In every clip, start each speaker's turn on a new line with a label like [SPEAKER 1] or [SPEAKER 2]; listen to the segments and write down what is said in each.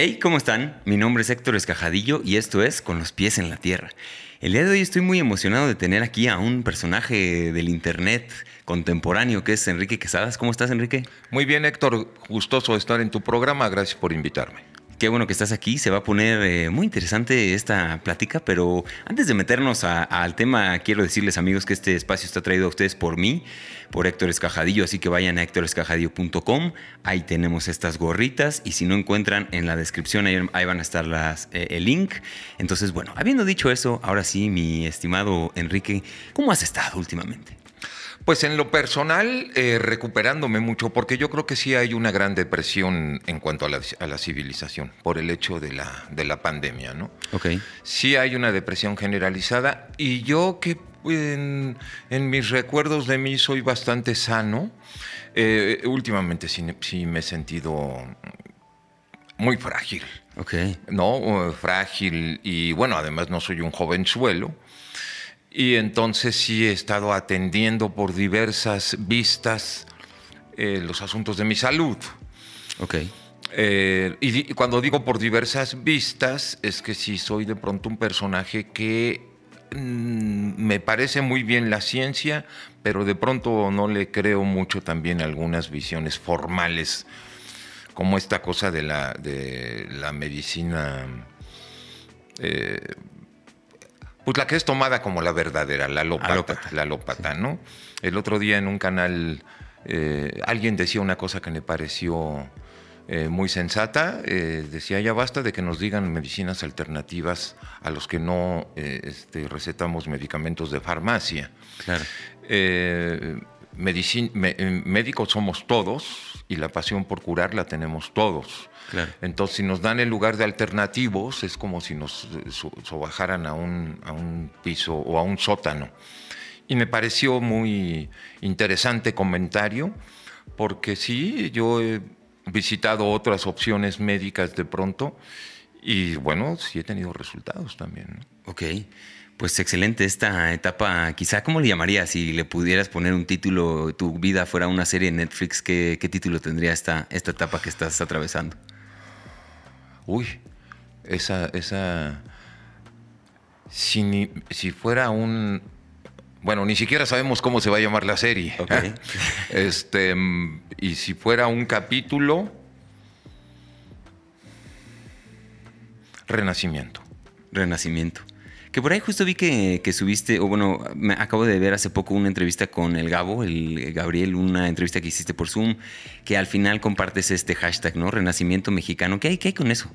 [SPEAKER 1] Hey, ¿cómo están? Mi nombre es Héctor Escajadillo y esto es Con los pies en la tierra. El día de hoy estoy muy emocionado de tener aquí a un personaje del internet contemporáneo que es Enrique Quesadas. ¿Cómo estás, Enrique?
[SPEAKER 2] Muy bien, Héctor. Gustoso estar en tu programa. Gracias por invitarme.
[SPEAKER 1] Qué bueno que estás aquí. Se va a poner eh, muy interesante esta plática, pero antes de meternos al tema, quiero decirles, amigos, que este espacio está traído a ustedes por mí, por Héctor Escajadillo. Así que vayan a héctorescajadillo.com. Ahí tenemos estas gorritas y si no encuentran en la descripción, ahí, van a estar eh, el link. Entonces, bueno, habiendo dicho eso, ahora sí, mi estimado Enrique, ¿cómo has estado últimamente?
[SPEAKER 2] Pues en lo personal, eh, recuperándome mucho, porque yo creo que sí hay una gran depresión en cuanto a la, civilización, por el hecho de la, de la pandemia, ¿no?
[SPEAKER 1] Ok.
[SPEAKER 2] Sí hay una depresión generalizada y yo que en, mis recuerdos de mí soy bastante sano, eh, últimamente sí, me he sentido muy frágil.
[SPEAKER 1] Ok.
[SPEAKER 2] ¿No? Frágil y bueno, además no soy un jovenzuelo. Y entonces sí he estado atendiendo por diversas vistas eh, los asuntos de mi salud.
[SPEAKER 1] Ok.
[SPEAKER 2] Eh, y, cuando digo por diversas vistas, es que sí soy de pronto un personaje que mm, me parece muy bien la ciencia, pero de pronto no le creo mucho también algunas visiones formales, como esta cosa de la, de la medicina. Eh, pues la que es tomada como la verdadera, la lópata, la lópata, ¿no? El otro día en un canal eh, alguien decía una cosa que me pareció eh, muy sensata, eh, decía ya basta de que nos digan medicinas alternativas a los que no este, recetamos medicamentos de farmacia.
[SPEAKER 1] Claro.
[SPEAKER 2] médicos somos todos y la pasión por curar la tenemos todos. Entonces, si nos dan en lugar de alternativos, es como si nos bajaran a un, a un piso o a un sótano. Y me pareció muy interesante comentario, porque sí, yo he visitado otras opciones médicas de pronto y bueno, sí he tenido resultados también.
[SPEAKER 1] Ok, pues excelente esta etapa. Quizá, ¿cómo le llamarías si le pudieras poner un título, tu vida fuera una serie de Netflix? ¿Qué, qué título tendría esta, esta etapa que estás atravesando?
[SPEAKER 2] Uy, esa, esa, si, si fuera un, bueno, ni siquiera sabemos cómo se va a llamar la serie. Este, y si fuera un capítulo, Renacimiento.
[SPEAKER 1] Renacimiento. Que por ahí justo vi que, subiste, o bueno, me acabo de ver hace poco una entrevista con el Gabo, el Gabriel, una entrevista que hiciste por Zoom, que al final compartes este hashtag, ¿no? Renacimiento Mexicano. ¿Qué hay, qué hay con eso?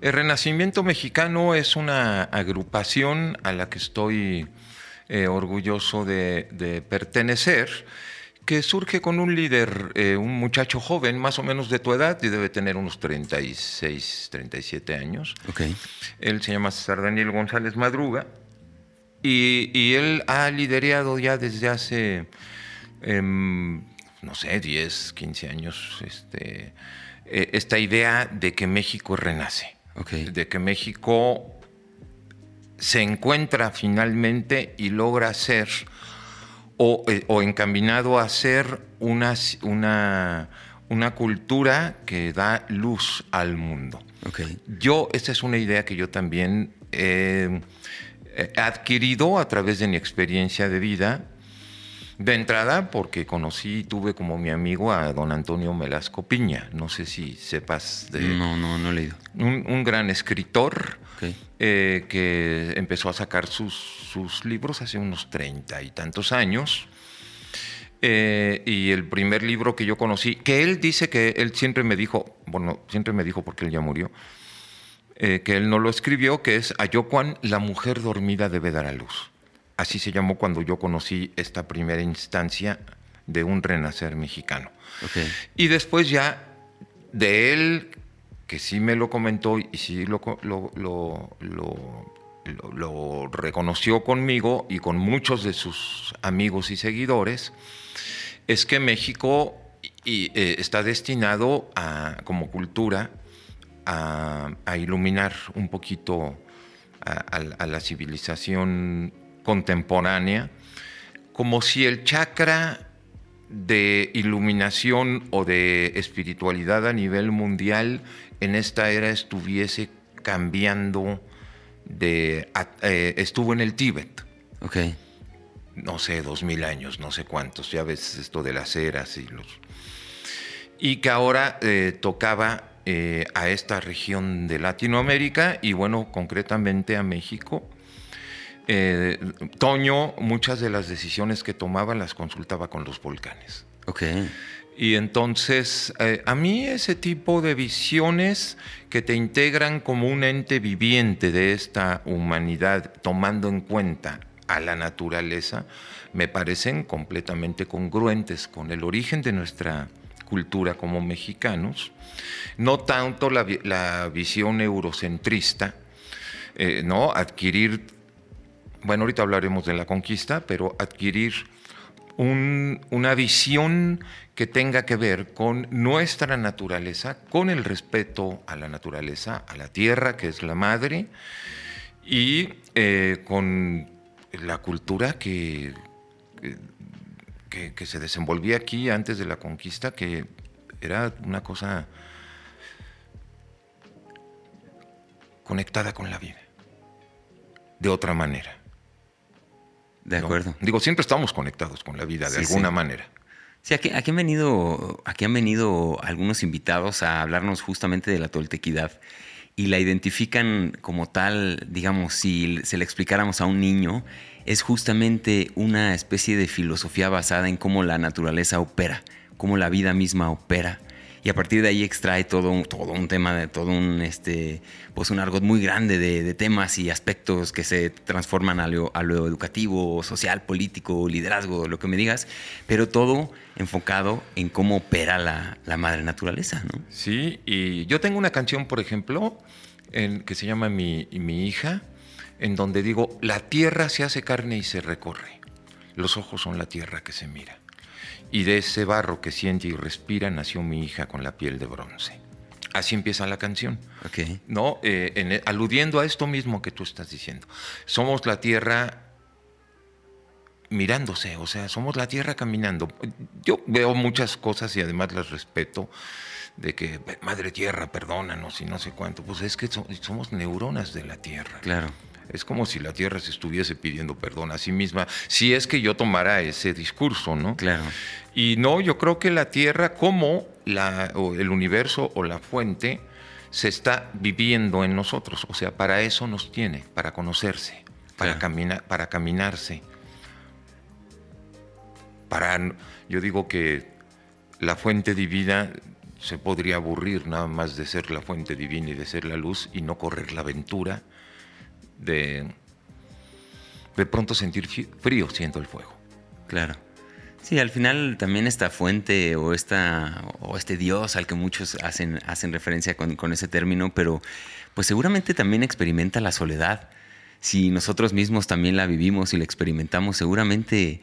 [SPEAKER 2] El Renacimiento Mexicano es una agrupación a la que estoy eh, orgulloso de, pertenecer que surge con un líder, eh, un muchacho joven, más o menos de tu edad, y debe tener unos 36, 37 años.
[SPEAKER 1] Okay.
[SPEAKER 2] Él se llama César Daniel González Madruga, y, él ha liderado ya desde hace, em, no sé, 10, 15 años, este, eh, esta idea de que México renace, de que México se encuentra finalmente y logra ser eh, o, encaminado a ser una, una, una, cultura que da luz al mundo. Yo, esta es una idea que yo también he adquirido a través de mi experiencia de vida. De entrada, porque conocí y tuve como mi amigo a don Antonio Melasco Piña. No sé si sepas de.
[SPEAKER 1] No, no, no he leído.
[SPEAKER 2] Un, gran escritor eh, que empezó a sacar sus, libros hace unos treinta y tantos años. Eh, y el primer libro que yo conocí, que él dice que él siempre me dijo, bueno, siempre me dijo porque él ya murió, eh, que él no lo escribió, que es Ayocuan, la mujer dormida debe dar a luz. Así se llamó cuando yo conocí esta primera instancia de un renacer mexicano. Y después ya de él que sí me lo comentó y sí lo, lo, lo, reconoció conmigo y con muchos de sus amigos y seguidores, es que México eh, está destinado a, como cultura a, iluminar un poquito a, la civilización contemporánea, como si el chakra de iluminación o de espiritualidad a nivel mundial en esta era estuviese cambiando de... Eh, estuvo en el Tíbet.
[SPEAKER 1] Ok.
[SPEAKER 2] No sé, dos mil años, no sé cuántos, ya ves esto de las eras y los... Y que ahora eh, tocaba eh, a esta región de Latinoamérica y bueno, concretamente a México. Toño, muchas de las decisiones que tomaba las consultaba con los volcanes.
[SPEAKER 1] Ok.
[SPEAKER 2] Y entonces, eh, a mí ese tipo de visiones que te integran como un ente viviente de esta humanidad, tomando en cuenta a la naturaleza, me parecen completamente congruentes con el origen de nuestra cultura como mexicanos. No tanto la, visión eurocentrista, eh, ¿no? Adquirir, bueno, ahorita hablaremos de la conquista, pero adquirir una visión que tenga que ver con nuestra naturaleza, con el respeto a la naturaleza, a la tierra, que es la madre, y eh, con la cultura que, que, se desenvolvía aquí antes de la conquista, que era una cosa conectada con la vida, de otra manera.
[SPEAKER 1] De acuerdo.
[SPEAKER 2] Digo, siempre estamos conectados con la vida de alguna manera.
[SPEAKER 1] Sí, aquí, han venido, aquí han venido algunos invitados a hablarnos justamente de la toltequidad y la identifican como tal, digamos, si se le explicáramos a un niño, es justamente una especie de filosofía basada en cómo la naturaleza opera, cómo la vida misma opera y a partir de ahí extrae todo un, todo un tema, de todo un, este, pues un argot muy grande de, temas y aspectos que se transforman a lo, educativo, social, político, liderazgo, lo que me digas, pero todo enfocado en cómo opera la, madre naturaleza, ¿no?
[SPEAKER 2] Sí, y yo tengo una canción, por ejemplo, que se llama mi, mi hija, en donde digo, la tierra se hace carne y se recorre, los ojos son la tierra que se mira y de ese barro que siente y respira nació mi hija con la piel de bronce. Así empieza la canción.
[SPEAKER 1] Okay.
[SPEAKER 2] ¿no? Eh, aludiendo a esto mismo que tú estás diciendo. Somos la tierra mirándose, o sea, somos la tierra caminando. Yo veo muchas cosas y además las respeto de que, Madre Tierra, perdónanos y no sé cuánto. Pues es que somos neuronas de la tierra.
[SPEAKER 1] Claro.
[SPEAKER 2] Es como si la Tierra se estuviese pidiendo perdón a sí misma, si es que yo tomara ese discurso, ¿no?
[SPEAKER 1] Claro.
[SPEAKER 2] Y no, yo creo que la Tierra, como la, el universo o la fuente, se está viviendo en nosotros. O sea, para eso nos tiene, para conocerse, para, caminar, para caminarse. Para, yo digo que la fuente divina se podría aburrir nada más de ser la fuente divina y de ser la luz y no correr la aventura de de pronto sentir frío siendo el fuego.
[SPEAKER 1] Claro. Sí, al final también esta fuente o, esta, o este Dios al que muchos hacen, hacen referencia con, con ese término, pero pues seguramente también experimenta la soledad. Si nosotros mismos también la vivimos y la experimentamos, seguramente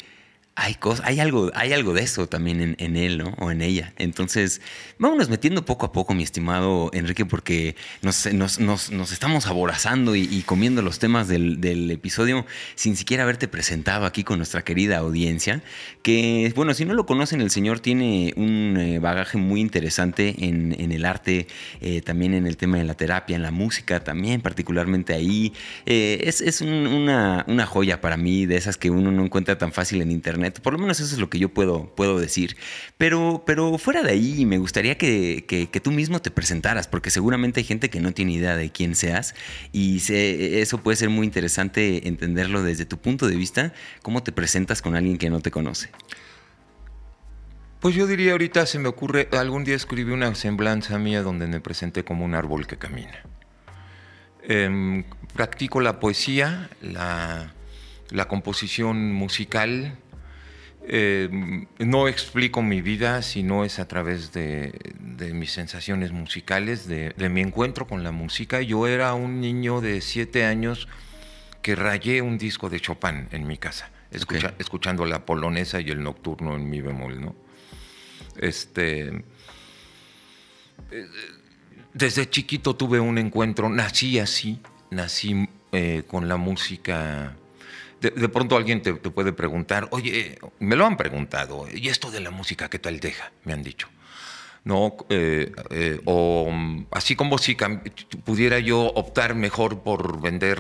[SPEAKER 1] hay, algo, hay algo de eso también en, él, ¿no? O en ella. Entonces, vámonos metiendo poco a poco, mi estimado Enrique, porque nos, estamos aborazando y, comiendo los temas del, episodio sin siquiera haberte presentado aquí con nuestra querida audiencia. Que, bueno, si no lo conocen, el señor tiene un eh, bagaje muy interesante en, el arte, eh, también en el tema de la terapia, en la música, también particularmente ahí. Eh, es, una joya para mí, de esas que uno no encuentra tan fácil en internet por lo menos eso es lo que yo puedo, puedo decir. Pero, pero fuera de ahí, me gustaría que, tú mismo te presentaras, porque seguramente hay gente que no tiene idea de quién seas y eso puede ser muy interesante entenderlo desde tu punto de vista, cómo te presentas con alguien que no te conoce.
[SPEAKER 2] Pues yo diría ahorita se me ocurre, algún día escribí una semblanza mía donde me presenté como un árbol que camina. Em, practico la poesía, la, la composición musical, eh, no explico mi vida si no es a través de, mis sensaciones musicales, de, mi encuentro con la música. Yo era un niño de siete años que rayé un disco de Chopin en mi casa, escuchando la polonesa y el nocturno en mi bemol, ¿no? Este, eh, desde chiquito tuve un encuentro, nací así, nací eh, con la música de, pronto alguien te, puede preguntar, oye, me lo han preguntado, ¿y esto de la música qué tal deja? Me han dicho. ¿no? Eh, eh, o así como si pudiera yo optar mejor por vender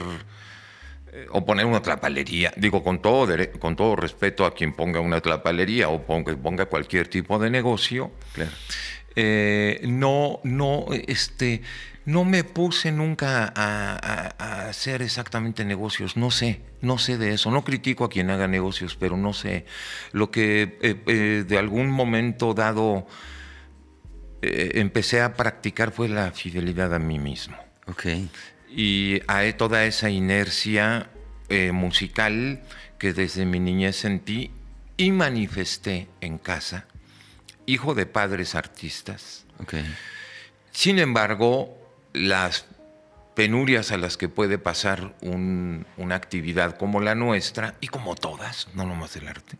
[SPEAKER 2] eh, o poner una tlapalería, digo con todo, con todo respeto a quien ponga una tlapalería o ponga, ponga cualquier tipo de negocio, no, no, este, no me puse nunca a, hacer exactamente negocios, no sé, no sé de eso, no critico a quien haga negocios, pero no sé. Lo que eh, eh, de algún momento dado eh, empecé a practicar fue la fidelidad a mí mismo.
[SPEAKER 1] Ok.
[SPEAKER 2] Y a toda esa inercia musical que desde mi niñez sentí y manifesté en casa, hijo de padres artistas.
[SPEAKER 1] Okay.
[SPEAKER 2] Sin embargo, las penurias a las que puede pasar una actividad como la nuestra, y como todas, no nomás el arte,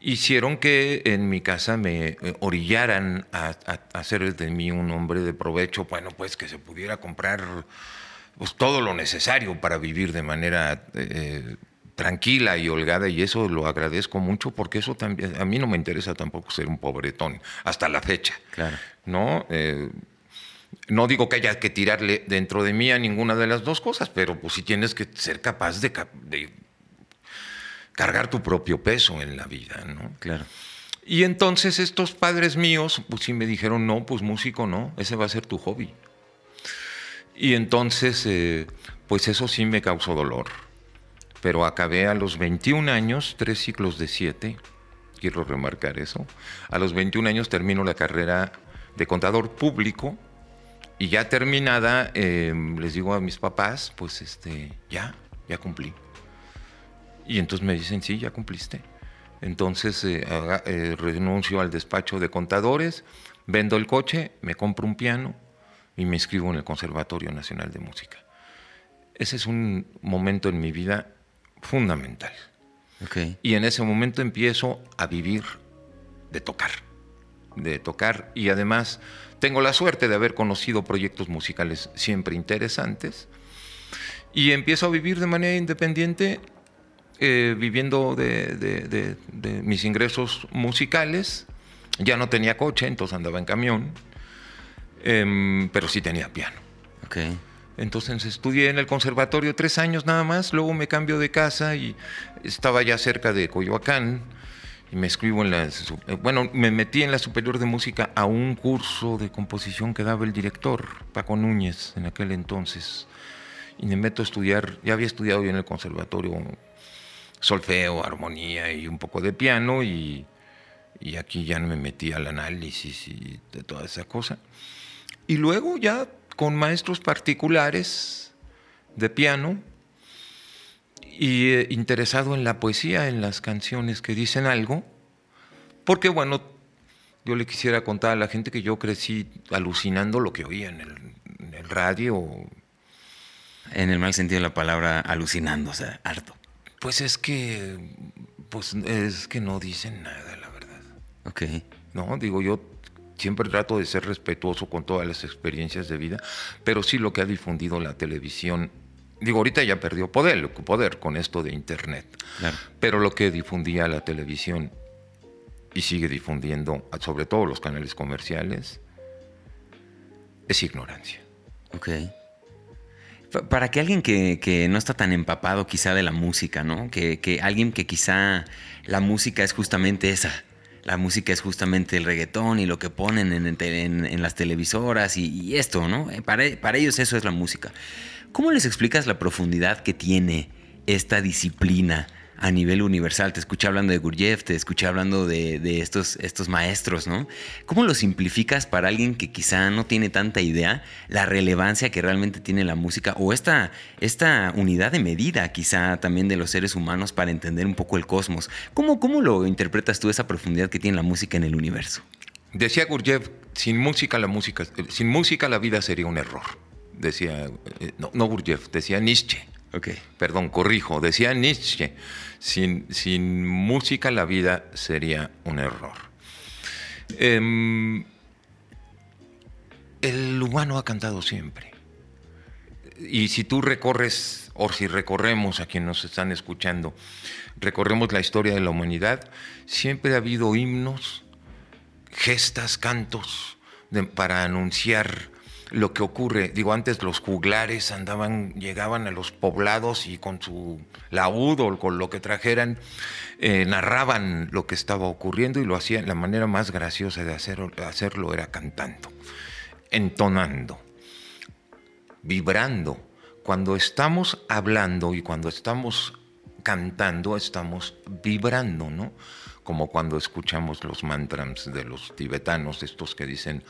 [SPEAKER 2] hicieron que en mi casa me eh, orillaran a, hacer de mí un hombre de provecho, bueno, pues que se pudiera comprar pues, todo lo necesario para vivir de manera eh, tranquila y holgada, y eso lo agradezco mucho porque eso también, a mí no me interesa tampoco ser un pobretón, hasta la fecha.
[SPEAKER 1] Claro.
[SPEAKER 2] ¿No? Eh, no digo que haya que tirarle dentro de mí a ninguna de las dos cosas, pero pues sí tienes que ser capaz de, cargar tu propio peso en la vida, ¿no?
[SPEAKER 1] Claro.
[SPEAKER 2] Y entonces estos padres míos, pues sí me dijeron, no, pues músico no, ese va a ser tu hobby. Y entonces, eh, pues eso sí me causó dolor. Pero acabé a los 21 años, tres ciclos de siete, quiero remarcar eso. A los 21 años termino la carrera de contador público y ya terminada, em, les digo a mis papás, pues este, ya, ya cumplí. Y entonces me dicen, sí, ya cumpliste. Entonces eh, eh, renuncio al despacho de contadores, vendo el coche, me compro un piano y me inscribo en el Conservatorio Nacional de Música. Ese es un momento en mi vida fundamental. Y en ese momento empiezo a vivir de tocar, de tocar y además tengo la suerte de haber conocido proyectos musicales siempre interesantes y empiezo a vivir de manera independiente, eh, viviendo de, mis ingresos musicales. Ya no tenía coche, entonces andaba en camión, em, pero sí tenía piano.
[SPEAKER 1] Okay.
[SPEAKER 2] Entonces estudié en el conservatorio tres años nada más, luego me cambio de casa y estaba ya cerca de Coyoacán me escribo en la... Eh, bueno, me metí en la Superior de Música a un curso de composición que daba el director, Paco Núñez, en aquel entonces. Y me meto a estudiar, ya había estudiado yo en el conservatorio solfeo, armonía y un poco de piano y, y aquí ya me metí al análisis y de toda esa cosa. Y luego ya con maestros particulares de piano, y eh, interesado en la poesía, en las canciones que dicen algo, porque bueno, yo le quisiera contar a la gente que yo crecí alucinando lo que oía en el, radio.
[SPEAKER 1] En el mal sentido de la palabra, alucinando, o sea, harto.
[SPEAKER 2] Pues es que, pues es que no dicen nada, la verdad.
[SPEAKER 1] Ok.
[SPEAKER 2] No, digo, yo siempre trato de ser respetuoso con todas las experiencias de vida, pero sí lo que ha difundido la televisión digo, ahorita ya perdió poder, poder con esto de Internet. Pero lo que difundía la televisión y sigue difundiendo, sobre todo los canales comerciales, es ignorancia.
[SPEAKER 1] Ok. Para que alguien que, no está tan empapado quizá de la música, ¿no? Que, alguien que quizá la música es justamente esa. La música es justamente el reggaetón y lo que ponen en, las televisoras y, esto, ¿no? Eh, para, para ellos eso es la música. ¿Cómo les explicas la profundidad que tiene esta disciplina a nivel universal? Te escuché hablando de Gurdjieff, te escuché hablando de, estos, estos maestros, ¿no? ¿Cómo lo simplificas para alguien que quizá no tiene tanta idea la relevancia que realmente tiene la música o esta, esta unidad de medida quizá también de los seres humanos para entender un poco el cosmos? ¿Cómo, cómo lo interpretas tú esa profundidad que tiene la música en el universo?
[SPEAKER 2] Decía Gurdjieff, sin música la música, sin música la vida sería un error decía, eh, no, no Gurdjieff, decía Nietzsche.
[SPEAKER 1] Okay.
[SPEAKER 2] Perdón, corrijo, decía Nietzsche, sin, sin música la vida sería un error. Em, el humano ha cantado siempre. Y si tú recorres o si recorremos a quienes nos están escuchando, recorremos la historia de la humanidad, siempre ha habido himnos, gestas, cantos para anunciar lo que ocurre. Digo, antes los juglares andaban, llegaban a los poblados y con su laúd o con lo que trajeran, eh, narraban lo que estaba ocurriendo y lo hacían. La manera más graciosa de hacerlo era cantando, entonando, vibrando. Cuando estamos hablando y cuando estamos cantando, estamos vibrando, ¿no? Como cuando escuchamos los mantras de los tibetanos, estos que dicen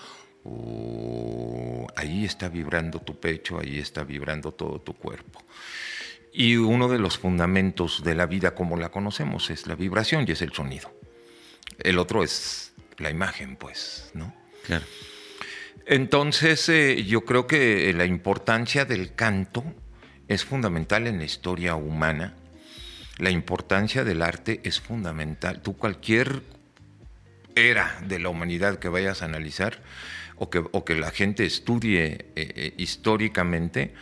[SPEAKER 2] ahí está vibrando tu pecho, ahí está vibrando todo tu cuerpo. Y uno de los fundamentos de la vida como la conocemos es la vibración y es el sonido. El otro es la imagen, pues, ¿no?
[SPEAKER 1] Claro.
[SPEAKER 2] Entonces, eh, yo creo que la importancia del canto es fundamental en la historia humana. La importancia del arte es fundamental. Tú cualquier era de la humanidad que vayas a analizar, o que, la gente estudie eh, eh, históricamente,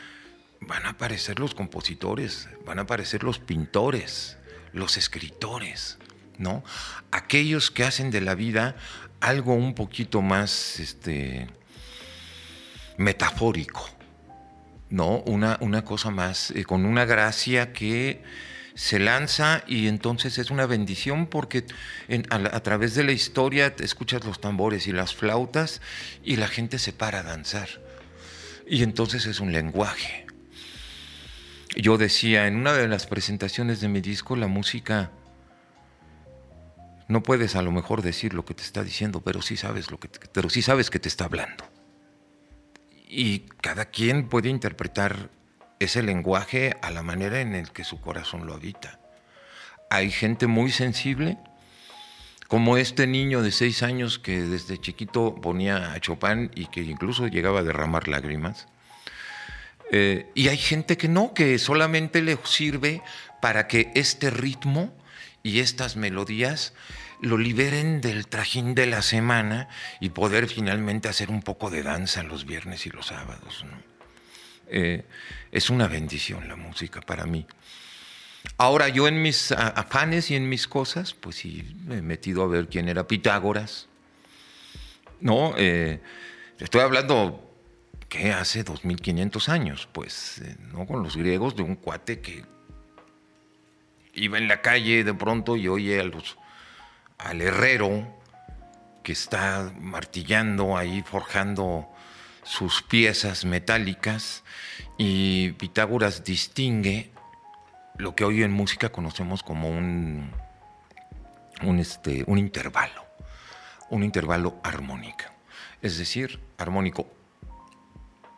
[SPEAKER 2] van a aparecer los compositores, van a aparecer los pintores, los escritores, ¿no? Aquellos que hacen de la vida algo un poquito más este, metafórico, ¿no? Una, una cosa más, eh, con una gracia que se lanza y entonces es una bendición porque a, través de la historia escuchas los tambores y las flautas y la gente se para a danzar. Y entonces es un lenguaje. Yo decía, en una de las presentaciones de mi disco, la música, no puedes a lo mejor decir lo que te está diciendo, pero sí sabes, lo que pero sí sabes que te está hablando. Y cada quien puede interpretar ese lenguaje a la manera en el que su corazón lo habita. Hay gente muy sensible, como este niño de seis años que desde chiquito ponía a Chopin y que incluso llegaba a derramar lágrimas. Eh, y hay gente que no, que solamente le sirve para que este ritmo y estas melodías lo liberen del trajín de la semana y poder finalmente hacer un poco de danza los viernes y los sábados. Eh, es una bendición la música para mí. Ahora yo en mis afanes y en mis cosas, pues sí, me he metido a ver quién era Pitágoras. No, eh, estoy hablando que hace 2500 años, pues, eh, ¿no? Con los griegos de un cuate que iba en la calle de pronto y oye a los, al herrero que está martillando ahí, forjando sus piezas metálicas y Pitágoras distingue lo que hoy en música conocemos como un, un, este, un intervalo, un intervalo armónico. Es decir, armónico.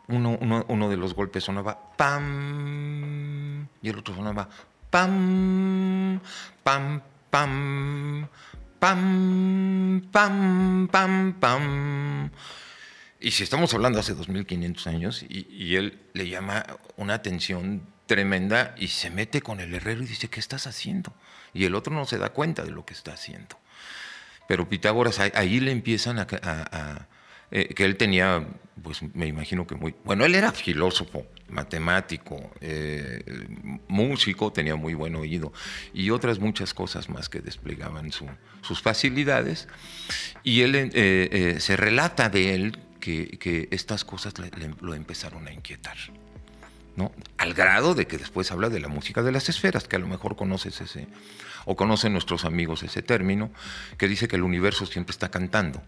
[SPEAKER 2] Uno, uno, de los golpes sonaba pam y el otro sonaba pam, pam, pam, pam, pam, pam, pam. Y si estamos hablando hace 2500 años, y, él le llama una atención tremenda y se mete con el herrero y dice, ¿qué estás haciendo? Y el otro no se da cuenta de lo que está haciendo. Pero Pitágoras ahí le empiezan a, eh, que él tenía, pues me imagino que muy, bueno, él era filósofo, matemático, eh, músico, tenía muy buen oído y otras muchas cosas más que desplegaban sus facilidades. Y él eh, se relata de él que, estas cosas lo empezaron a inquietar. ¿no? Al grado de que después habla de la música de las esferas, que a lo mejor conoces ese, o conocen nuestros amigos ese término, que dice que el universo siempre está cantando.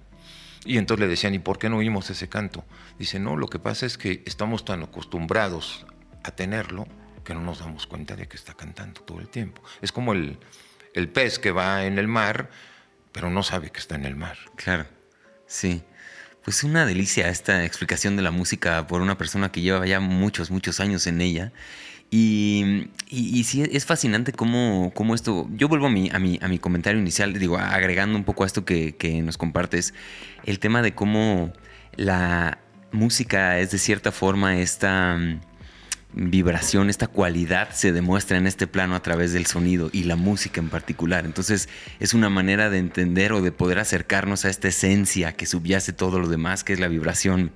[SPEAKER 2] Y entonces le decían, ¿y por qué no oímos ese canto? Dice, no, lo que pasa es que estamos tan acostumbrados a tenerlo que no nos damos cuenta de que está cantando todo el tiempo. Es como el, el pez que va en el mar, pero no sabe que está en el mar.
[SPEAKER 1] Claro, sí. Pues una delicia esta explicación de la música por una persona que lleva ya muchos, muchos años en ella. Y, y, sí, es fascinante cómo, cómo, esto. Yo vuelvo a mi, a, mi, a mi comentario inicial, digo, agregando un poco a esto que, que nos compartes, el tema de cómo la música es de cierta forma esta vibración, esta cualidad se demuestra en este plano a través del sonido y la música en particular. Entonces es una manera de entender o de poder acercarnos a esta esencia que subyace todo lo demás, que es la vibración.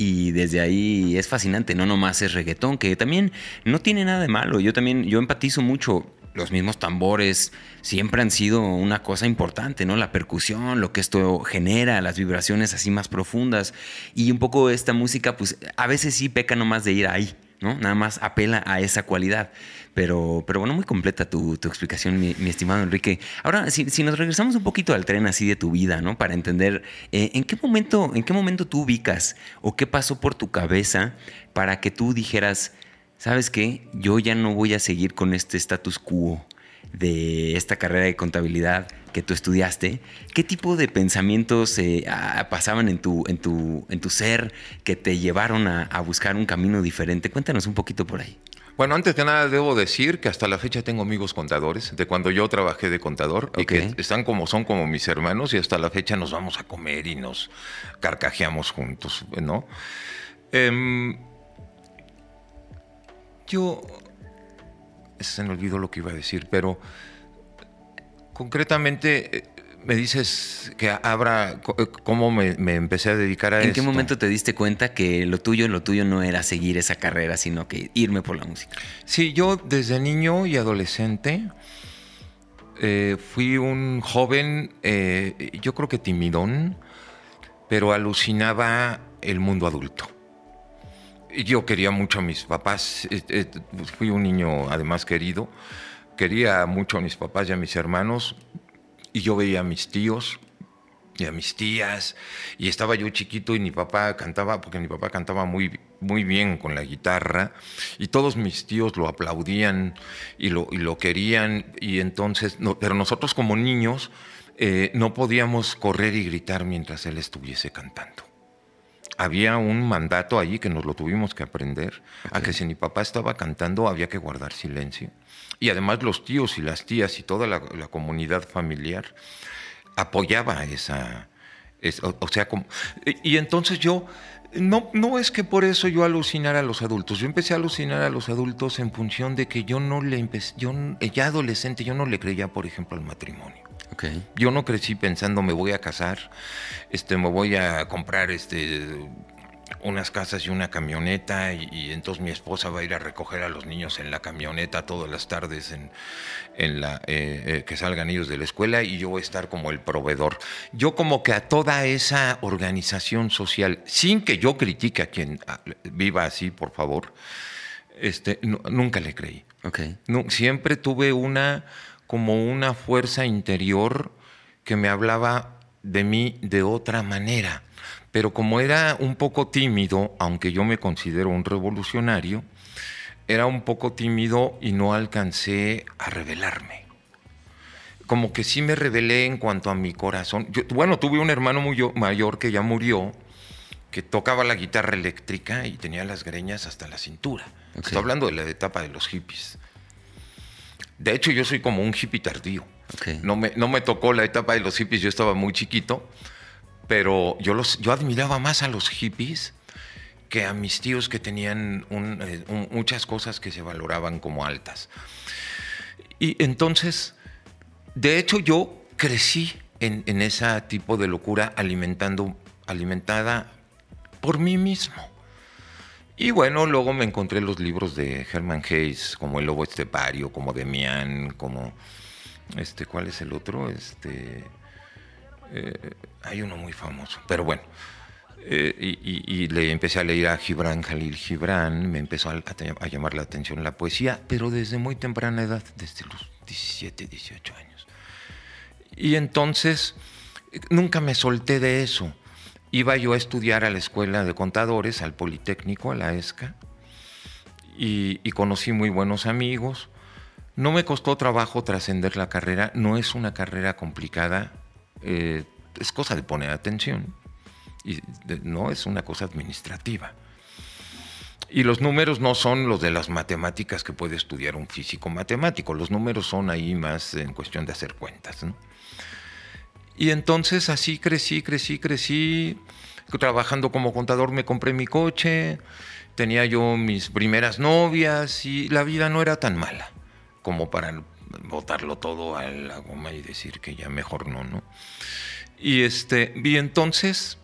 [SPEAKER 1] y desde ahí es fascinante, no nomás es reggaetón, que también no tiene nada de malo. Yo también, yo empatizo mucho. Los mismos tambores siempre han sido una cosa importante, ¿no? La percusión, lo que esto genera, las vibraciones así más profundas. Y un poco esta música, pues a veces sí peca nomás de ir ahí, ¿no? Nada más apela a esa cualidad. Pero, pero bueno, muy completa tu, explicación, mi, estimado Enrique. Ahora, si, nos regresamos un poquito al tren así de tu vida, ¿no? Para entender eh, en qué momento, en qué momento tú ubicas o qué pasó por tu cabeza para que tú dijeras, ¿sabes qué? Yo ya no voy a seguir con este status quo de esta carrera de contabilidad que tú estudiaste, ¿qué tipo de pensamientos eh, pasaban en tu, en, tu, en tu ser que te llevaron a, a, buscar un camino diferente? Cuéntanos un poquito por ahí.
[SPEAKER 2] Bueno, antes que nada debo decir que hasta la fecha tengo amigos contadores, de cuando yo trabajé de contador, y que están como son como mis hermanos, y hasta la fecha nos vamos a comer y nos carcajeamos juntos, ¿no? Em, yo se me olvidó lo que iba a decir, pero concretamente eh, me dices que habrá, eh, cómo me, empecé a dedicar a
[SPEAKER 1] ¿En qué momento te diste cuenta que lo tuyo, lo tuyo no era seguir esa carrera, sino que irme por la música?
[SPEAKER 2] Sí, yo desde niño y adolescente eh, fui un joven, eh, yo creo que timidón, pero alucinaba el mundo adulto. Yo quería mucho a mis papás, fui un niño además querido, quería mucho a mis papás y a mis hermanos, y yo veía a mis tíos y a mis tías, y estaba yo chiquito y mi papá cantaba, porque mi papá cantaba muy, muy bien con la guitarra, y todos mis tíos lo aplaudían y lo, y lo querían, y entonces, no, pero nosotros como niños eh, no podíamos correr y gritar mientras él estuviese cantando. Había un mandato allí que nos lo tuvimos que aprender, a que si mi papá estaba cantando había que guardar silencio. Y además los tíos y las tías y toda la, comunidad familiar apoyaba esa... o, sea, como, y entonces yo, no, no es que por eso yo alucinara a los adultos, yo empecé a alucinar a los adultos en función de que yo no le empecé, yo ya adolescente, yo no le creía, por ejemplo, al matrimonio. Okay. Yo no crecí pensando me voy a casar, este, me voy a comprar este unas casas y una camioneta y, entonces mi esposa va a ir a recoger a los niños en la camioneta todas las tardes en, la, eh, eh, que salgan ellos de la escuela y yo voy a estar como el proveedor. Yo como que a toda esa organización social, sin que yo critique a quien viva así, por favor, este, nunca le creí. Okay. siempre tuve una como una fuerza interior que me hablaba de mí de otra manera pero como era un poco tímido, aunque yo me considero un revolucionario, era un poco tímido y no alcancé a revelarme. Como que sí me revelé en cuanto a mi corazón. bueno, tuve un hermano muy mayor que ya murió, que tocaba la guitarra eléctrica y tenía las greñas hasta la cintura. Estoy hablando de la etapa de los hippies. De hecho, yo soy como un hippie tardío. No, me, no me tocó la etapa de los hippies, yo estaba muy chiquito pero yo, los, yo admiraba más a los hippies que a mis tíos que tenían eh, muchas cosas que se valoraban como altas. Y entonces, de hecho, yo crecí en, en ese tipo de locura alimentando, alimentada por mí mismo. Y bueno, luego me encontré los libros de Herman Hayes, como El Lobo Estepario, como Demian, como este, ¿cuál es el otro? Este, eh, hay uno muy famoso, pero bueno. Eh, y, le empecé a leer a Gibran Khalil Gibran, me empezó a, llamar la atención la poesía, pero desde muy temprana edad, desde los 17, 18 años. Y entonces nunca me solté de eso. Iba yo a estudiar a la escuela de contadores, al Politécnico, a la ESCA, y, y conocí muy buenos amigos. No me costó trabajo trascender la carrera, no es una carrera complicada, eh, es cosa de poner atención y no es una cosa administrativa. Y los números no son los de las matemáticas que puede estudiar un físico matemático, los números son ahí más en cuestión de hacer cuentas. Y entonces así crecí, crecí, crecí. Trabajando como contador me compré mi coche, tenía yo mis primeras novias y la vida no era tan mala como para botarlo todo a la goma y decir que ya mejor no, ¿no? Y, este, y entonces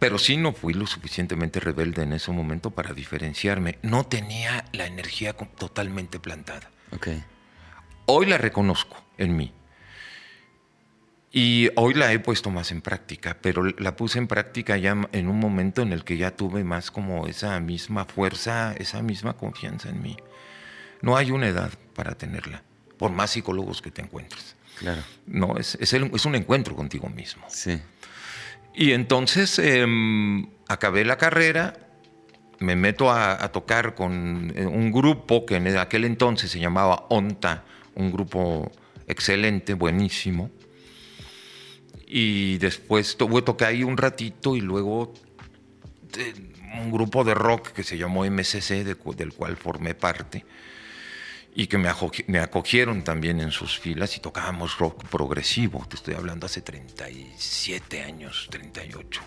[SPEAKER 2] Pero sí no fui lo suficientemente rebelde en ese momento para diferenciarme. No tenía la energía totalmente plantada.
[SPEAKER 1] Okay.
[SPEAKER 2] Hoy la reconozco en mí. Y hoy la he puesto más en práctica, pero la puse en práctica ya en un momento en el que ya tuve más como esa misma fuerza, esa misma confianza en mí. No hay una edad para tenerla, por más psicólogos que te encuentres.
[SPEAKER 1] Claro.
[SPEAKER 2] No, es, es, es un encuentro contigo mismo.
[SPEAKER 1] Sí.
[SPEAKER 2] Y entonces em, acabé la carrera, me meto a, a, tocar con eh, un grupo que en aquel entonces se llamaba ONTA, un grupo excelente, buenísimo y después tuve toqué ahí un ratito y luego eh, un grupo de rock que se llamó MCC, del cual formé parte, y que me, acogieron también en sus filas y tocábamos rock progresivo. Te estoy hablando hace 37 años, 38.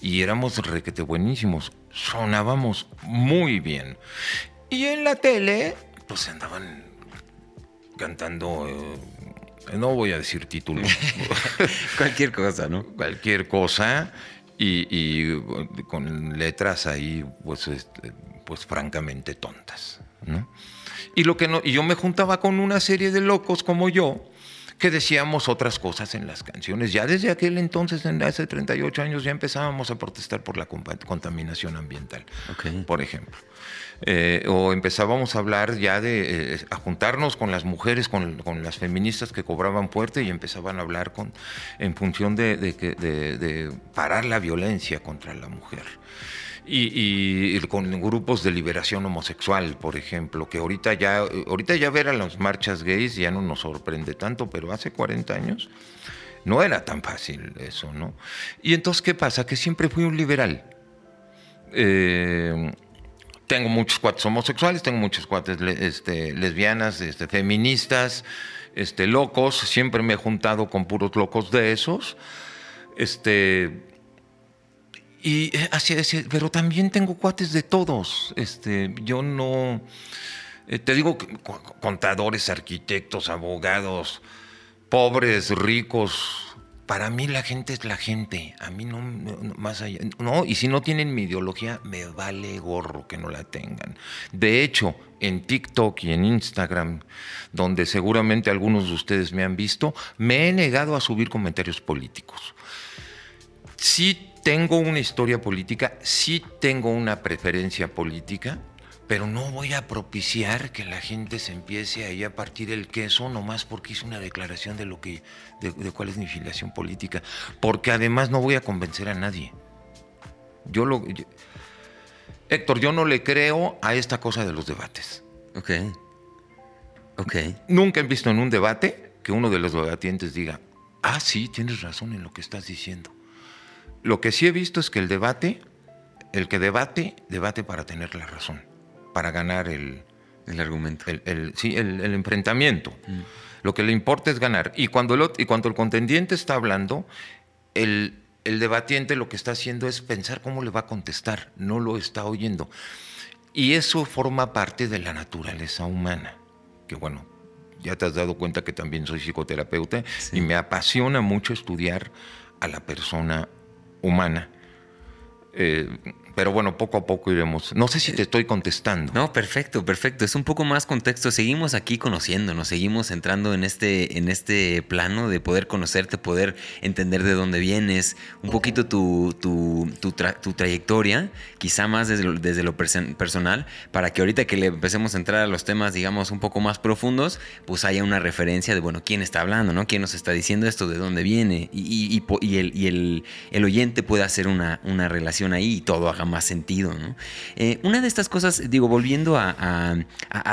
[SPEAKER 2] Y éramos requete buenísimos, sonábamos muy bien. Y en la tele, pues andaban cantando. Eh, no voy a decir título.
[SPEAKER 1] Cualquier cosa, ¿no?
[SPEAKER 2] Cualquier cosa. Y, con letras ahí, pues, este, pues francamente tontas. ¿no? Y, lo que no, y yo me juntaba con una serie de locos como yo, que decíamos otras cosas en las canciones. Ya desde aquel entonces, hace 38 años, ya empezábamos a protestar por la contaminación ambiental, por ejemplo. Eh, o empezábamos a hablar ya de, eh, a juntarnos con las mujeres, con, las feministas que cobraban fuerte y empezaban a hablar con, en función de, de, parar la violencia contra la mujer. Y, con grupos de liberación homosexual, por ejemplo, que ahorita ya, ahorita ya ver a las marchas gays ya no nos sorprende tanto, pero hace 40 años no era tan fácil eso, ¿no? Y entonces, ¿qué pasa? Que siempre fui un liberal. Eh, tengo muchos cuates homosexuales, tengo muchos cuates este, lesbianas, este, feministas, este, locos. Siempre me he juntado con puros locos de esos. Este, y eh, así es, pero también tengo cuates de todos. Este, yo no. Eh, te digo, contadores, arquitectos, abogados, pobres, ricos, para mí la gente es la gente, a mí no, más allá, no, y si no tienen mi ideología, me vale gorro que no la tengan. De hecho, en TikTok y en Instagram, donde seguramente algunos de ustedes me han visto, me he negado a subir comentarios políticos. Sí tengo una historia política, sí tengo una preferencia política, pero no voy a propiciar que la gente se empiece ahí a partir el queso nomás porque hice una declaración de lo que de, cuál es mi filiación política, porque además no voy a convencer a nadie. Yo lo Héctor, yo no le creo a esta cosa de los debates.
[SPEAKER 1] Ok. Ok.
[SPEAKER 2] Nunca he visto en un debate que uno de los debatientes diga, ah, sí, tienes razón en lo que estás diciendo. Lo que sí he visto es que el debate, el que debate, debate para tener la razón para ganar el,
[SPEAKER 1] el argumento.
[SPEAKER 2] El, sí, el, enfrentamiento. Mm. Lo que le importa es ganar. Y cuando el, y cuando el contendiente está hablando, el, el debatiente lo que está haciendo es pensar cómo le va a contestar, no lo está oyendo. Y eso forma parte de la naturaleza humana, que bueno, ya te has dado cuenta que también soy psicoterapeuta y me apasiona mucho estudiar a la persona humana. Eh, pero bueno, poco a poco iremos. No sé si te estoy contestando.
[SPEAKER 1] No, perfecto, perfecto. Es un poco más contexto. Seguimos aquí conociéndonos, seguimos entrando en este, en este plano de poder conocerte, poder entender de dónde vienes, un poquito tu, tu, tu, trayectoria, quizá más desde lo, desde lo personal, para que ahorita que le empecemos a entrar a los temas, digamos, un poco más profundos, pues haya una referencia de, bueno, quién está hablando, ¿no? ¿Quién nos está diciendo esto? ¿De dónde viene? Y, y, y, el, y el, el, oyente puede hacer una, una relación ahí y todo haga más sentido. ¿no? Eh, una de estas cosas, digo, volviendo a,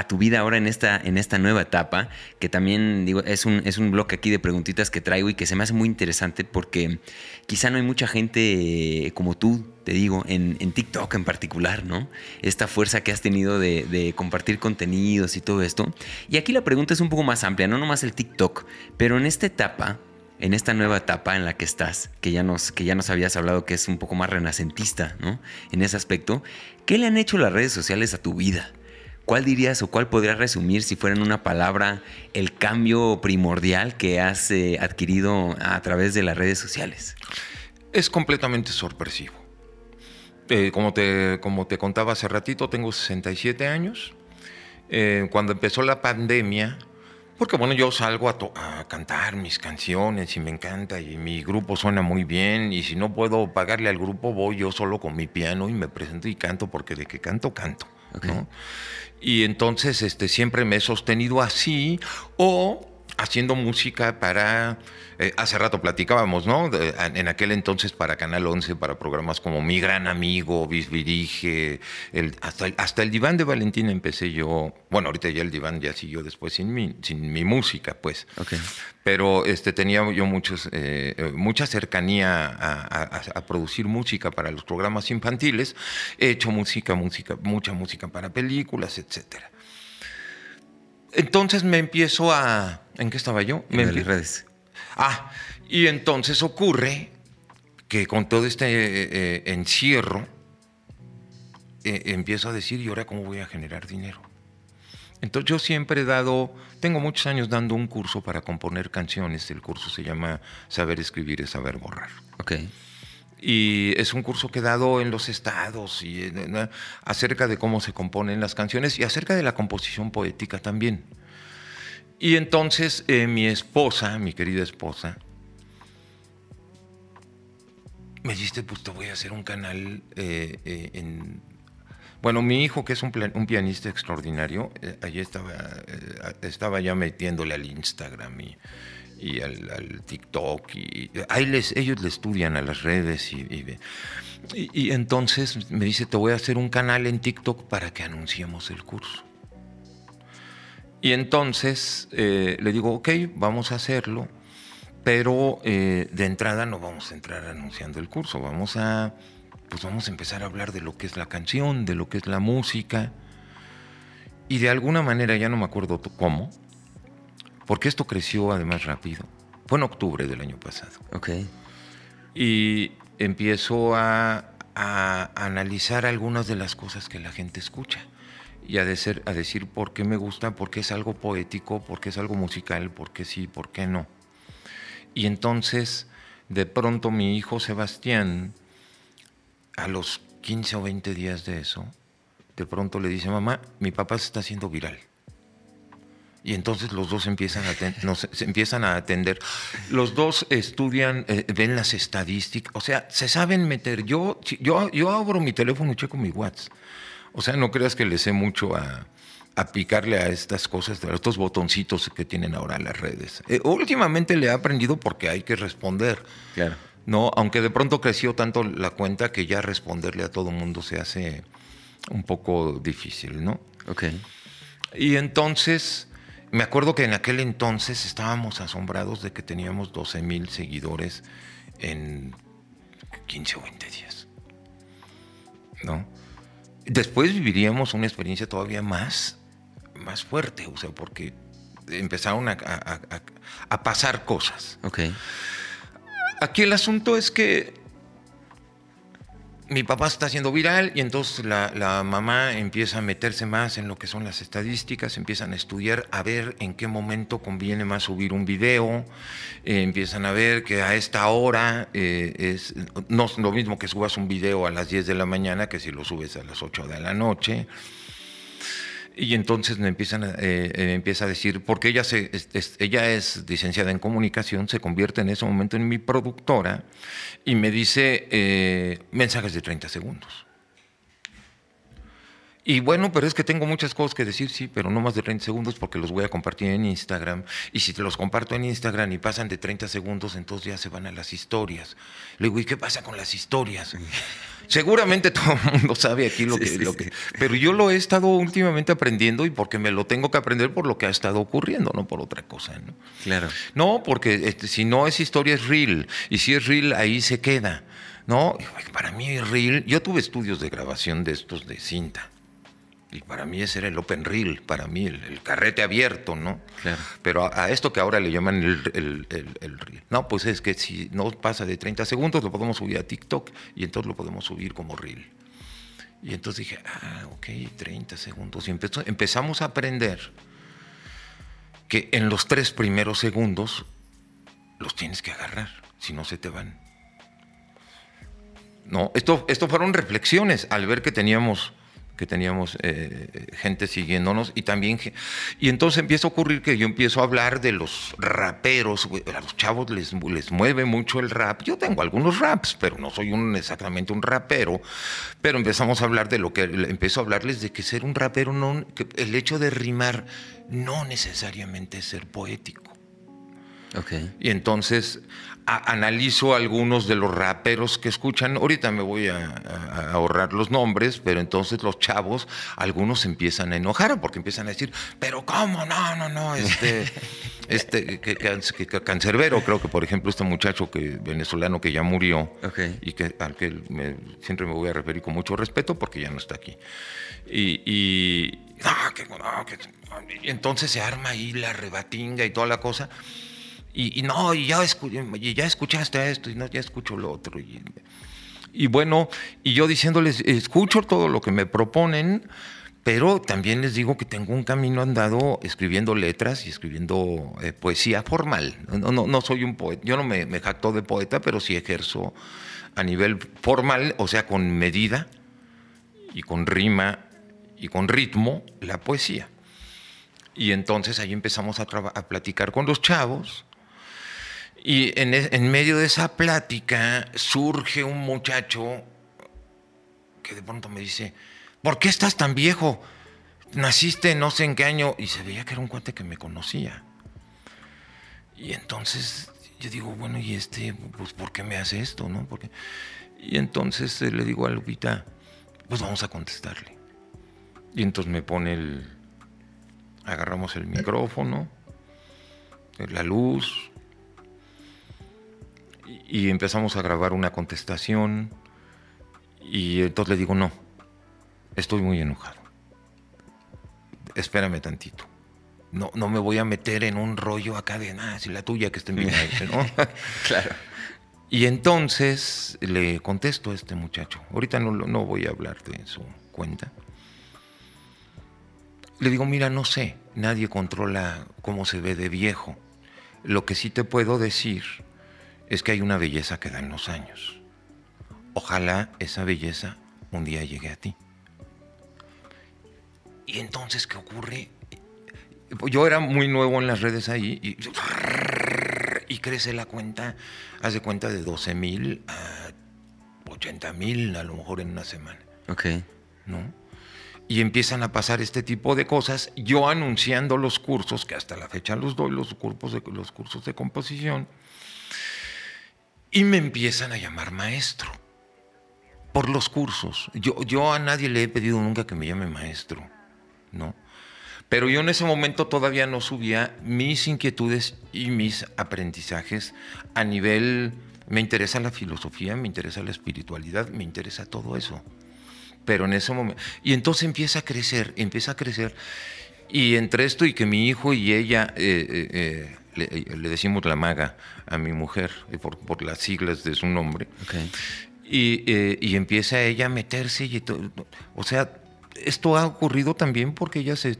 [SPEAKER 1] tu vida ahora en esta, en esta nueva etapa, que también digo, es un, es un bloque aquí de preguntitas que traigo y que se me hace muy interesante porque quizá no hay mucha gente como tú, te digo, en, TikTok en particular, ¿no? Esta fuerza que has tenido de, de, compartir contenidos y todo esto. Y aquí la pregunta es un poco más amplia, no nomás el TikTok, pero en esta etapa, en esta nueva etapa en la que estás, que ya nos, que ya nos habías hablado que es un poco más renacentista, ¿no? En ese aspecto, ¿qué le han hecho las redes sociales a tu vida? ¿Cuál dirías o cuál podrías resumir, si fuera en una palabra, el cambio primordial que has eh, adquirido a través de las redes sociales?
[SPEAKER 2] es completamente sorpresivo. Eh, como, te, como te contaba hace ratito, tengo 67 años. Eh, cuando empezó la pandemia, porque bueno, yo salgo a, cantar mis canciones y me encanta y mi grupo suena muy bien y si no puedo pagarle al grupo voy yo solo con mi piano y me presento y canto porque de que canto, canto. Y entonces este, siempre me he sostenido así o haciendo música para, eh, hace rato platicábamos, ¿no? en aquel entonces para Canal 11, para programas como Mi Gran Amigo, Bisbirige, el, hasta, el, hasta el diván de Valentina empecé yo, bueno, ahorita ya el diván ya siguió después sin mi, sin mi música, pues. Pero este, tenía yo muchos, eh, eh, mucha cercanía a, a, producir música para los programas infantiles. He hecho música, música, mucha música para películas, etcétera. Entonces me empiezo a... ¿En qué estaba yo?
[SPEAKER 1] En las redes.
[SPEAKER 2] Ah, y entonces ocurre que con todo este eh, eh, encierro eh, empiezo a decir, ¿y ahora cómo voy a generar dinero? Entonces yo siempre he dado, tengo muchos años dando un curso para componer canciones. El curso se llama Saber escribir y saber borrar.
[SPEAKER 1] Ok.
[SPEAKER 2] Y es un curso que he dado en los estados y acerca de cómo se componen las canciones y acerca de la composición poética también. Y entonces eh, mi esposa, mi querida esposa, me dice, pues te voy a hacer un canal eh, eh, en... Bueno, mi hijo, que es un, pianista extraordinario, allí estaba, estaba ya metiéndole al Instagram y y al, TikTok. Y, ahí les, ellos le estudian a las redes y, y, entonces me dice, te voy a hacer un canal en TikTok para que anunciemos el curso. Y entonces eh, le digo, ok, vamos a hacerlo, pero eh, de entrada no vamos a entrar anunciando el curso, vamos a, pues vamos a empezar a hablar de lo que es la canción, de lo que es la música. Y de alguna manera, ya no me acuerdo cómo, porque esto creció además rápido. Fue en octubre del año pasado.
[SPEAKER 1] Ok.
[SPEAKER 2] Y empiezo a, analizar algunas de las cosas que la gente escucha y a, decir, a decir por qué me gusta, por qué es algo poético, por qué es algo musical, por qué sí, por qué no. Y entonces, de pronto mi hijo Sebastián, a los 15 o 20 días de eso, de pronto le dice, mamá, mi papá se está haciendo viral. Y entonces los dos empiezan a, se empiezan a atender. Los dos estudian, eh, ven las estadísticas, o sea, se saben meter. Yo, yo, yo abro mi teléfono y checo mi WhatsApp. O sea, no creas que le sé mucho a, picarle a estas cosas, a estos botoncitos que tienen ahora las redes. Eh, últimamente le he aprendido porque hay que responder.
[SPEAKER 1] Claro.
[SPEAKER 2] No, aunque de pronto creció tanto la cuenta que ya responderle a todo mundo se hace un poco difícil, ¿no?
[SPEAKER 1] Ok.
[SPEAKER 2] Y entonces me acuerdo que en aquel entonces estábamos asombrados de que teníamos 12 mil seguidores en 15 o 20 días. ¿No? Después viviríamos una experiencia todavía más, más fuerte, o sea, porque empezaron a, a pasar cosas.
[SPEAKER 1] Ok.
[SPEAKER 2] Aquí el asunto es que mi papá está haciendo viral y entonces la, mamá empieza a meterse más en lo que son las estadísticas, empiezan a estudiar a ver en qué momento conviene más subir un video, eh, empiezan a ver que a esta hora eh, es no es lo mismo que subas un video a las 10 de la mañana que si lo subes a las 8 de la noche. Y entonces me empiezan eh, eh, empieza a decir, porque ella, se, es, ella es licenciada en comunicación, se convierte en ese momento en mi productora y me dice eh, mensajes de 30 segundos. Y bueno, pero es que tengo muchas cosas que decir, sí, pero no más de 30 segundos porque los voy a compartir en Instagram. Y si te los comparto en Instagram y pasan de 30 segundos, entonces ya se van a las historias. Le digo, ¿y qué pasa con las historias? Seguramente todo el mundo sabe aquí lo, que, lo que... Pero yo lo he estado últimamente aprendiendo y porque me lo tengo que aprender por lo que ha estado ocurriendo, no por otra cosa. ¿no?
[SPEAKER 1] Claro.
[SPEAKER 2] No, porque este, si no es historia es real. Y si es real, ahí se queda. ¿no? Para mí es real. Yo tuve estudios de grabación de estos de cinta. Y para mí ese era el open reel, para mí el, carrete abierto, ¿no?
[SPEAKER 1] Claro.
[SPEAKER 2] Pero a, esto que ahora le llaman el, el, reel. No, pues es que si no pasa de 30 segundos lo podemos subir a TikTok y entonces lo podemos subir como reel. Y entonces dije, ah, ok, 30 segundos. Y empezamos a aprender que en los tres primeros segundos los tienes que agarrar, si no se te van. No, esto, esto fueron reflexiones al ver que teníamos que teníamos eh, gente siguiéndonos y también y entonces empieza a ocurrir que yo empiezo a hablar de los raperos a los chavos les, les mueve mucho el rap yo tengo algunos raps pero no soy un, exactamente un rapero pero empezamos a hablar de lo que empiezo a hablarles de que ser un rapero no que el hecho de rimar no necesariamente es ser poético
[SPEAKER 1] okay.
[SPEAKER 2] y entonces analizo algunos de los raperos que escuchan. Ahorita me voy a, ahorrar los nombres, pero entonces los chavos, algunos empiezan a enojar porque empiezan a decir, pero ¿cómo? No, no, no, este, este, que, cancerbero, creo que por ejemplo este muchacho que venezolano que ya murió y que al que siempre me voy a referir con mucho respeto porque ya no está aquí. Y, y, y entonces se arma ahí la rebatinga y toda la cosa. Y, no, y ya, ya escuchaste esto, y no, ya escucho lo otro. Y, bueno, y yo diciéndoles, escucho todo lo que me proponen, pero también les digo que tengo un camino andado escribiendo letras y escribiendo eh, poesía formal. No, no, no, soy un poeta, yo no me, me jacto de poeta, pero sí ejerzo a nivel formal, o sea, con medida y con rima y con ritmo, la poesía. Y entonces ahí empezamos a, a platicar con los chavos y e, en, medio de esa plática surge un muchacho que de pronto me dice, ¿por qué estás tan viejo? Naciste no sé en qué año. Y se veía que era un cuate que me conocía. Y entonces yo digo, bueno, ¿y este, pues por qué me hace esto? ¿no? Porque... Y entonces eh, le digo a Lupita, pues vamos a contestarle. Y entonces me pone el... Agarramos el micrófono, la luz, y empezamos a grabar una contestación y entonces le digo, no, estoy muy enojado. Espérame tantito. No, no me voy a meter en un rollo acá de nada, si la tuya que esté bien ¿no?
[SPEAKER 1] claro.
[SPEAKER 2] Y entonces le contesto a este muchacho. Ahorita no, no voy a hablar de su cuenta. Le digo, mira, no sé, nadie controla cómo se ve de viejo. Lo que sí te puedo decir es que hay una belleza que da en los años. Ojalá esa belleza un día llegue a ti. Y entonces, ¿qué ocurre? Yo era muy nuevo en las redes ahí y, y crece la cuenta, hace cuenta de 12 mil a 80 mil a lo mejor en una semana.
[SPEAKER 1] Ok.
[SPEAKER 2] ¿No? Y empiezan a pasar este tipo de cosas, yo anunciando los cursos, que hasta la fecha los doy, los cursos de, los cursos de composición, y me empiezan a llamar maestro por los cursos. Yo, yo a nadie le he pedido nunca que me llame maestro, ¿no? Pero yo en ese momento todavía no subía mis inquietudes y mis aprendizajes a nivel, me interesa la filosofía, me interesa la espiritualidad, me interesa todo eso. Pero en ese momento, y entonces empieza a crecer, empieza a crecer. Y entre esto y que mi hijo y ella eh, eh, eh, eh, le, decimos la maga a mi mujer, eh, por, las siglas de su nombre. Eh, y, empieza ella a meterse y o sea, esto ha ocurrido también porque ella, se,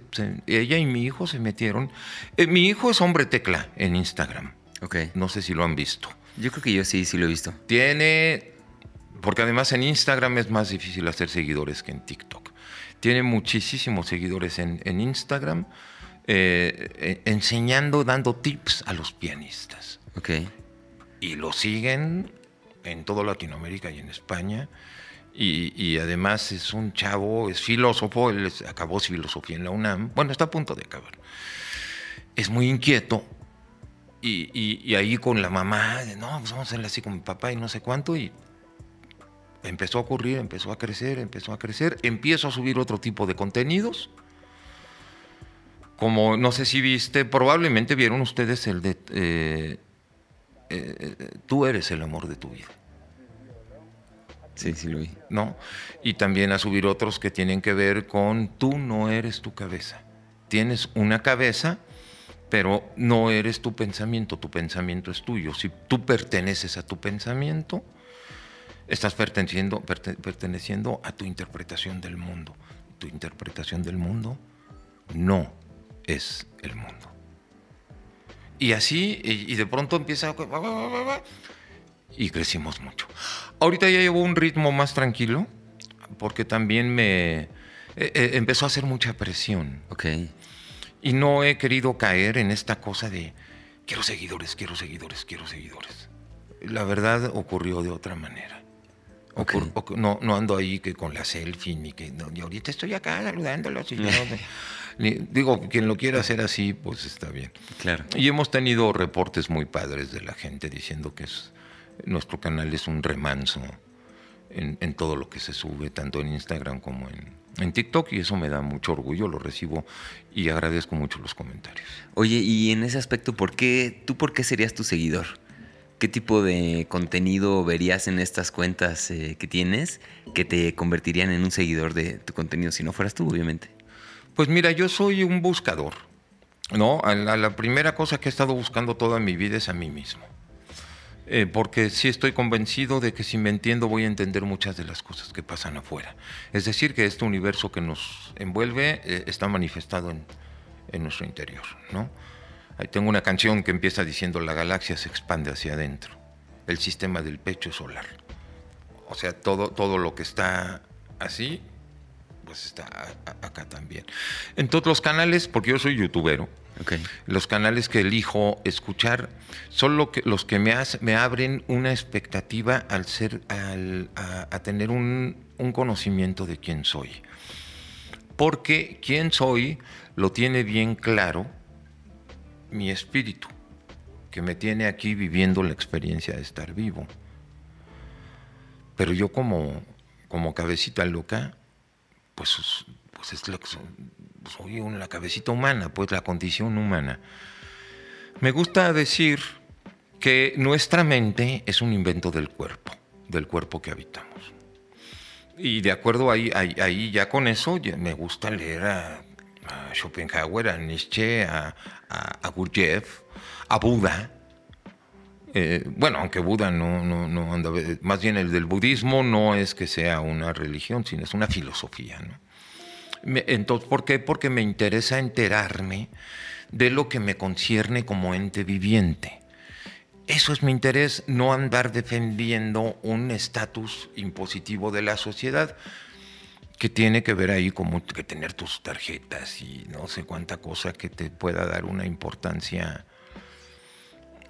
[SPEAKER 2] ella y mi hijo se metieron. mi hijo es hombre tecla en Instagram.
[SPEAKER 1] Okay.
[SPEAKER 2] No sé si lo han visto.
[SPEAKER 1] Yo creo que yo sí, sí lo he visto.
[SPEAKER 2] Tiene, porque además en Instagram es más difícil hacer seguidores que en TikTok. Tiene muchísimos seguidores en, en Instagram eh, eh, enseñando, dando tips a los pianistas.
[SPEAKER 1] Okay.
[SPEAKER 2] Y lo siguen en toda Latinoamérica y en España. Y, además es un chavo, es filósofo, él acabó filosofía en la UNAM. Bueno, está a punto de acabar. Es muy inquieto. Y, ahí con la mamá, no, pues vamos a hacerle así con mi papá y no sé cuánto. Y empezó a ocurrir, empezó a crecer, empezó a crecer. Empiezo a subir otro tipo de contenidos como no sé si viste, probablemente vieron ustedes el de eh, eh, Tú eres el amor de tu vida.
[SPEAKER 1] Sí, sí lo vi.
[SPEAKER 2] ¿No? Y también a subir otros que tienen que ver con Tú no eres tu cabeza. Tienes una cabeza, pero no eres tu pensamiento, tu pensamiento es tuyo. Si tú perteneces a tu pensamiento, estás perteneciendo, perteneciendo a tu interpretación del mundo. Tu interpretación del mundo no es el mundo. Y así, y, de pronto empieza... y crecimos mucho. Ahorita ya llevo un ritmo más tranquilo porque también me eh, eh, empezó a hacer mucha presión.
[SPEAKER 1] Ok.
[SPEAKER 2] Y no he querido caer en esta cosa de quiero seguidores, quiero seguidores, quiero seguidores. La verdad ocurrió de otra manera. no, no ando ahí que con la selfie, ni que no, ahorita estoy acá saludándolos. Y digo, quien lo quiera hacer así, pues está bien.
[SPEAKER 1] Claro.
[SPEAKER 2] Y hemos tenido reportes muy padres de la gente diciendo que es, nuestro canal es un remanso en, todo lo que se sube, tanto en Instagram como en, en TikTok y eso me da mucho orgullo, lo recibo y agradezco mucho los comentarios.
[SPEAKER 1] Oye, y en ese aspecto, ¿por qué, ¿tú por qué serías tu seguidor? ¿Qué tipo de contenido verías en estas cuentas eh, que tienes que te convertirían en un seguidor de tu contenido si no fueras tú, obviamente?
[SPEAKER 2] Pues mira, yo soy un buscador, ¿no? la primera cosa que he estado buscando toda mi vida es a mí mismo. Eh, porque sí estoy convencido de que si me entiendo voy a entender muchas de las cosas que pasan afuera. Es decir, que este universo que nos envuelve eh, está manifestado en, nuestro interior. ¿no? Ahí tengo una canción que empieza diciendo la galaxia se expande hacia adentro, el sistema del pecho solar. O sea, todo, todo lo que está así, pues está acá también. En todos los canales, porque yo soy youtubero, los canales que elijo escuchar son lo que, los que me, me abren una expectativa al ser, a, tener un, conocimiento de quién soy. Porque quién soy lo tiene bien claro mi espíritu, que me tiene aquí viviendo la experiencia de estar vivo. Pero yo como, como cabecita loca, pues, pues es lo que soy una cabecita humana, pues la condición humana. Me gusta decir que nuestra mente es un invento del cuerpo, del cuerpo que habitamos. Y de acuerdo ahí, ahí, ya con eso me gusta leer a, Schopenhauer, a Nietzsche, a, a, Gurdjieff, a Buda. Eh, bueno, aunque Buda no, no, anda, más bien el del budismo no es que sea una religión, sino es una filosofía. ¿no? entonces, ¿Por qué? Porque me interesa enterarme de lo que me concierne como ente viviente. Eso es mi interés, no andar defendiendo un estatus impositivo de la sociedad que tiene que ver ahí como que tener tus tarjetas y no sé cuánta cosa que te pueda dar una importancia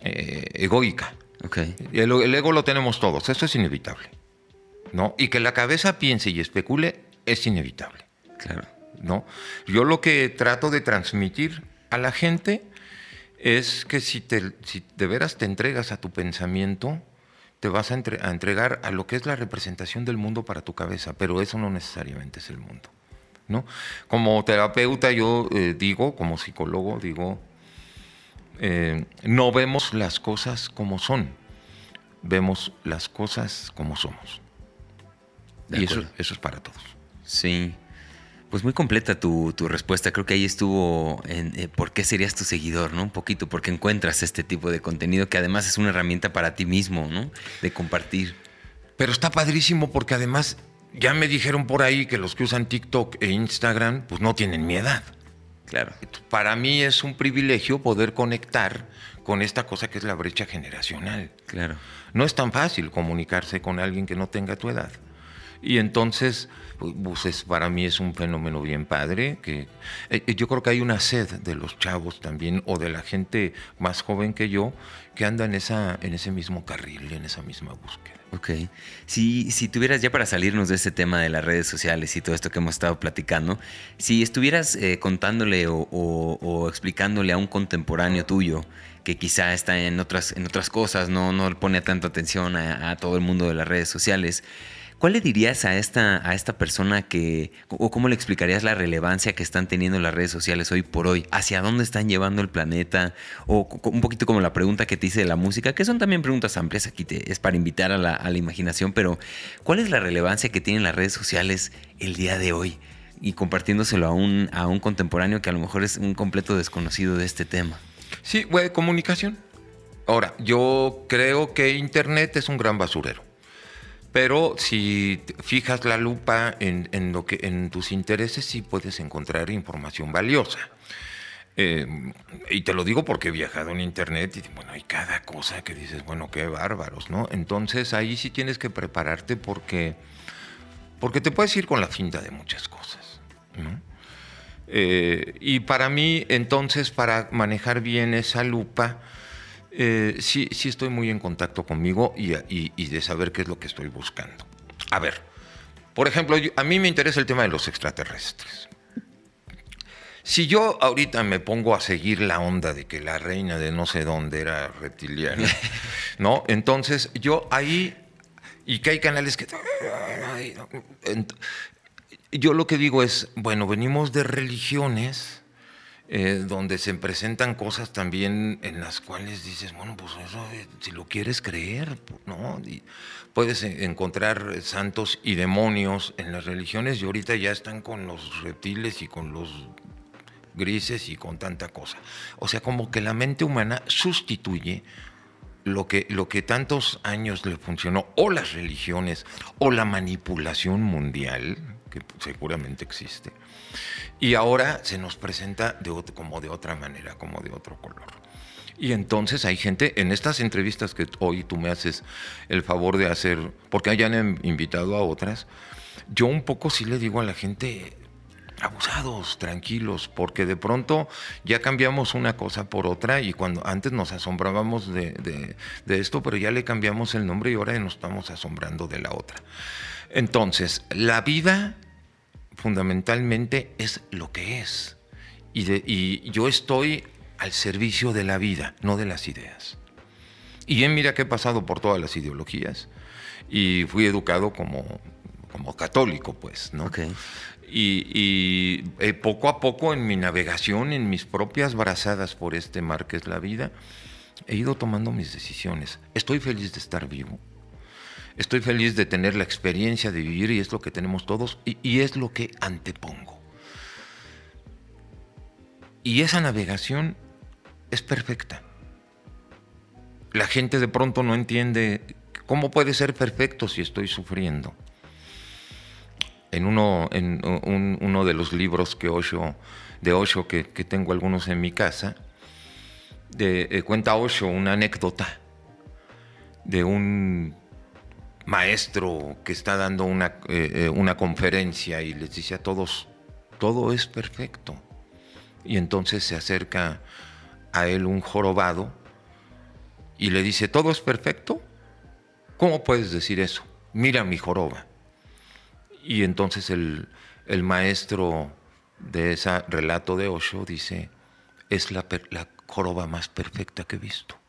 [SPEAKER 2] eh, egoica.
[SPEAKER 1] Okay.
[SPEAKER 2] El, el, ego lo tenemos todos, eso es inevitable. ¿no? Y que la cabeza piense y especule es inevitable.
[SPEAKER 1] Claro.
[SPEAKER 2] ¿no? Yo lo que trato de transmitir a la gente es que si, te, si de veras te entregas a tu pensamiento, te vas a, entregar a lo que es la representación del mundo para tu cabeza, pero eso no necesariamente es el mundo. ¿no? Como terapeuta yo eh, digo, como psicólogo digo, eh, no vemos las cosas como son, vemos las cosas como somos. y eso, eso es para todos.
[SPEAKER 1] Sí. Pues muy completa tu, respuesta. Creo que ahí estuvo en eh, por qué serías tu seguidor, ¿no? Un poquito, porque encuentras este tipo de contenido que además es una herramienta para ti mismo, ¿no? De compartir.
[SPEAKER 2] Pero está padrísimo porque además ya me dijeron por ahí que los que usan TikTok e Instagram, pues no tienen mi edad.
[SPEAKER 1] Claro.
[SPEAKER 2] Para mí es un privilegio poder conectar con esta cosa que es la brecha generacional.
[SPEAKER 1] Claro.
[SPEAKER 2] No es tan fácil comunicarse con alguien que no tenga tu edad. Y entonces, pues para mí es un fenómeno bien padre, que eh, yo creo que hay una sed de los chavos también, o de la gente más joven que yo, que anda en, esa, en ese mismo carril, en esa misma búsqueda.
[SPEAKER 1] Ok. Si, si tuvieras ya para salirnos de este tema de las redes sociales y todo esto que hemos estado platicando, si estuvieras eh, contándole o, explicándole a un contemporáneo tuyo que quizá está en otras, en otras cosas, no, no pone tanta atención a todo el mundo de las redes sociales, ¿Cuál le dirías a esta, a esta persona que, o cómo le explicarías la relevancia que están teniendo las redes sociales hoy por hoy? ¿Hacia dónde están llevando el planeta? O un poquito como la pregunta que te hice de la música, que son también preguntas amplias, aquí es para invitar a la, a la imaginación, pero ¿cuál es la relevancia que tienen las redes sociales el día de hoy? Y compartiéndoselo a un, a un contemporáneo que a lo mejor es un completo desconocido de este tema.
[SPEAKER 2] Sí, web comunicación. Ahora, yo creo que Internet es un gran basurero. Pero si fijas la lupa en, lo que, en tus intereses, sí puedes encontrar información valiosa. Eh, y te lo digo porque he viajado en internet y bueno, hay cada cosa que dices, bueno, qué bárbaros, ¿no? Entonces ahí sí tienes que prepararte porque, porque te puedes ir con la finta de muchas cosas, eh, y para mí, entonces, para manejar bien esa lupa, eh, sí, sí estoy muy en contacto conmigo y, y, de saber qué es lo que estoy buscando. A ver, por ejemplo, a mí me interesa el tema de los extraterrestres. Si yo ahorita me pongo a seguir la onda de que la reina de no sé dónde era reptiliana, ¿no? Entonces yo ahí, y que hay canales que... Yo lo que digo es, bueno, venimos de religiones eh, donde se presentan cosas también en las cuales dices, bueno, pues eso, eh, si lo quieres creer, ¿no? puedes encontrar santos y demonios en las religiones y ahorita ya están con los reptiles y con los grises y con tanta cosa. O sea, como que la mente humana sustituye lo que, lo que tantos años le funcionó, o las religiones, o la manipulación mundial, que seguramente existe, y ahora se nos presenta de, como de otra manera, como de otro color. Y entonces hay gente, en estas entrevistas que hoy tú me haces el favor de hacer, porque hayan invitado a otras, yo un poco sí le digo a la gente, abusados, tranquilos, porque de pronto ya cambiamos una cosa por otra y cuando antes nos asombrábamos de, esto, pero ya le cambiamos el nombre y ahora nos estamos asombrando de la otra. Entonces, la vida fundamentalmente es lo que es. Y, y yo estoy al servicio de la vida, no de las ideas. Y en mira que he pasado por todas las ideologías y fui educado como, como católico, pues, ¿no? Y, eh, poco a poco en mi navegación, en mis propias brazadas por este mar que es la vida, he ido tomando mis decisiones. Estoy feliz de estar vivo. Estoy feliz de tener la experiencia de vivir y es lo que tenemos todos y, es lo que antepongo. Y esa navegación es perfecta. La gente de pronto no entiende cómo puede ser perfecto si estoy sufriendo en uno, en uno de los libros que Osho, de Osho, que, tengo algunos en mi casa, de, eh, cuenta Osho una anécdota de un maestro que está dando una, eh, eh, una conferencia y les dice a todos, todo es perfecto. Y entonces se acerca a él un jorobado y le dice, ¿todo es perfecto? ¿Cómo puedes decir eso? Mira mi joroba. Y entonces el, maestro de ese relato de Osho dice, es la, la joroba más perfecta que he visto.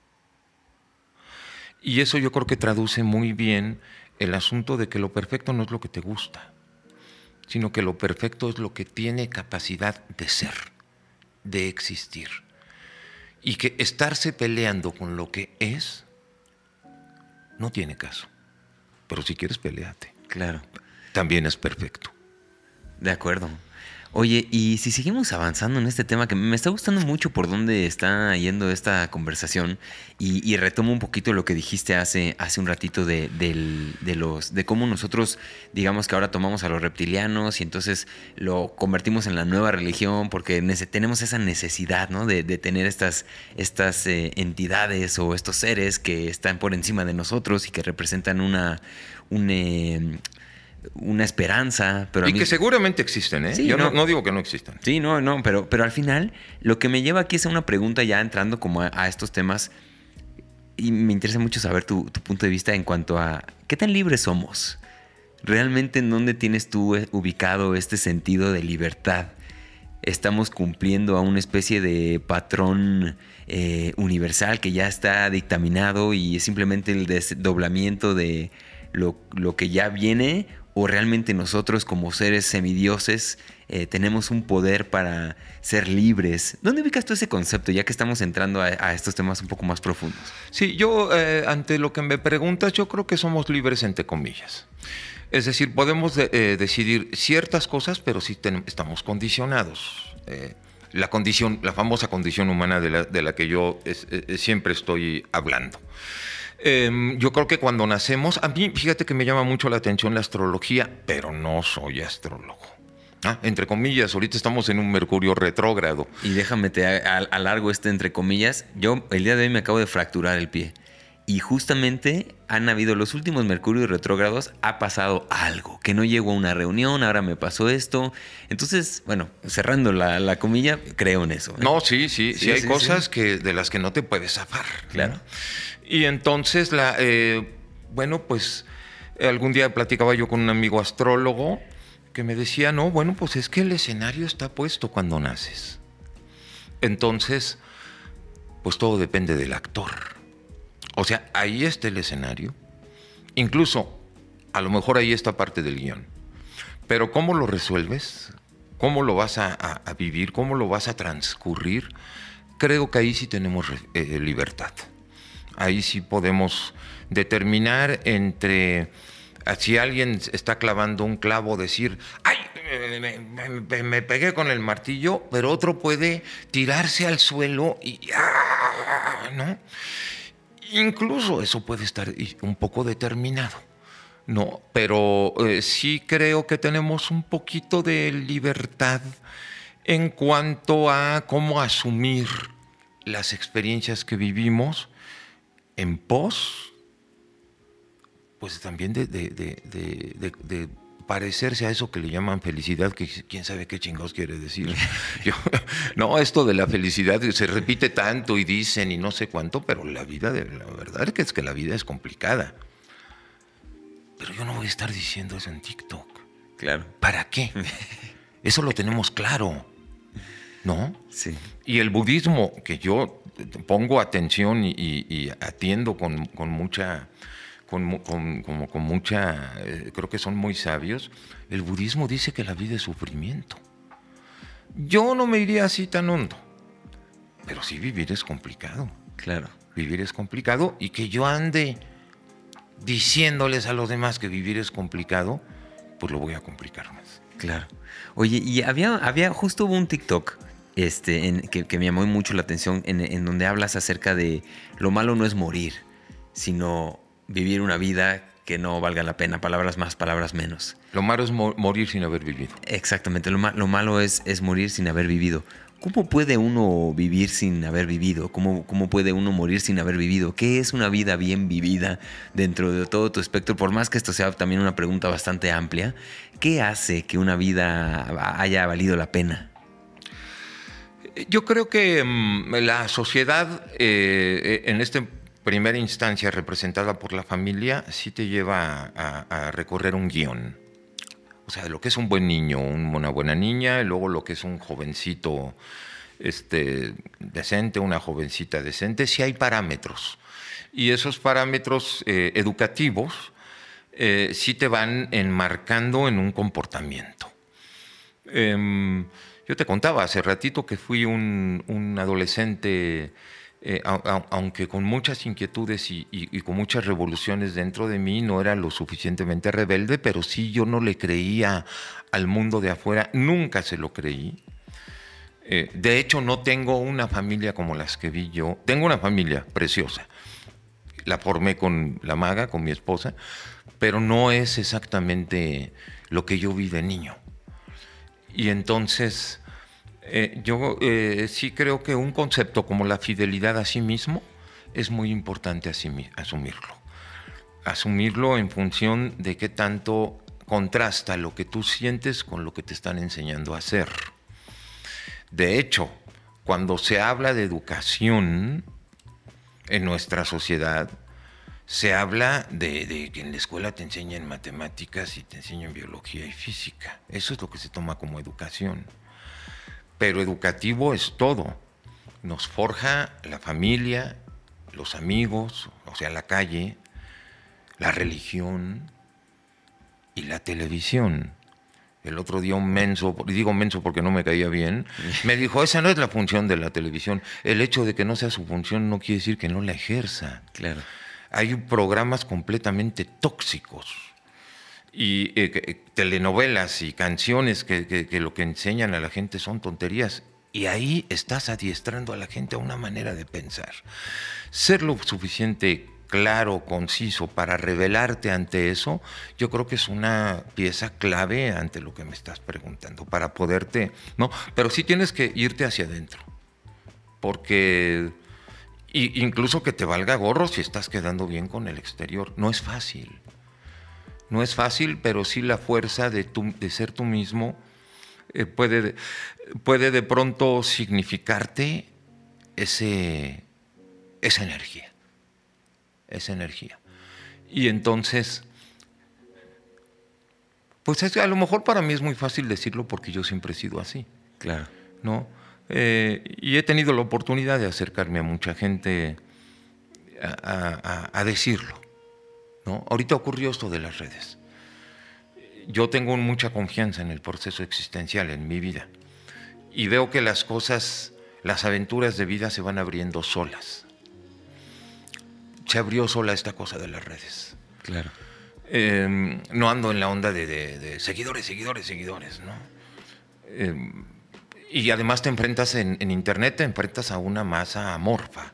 [SPEAKER 2] Y eso yo creo que traduce muy bien el asunto de que lo perfecto no es lo que te gusta, sino que lo perfecto es lo que tiene capacidad de ser, de existir. Y que estarse peleando con lo que es no tiene caso. Pero si quieres, peleate.
[SPEAKER 1] Claro
[SPEAKER 2] también es perfecto.
[SPEAKER 1] De acuerdo. Oye, y si seguimos avanzando en este tema, que me está gustando mucho por dónde está yendo esta conversación, y, retomo un poquito lo que dijiste hace, hace un ratito de, los, de cómo nosotros, digamos que ahora tomamos a los reptilianos y entonces lo convertimos en la nueva religión, porque tenemos esa necesidad ¿no? de, tener estas, estas eh, entidades o estos seres que están por encima de nosotros y que representan una, un, eh, una esperanza. Pero
[SPEAKER 2] y que seguramente existen, ¿eh? Yo no, digo que no existan.
[SPEAKER 1] Sí, no, no, pero, pero al final lo que me lleva aquí es a una pregunta ya entrando como a, estos temas y me interesa mucho saber tu, punto de vista en cuanto a qué tan libres somos. ¿Realmente en dónde tienes tú eh, ubicado este sentido de libertad? Estamos cumpliendo a una especie de patrón eh, universal que ya está dictaminado y es simplemente el desdoblamiento de lo, lo que ya viene o realmente nosotros como seres semidioses eh, tenemos un poder para ser libres. ¿Dónde ubicas tú ese concepto, ya que estamos entrando a, estos temas un poco más profundos?
[SPEAKER 2] Sí, yo eh, ante lo que me preguntas, yo creo que somos libres entre comillas. Es decir, podemos eh, decidir ciertas cosas, pero sí estamos condicionados. la condición, la famosa condición humana de la, de la que yo siempre estoy hablando. Em, yo creo que cuando nacemos, a mí fíjate que me llama mucho la atención la astrología, pero no soy astrólogo. Ah, entre comillas, ahorita estamos en un Mercurio retrógrado.
[SPEAKER 1] Y déjame te alargo este entre comillas. Yo el día de hoy me acabo de fracturar el pie. Y justamente han habido los últimos Mercurio retrógrados, ha pasado algo, que no llego a una reunión, ahora me pasó esto. Entonces, bueno, cerrando la, comilla, creo en eso.
[SPEAKER 2] ¿eh? No, sí, sí, sí, hay cosas Que, de las que no te puedes zafar.
[SPEAKER 1] Claro.
[SPEAKER 2] Y entonces, la, eh, bueno, pues algún día platicaba yo con un amigo astrólogo que me decía, no, bueno, pues es que el escenario está puesto cuando naces. Entonces, pues todo depende del actor. O sea, ahí está el escenario. Incluso, a lo mejor ahí está parte del guion. Pero ¿cómo lo resuelves? ¿Cómo lo vas a, vivir? ¿Cómo lo vas a transcurrir? Creo que ahí sí tenemos eh, libertad. Ahí sí podemos determinar entre si alguien está clavando un clavo, decir, ¡ay! Me, pegué con el martillo, pero otro puede tirarse al suelo y. ¡ah! ¿No? Incluso eso puede estar un poco determinado. No, pero eh, sí creo que tenemos un poquito de libertad en cuanto a cómo asumir las experiencias que vivimos en pos pues también de, parecerse a eso que le llaman felicidad, que quién sabe qué chingados quiere decir. no, esto de la felicidad se repite tanto y dicen y no sé cuánto, pero la vida, la verdad es que, es que la vida es complicada. Pero yo no voy a estar diciendo eso en TikTok.
[SPEAKER 1] Claro.
[SPEAKER 2] ¿Para qué? Eso lo tenemos claro. ¿No?
[SPEAKER 1] Sí.
[SPEAKER 2] Y el budismo, que yo pongo atención y, atiendo con, con mucha con mucha, eh, creo que son muy sabios, el budismo dice que la vida es sufrimiento. Yo no me iría así tan hondo, pero sí vivir es complicado.
[SPEAKER 1] Claro.
[SPEAKER 2] Vivir es complicado y que yo ande diciéndoles a los demás que vivir es complicado, pues lo voy a complicar más.
[SPEAKER 1] Claro. Oye, y había, había justo hubo un TikTok este, en, que, me llamó mucho la atención, en, en donde hablas acerca de lo malo no es morir, sino vivir una vida que no valga la pena, palabras más, palabras menos.
[SPEAKER 2] Lo malo es morir sin haber vivido.
[SPEAKER 1] Exactamente, lo, malo es, es, morir sin haber vivido. ¿Cómo puede uno vivir sin haber vivido? ¿Cómo, ¿Cómo puede uno morir sin haber vivido? ¿Qué es una vida bien vivida dentro de todo tu espectro? Por más que esto sea también una pregunta bastante amplia, ¿qué hace que una vida haya valido la pena?
[SPEAKER 2] Yo creo que mm, la sociedad eh, en este primera instancia representada por la familia sí te lleva a, recorrer un guion. O sea, lo que es un buen niño, una buena niña, y luego lo que es un jovencito este, decente, una jovencita decente, sí hay parámetros. Y esos parámetros eh, educativos eh, sí te van enmarcando en un comportamiento. Em, yo te contaba hace ratito que fui un, adolescente eh, aunque con muchas inquietudes y, con muchas revoluciones dentro de mí, no era lo suficientemente rebelde, pero sí yo no le creía al mundo de afuera, nunca se lo creí. Eh, de hecho, no tengo una familia como las que vi yo. Tengo una familia preciosa. La formé con la maga, con mi esposa, pero no es exactamente lo que yo vi de niño. Y entonces eh, yo eh, sí creo que un concepto como la fidelidad a sí mismo es muy importante asumirlo. Asumirlo en función de qué tanto contrasta lo que tú sientes con lo que te están enseñando a hacer. De hecho, cuando se habla de educación en nuestra sociedad, se habla de, que en la escuela te enseñan matemáticas y te enseñan biología y física. Eso es lo que se toma como educación pero educativo es todo. Nos forja la familia, los amigos, o sea, la calle, la religión y la televisión. El otro día un menso, digo menso porque no me caía bien, me dijo, esa no es la función de la televisión. El hecho de que no sea su función no quiere decir que no la ejerza.
[SPEAKER 1] Claro.
[SPEAKER 2] Hay programas completamente tóxicos y eh, telenovelas y canciones que, lo que enseñan a la gente son tonterías. Y ahí estás adiestrando a la gente a una manera de pensar. Ser lo suficientemente claro, conciso, para revelarte ante eso, yo creo que es una pieza clave ante lo que me estás preguntando, para poderte, ¿no? Pero sí tienes que irte hacia adentro, porque incluso que te valga gorro si estás quedando bien con el exterior, no es fácil. No es fácil, pero sí la fuerza de, de ser tú mismo eh, puede, puede de pronto significarte ese, esa energía. Esa energía. Y entonces, pues es, a lo mejor para mí es muy fácil decirlo porque yo siempre he sido así.
[SPEAKER 1] Claro.
[SPEAKER 2] ¿No? Eh, y he tenido la oportunidad de acercarme a mucha gente a, decirlo. ¿no? Ahorita ocurrió esto de las redes. Yo tengo mucha confianza en el proceso existencial, en mi vida. Y veo que las cosas, las aventuras de vida se van abriendo solas. Se abrió sola esta cosa de las redes.
[SPEAKER 1] Claro.
[SPEAKER 2] Em, no ando en la onda de, seguidores, seguidores, seguidores, ¿no? Em, y además te enfrentas en, Internet, te enfrentas a una masa amorfa.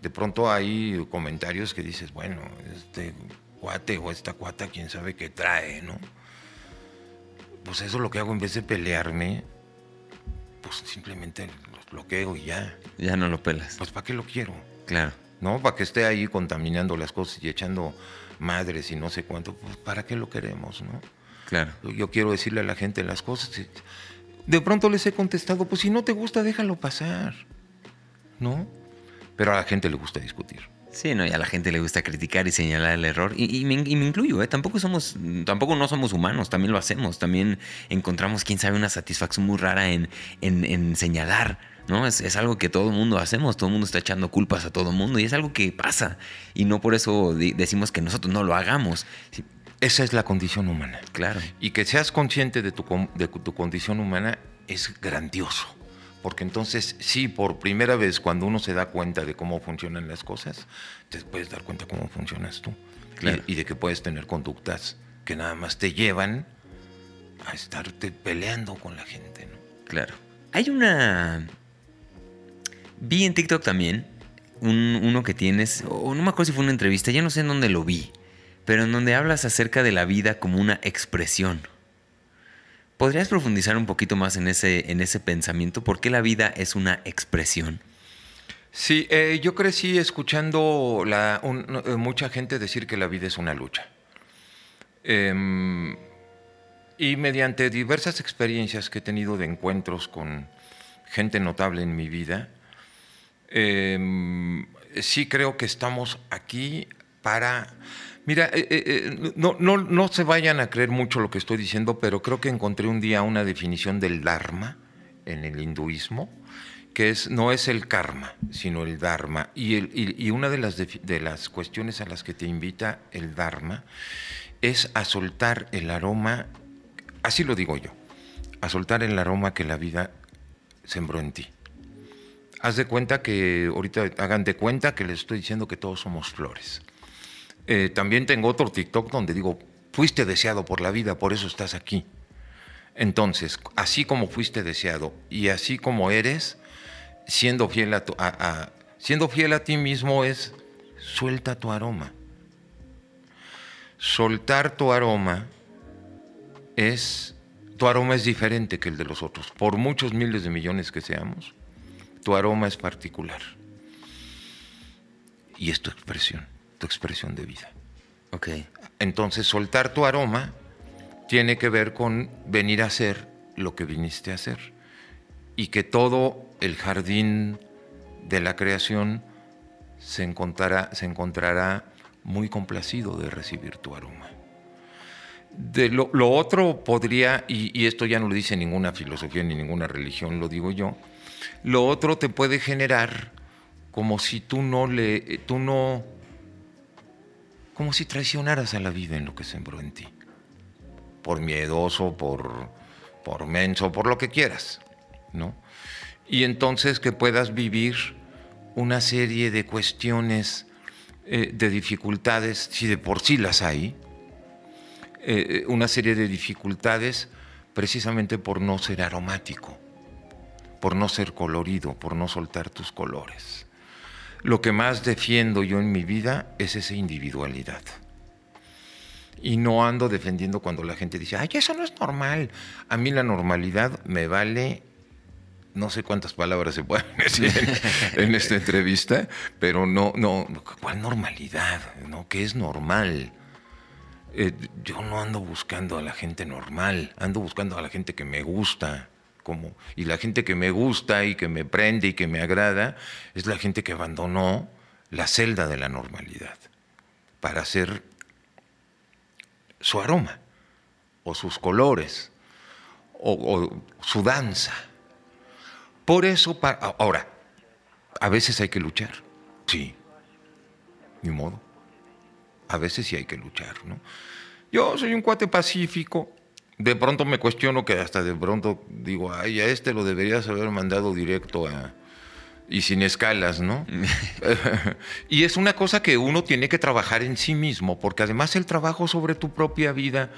[SPEAKER 2] De pronto hay comentarios que dices, bueno, este cuate o esta cuata, quién sabe qué trae, ¿no? Pues eso es lo que hago en vez de pelearme, pues simplemente los bloqueo y ya.
[SPEAKER 1] Ya no lo pelas.
[SPEAKER 2] Pues ¿para qué lo quiero?
[SPEAKER 1] Claro.
[SPEAKER 2] ¿No? Para que esté ahí contaminando las cosas y echando madres y no sé cuánto, pues ¿para qué lo queremos, no?
[SPEAKER 1] Claro.
[SPEAKER 2] Yo quiero decirle a la gente las cosas de pronto les he contestado, pues si no te gusta, déjalo pasar. ¿No? Pero a la gente le gusta discutir.
[SPEAKER 1] Sí, no, y a la gente le gusta criticar y señalar el error. Y, me, incluyo, ¿eh? Tampoco somos, tampoco no somos humanos, también lo hacemos. También encontramos, quién sabe, una satisfacción muy rara en, en, señalar. ¿no? Es, es, algo que todo el mundo hacemos, todo el mundo está echando culpas a todo el mundo y es algo que pasa. Y no por eso decimos que nosotros no lo hagamos.
[SPEAKER 2] Esa es la condición humana.
[SPEAKER 1] Claro.
[SPEAKER 2] Y que seas consciente de tu, de tu condición humana es grandioso. Porque entonces, sí, por primera vez, cuando uno se da cuenta de cómo funcionan las cosas, te puedes dar cuenta cómo funcionas tú. Claro. Y, de que puedes tener conductas que nada más te llevan a estarte peleando con la gente. ¿no?
[SPEAKER 1] Claro. Hay una. Vi en TikTok también uno que tienes, o no me acuerdo si fue una entrevista, ya no sé en dónde lo vi pero en donde hablas acerca de la vida como una expresión. ¿Podrías profundizar un poquito más en ese, en ese pensamiento? ¿Por qué la vida es una expresión?
[SPEAKER 2] Sí, eh, yo crecí escuchando eh, mucha gente decir que la vida es una lucha. Em, y mediante diversas experiencias que he tenido de encuentros con gente notable en mi vida, em, sí creo que estamos aquí para Mira, eh, eh, eh, no, no, no se vayan a creer mucho lo que estoy diciendo, pero creo que encontré un día una definición del Dharma en el hinduismo, que es, no es el karma, sino el Dharma. Y, el, y, una de las, de las cuestiones a las que te invita el Dharma es a soltar el aroma, así lo digo yo, a soltar el aroma que la vida sembró en ti. Haz de cuenta que, ahorita hagan de cuenta que les estoy diciendo que todos somos flores eh, también tengo otro TikTok donde digo, fuiste deseado por la vida, por eso estás aquí. Entonces, así como fuiste deseado y así como eres, siendo fiel a, siendo fiel a ti mismo es suelta tu aroma. Soltar tu aroma es tu aroma es diferente que el de los otros. Por muchos miles de millones que seamos, tu aroma es particular. Y es tu expresión expresión de vida.
[SPEAKER 1] Ok.
[SPEAKER 2] Entonces, soltar tu aroma tiene que ver con venir a hacer lo que viniste a hacer. Y que todo el jardín de la creación se encontrará, se encontrará muy complacido de recibir tu aroma. De lo, otro podría, y, y, esto ya no lo dice ninguna filosofía ni ninguna religión, lo digo yo, lo otro te puede generar como si tú no le, tú no como si traicionaras a la vida en lo que sembró en ti. Por miedoso, por, por menso, por lo que quieras, ¿no? Y entonces que puedas vivir una serie de cuestiones, eh, de dificultades, si de por sí las hay, eh, una serie de dificultades precisamente por no ser aromático, por no ser colorido, por no soltar tus colores. Lo que más defiendo yo en mi vida es esa individualidad. Y no ando defendiendo cuando la gente dice, ay, eso no es normal. A mí la normalidad me vale, no sé cuántas palabras se pueden decir en, esta entrevista, pero no, no, ¿cuál normalidad? ¿No? ¿Qué es normal? Eh, yo no ando buscando a la gente normal, ando buscando a la gente que me gusta. Y la gente que me gusta y que me prende y que me agrada es la gente que abandonó la celda de la normalidad para hacer su aroma, o sus colores, o, su danza. Por eso, ahora, a veces hay que luchar, sí, ni modo. A veces sí hay que luchar, ¿no? Yo soy un cuate pacífico, de pronto me cuestiono que hasta de pronto digo, ay, a este lo deberías haber mandado directo a, y sin escalas, ¿no? y es una cosa que uno tiene que trabajar en sí mismo, porque además el trabajo sobre tu propia vida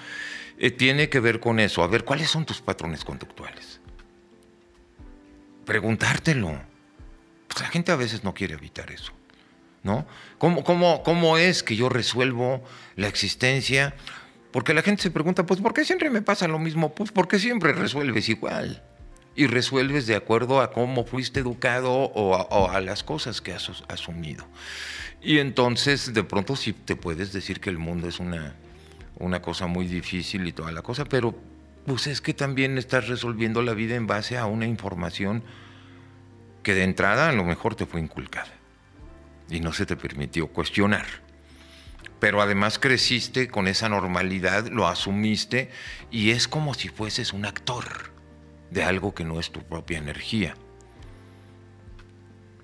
[SPEAKER 2] eh, tiene que ver con eso. A ver, ¿cuáles son tus patrones conductuales? Preguntártelo. Pues la gente a veces no quiere evitar eso, ¿no? ¿Cómo, cómo, cómo es que yo resuelvo la existencia? Porque la gente se pregunta, pues, ¿por qué siempre me pasa lo mismo? Pues porque siempre resuelves igual y resuelves de acuerdo a cómo fuiste educado o a, las cosas que has asumido. Y entonces de pronto sí te puedes decir que el mundo es una, una cosa muy difícil y toda la cosa, pero pues es que también estás resolviendo la vida en base a una información que de entrada a lo mejor te fue inculcada y no se te permitió cuestionar. Pero además creciste con esa normalidad, lo asumiste y es como si fueses un actor de algo que no es tu propia energía.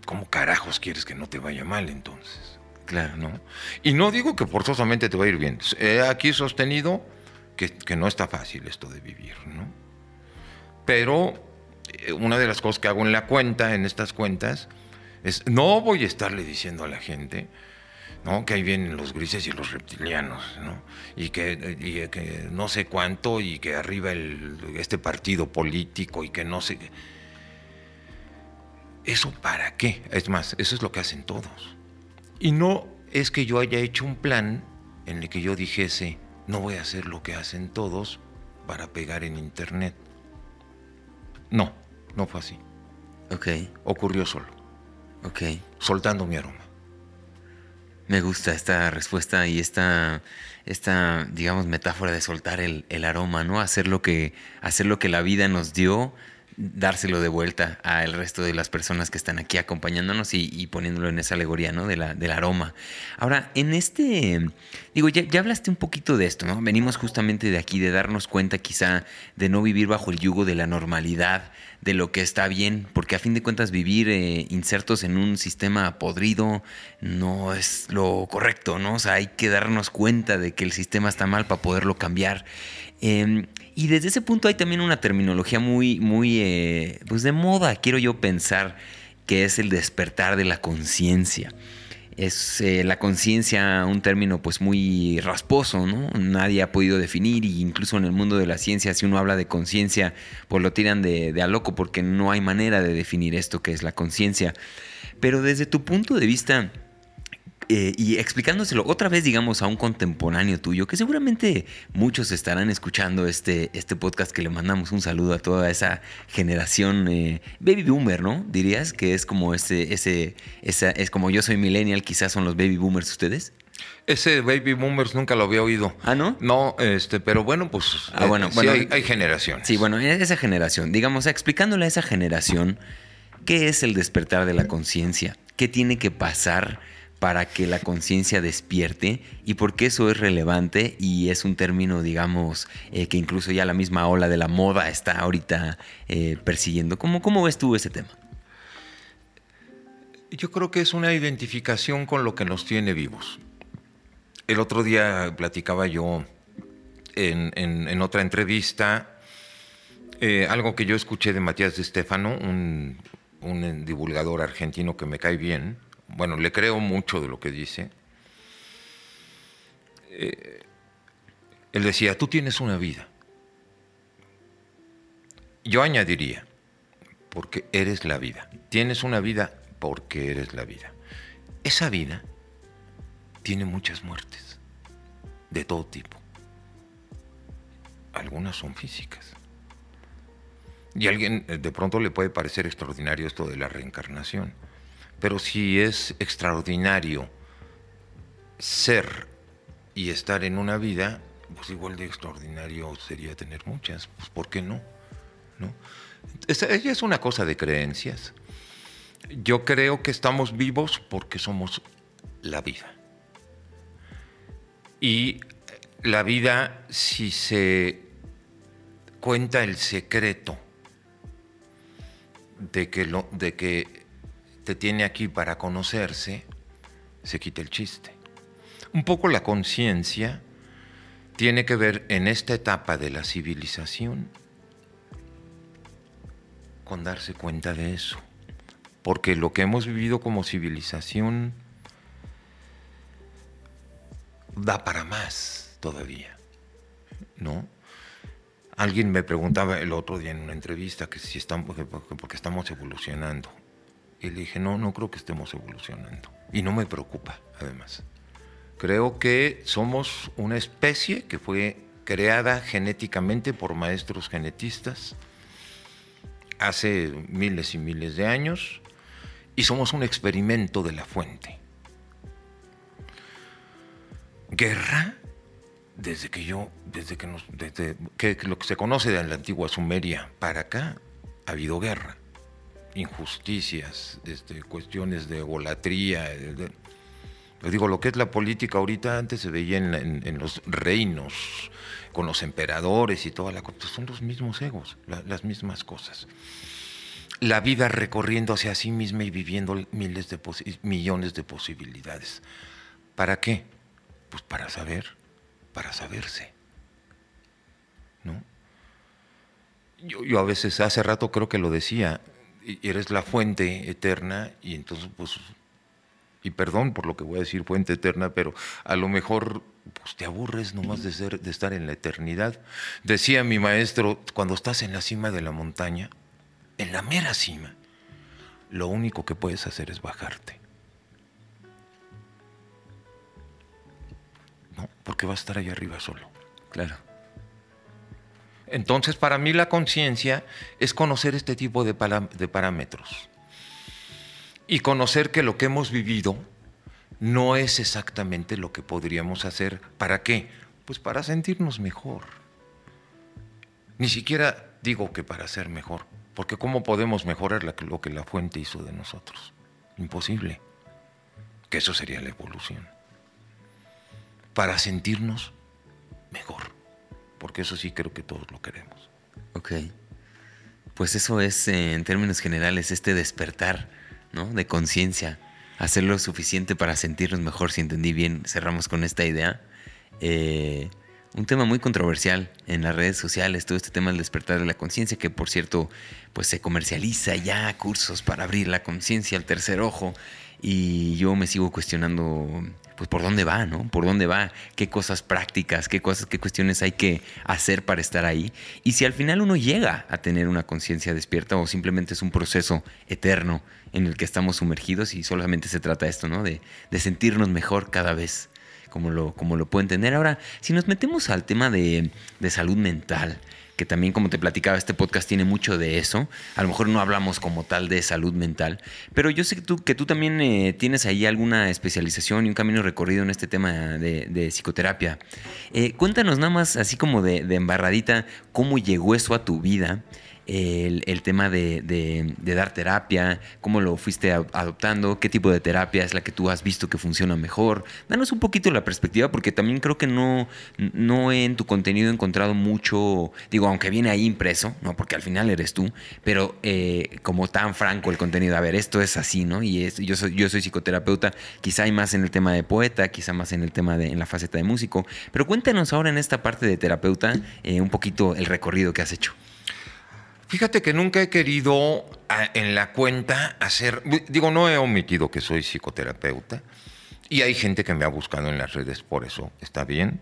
[SPEAKER 2] ¿Cómo carajos quieres que no te vaya mal entonces? Claro, ¿no? Y no digo que forzosamente te va a ir bien. He aquí sostenido que, que no está fácil esto de vivir, ¿no? Pero eh, una de las cosas que hago en la cuenta, en estas cuentas, es no voy a estarle diciendo a la gente, ¿no? Que ahí vienen los grises y los reptilianos, ¿no? Y que, que no sé cuánto, y que arriba el, este partido político, y que no sé. ¿Eso para qué? Es más, eso es lo que hacen todos. Y no es que yo haya hecho un plan en el que yo dijese, no voy a hacer lo que hacen todos para pegar en internet. No, no fue así.
[SPEAKER 1] Ok.
[SPEAKER 2] Ocurrió solo.
[SPEAKER 1] Ok.
[SPEAKER 2] Soltando mi aroma.
[SPEAKER 1] Me gusta esta respuesta y esta, esta digamos, metáfora de soltar el, el, aroma, ¿no? Hacer lo, que, hacer lo que la vida nos dio, dárselo de vuelta al resto de las personas que están aquí acompañándonos y, poniéndolo en esa alegoría, ¿no? De la, del aroma. Ahora, en este, digo, ya, ya, hablaste un poquito de esto, ¿no? Venimos justamente de aquí, de darnos cuenta quizá de no vivir bajo el yugo de la normalidad, de lo que está bien, porque a fin de cuentas vivir eh, insertos en un sistema podrido no es lo correcto, ¿no? O sea, hay que darnos cuenta de que el sistema está mal para poderlo cambiar. Em, y desde ese punto hay también una terminología muy, muy, eh, pues de moda, quiero yo pensar, que es el despertar de la conciencia es eh, la conciencia un término pues muy rasposo, ¿no? Nadie ha podido definir y incluso en el mundo de la ciencia si uno habla de conciencia pues lo tiran de a loco porque no hay manera de definir esto que es la conciencia. Pero desde tu punto de vista, eh, y explicándoselo otra vez, digamos, a un contemporáneo tuyo, que seguramente muchos estarán escuchando este, este podcast que le mandamos un saludo a toda esa generación eh, baby boomer, ¿no? Dirías que es como ese, ese, esa, es como yo soy millennial, quizás son los baby boomers ustedes.
[SPEAKER 2] Ese baby boomers nunca lo había oído.
[SPEAKER 1] ¿Ah, no?
[SPEAKER 2] No, este, pero bueno, pues
[SPEAKER 1] ah, bueno,
[SPEAKER 2] eh,
[SPEAKER 1] bueno,
[SPEAKER 2] hay, hay, generaciones.
[SPEAKER 1] Sí, bueno, esa generación, digamos, explicándole a esa generación qué es el despertar de la conciencia, qué tiene que pasar para que la conciencia despierte y por qué eso es relevante y es un término, digamos, eh, que incluso ya la misma ola de la moda está ahorita eh, persiguiendo. ¿Cómo, ¿Cómo ves tú ese tema?
[SPEAKER 2] Yo creo que es una identificación con lo que nos tiene vivos. El otro día platicaba yo en, otra entrevista eh, algo que yo escuché de Matías de Stefano, un, un divulgador argentino que me cae bien, bueno, le creo mucho de lo que dice. Eh, él decía, tú tienes una vida. Yo añadiría, porque eres la vida. Tienes una vida porque eres la vida. esa vida tiene muchas muertes, de todo tipo. Algunas son físicas. Y a alguien eh, de pronto le puede parecer extraordinario esto de la reencarnación. Pero si es extraordinario ser y estar en una vida, pues igual de extraordinario sería tener muchas. Pues ¿por qué no? ¿No? ella es una cosa de creencias. Yo creo que estamos vivos porque somos la vida. Y la vida, si se cuenta el secreto de que, lo, de que te tiene aquí para conocerse, se quita el chiste. Un poco la conciencia tiene que ver en esta etapa de la civilización con darse cuenta de eso. Porque lo que hemos vivido como civilización da para más todavía, ¿no? Alguien me preguntaba el otro día en una entrevista que si estamos, porque estamos evolucionando. Y le dije, no, no creo que estemos evolucionando. Y no me preocupa, además. Creo que somos una especie que fue creada genéticamente por maestros genetistas hace miles y miles de años y somos un experimento de la fuente. Guerra desde que yo, desde que nos, desde lo que se conoce de la antigua Sumeria para acá, ha habido guerra, injusticias, este, cuestiones de egolatría. digo, lo que es la política ahorita antes se veía en, los reinos, con los emperadores y toda la cosa, son los mismos egos, las mismas cosas. La vida recorriendo hacia sí misma y viviendo miles de millones de posibilidades. ¿Para qué? Pues para saber para saberse. ¿No? Yo, a veces, hace rato creo que lo decía, eres la fuente eterna y entonces pues, y perdón por lo que voy a decir fuente eterna, pero a lo mejor pues, te aburres nomás de, ser, de estar en la eternidad. Decía mi maestro, cuando estás en la cima de la montaña, en la mera cima, lo único que puedes hacer es bajarte. porque va a estar ahí arriba solo.
[SPEAKER 1] Claro.
[SPEAKER 2] Entonces, para mí la conciencia es conocer este tipo de, parámetros y conocer que lo que hemos vivido no es exactamente lo que podríamos hacer. ¿Para qué? Pues para sentirnos mejor. Ni siquiera digo que para ser mejor, porque ¿cómo podemos mejorar lo que la fuente hizo de nosotros? Imposible. Que eso sería la evolución para sentirnos mejor. Porque eso sí creo que todos lo queremos.
[SPEAKER 1] Ok. Pues eso es, eh, en términos generales, este despertar, ¿no? De conciencia. Hacer lo suficiente para sentirnos mejor, si entendí bien, cerramos con esta idea. Eh, un tema muy controversial en las redes sociales, todo este tema del despertar de la conciencia, que por cierto, pues se comercializa ya cursos para abrir la conciencia al tercer ojo. Y yo me sigo cuestionando pues por dónde va, ¿no? Por dónde va, qué cosas prácticas, qué cosas, qué cuestiones hay que hacer para estar ahí. Y si al final uno llega a tener una conciencia despierta o simplemente es un proceso eterno en el que estamos sumergidos y solamente se trata esto, ¿no? De, sentirnos mejor cada vez, como lo, como lo entender. Ahora, si nos metemos al tema de, de salud mental, que también como te platicaba, este podcast tiene mucho de eso. A lo mejor no hablamos como tal de salud mental, pero yo sé que tú, que tú también eh, tienes ahí alguna especialización y un camino recorrido en este tema de, psicoterapia. Eh, cuéntanos nada más, así como de, de embarradita, cómo llegó eso a tu vida el, tema de, dar terapia, cómo lo fuiste adoptando, qué tipo de terapia es la que tú has visto que funciona mejor. Danos un poquito la perspectiva, porque también creo que no, no en tu contenido he encontrado mucho, digo, aunque viene ahí impreso, ¿no? Porque al final eres tú, pero eh, como tan franco el contenido, a ver, esto es así, ¿no? Y es, yo, soy, yo soy psicoterapeuta, quizá hay más en el tema de poeta, quizá más en el tema de, en la faceta de músico, pero cuéntanos ahora en esta parte de terapeuta eh, un poquito el recorrido que has hecho.
[SPEAKER 2] Fíjate que nunca he querido en la cuenta hacer, digo, no he omitido que soy psicoterapeuta y hay gente que me ha buscado en las redes por eso, está bien.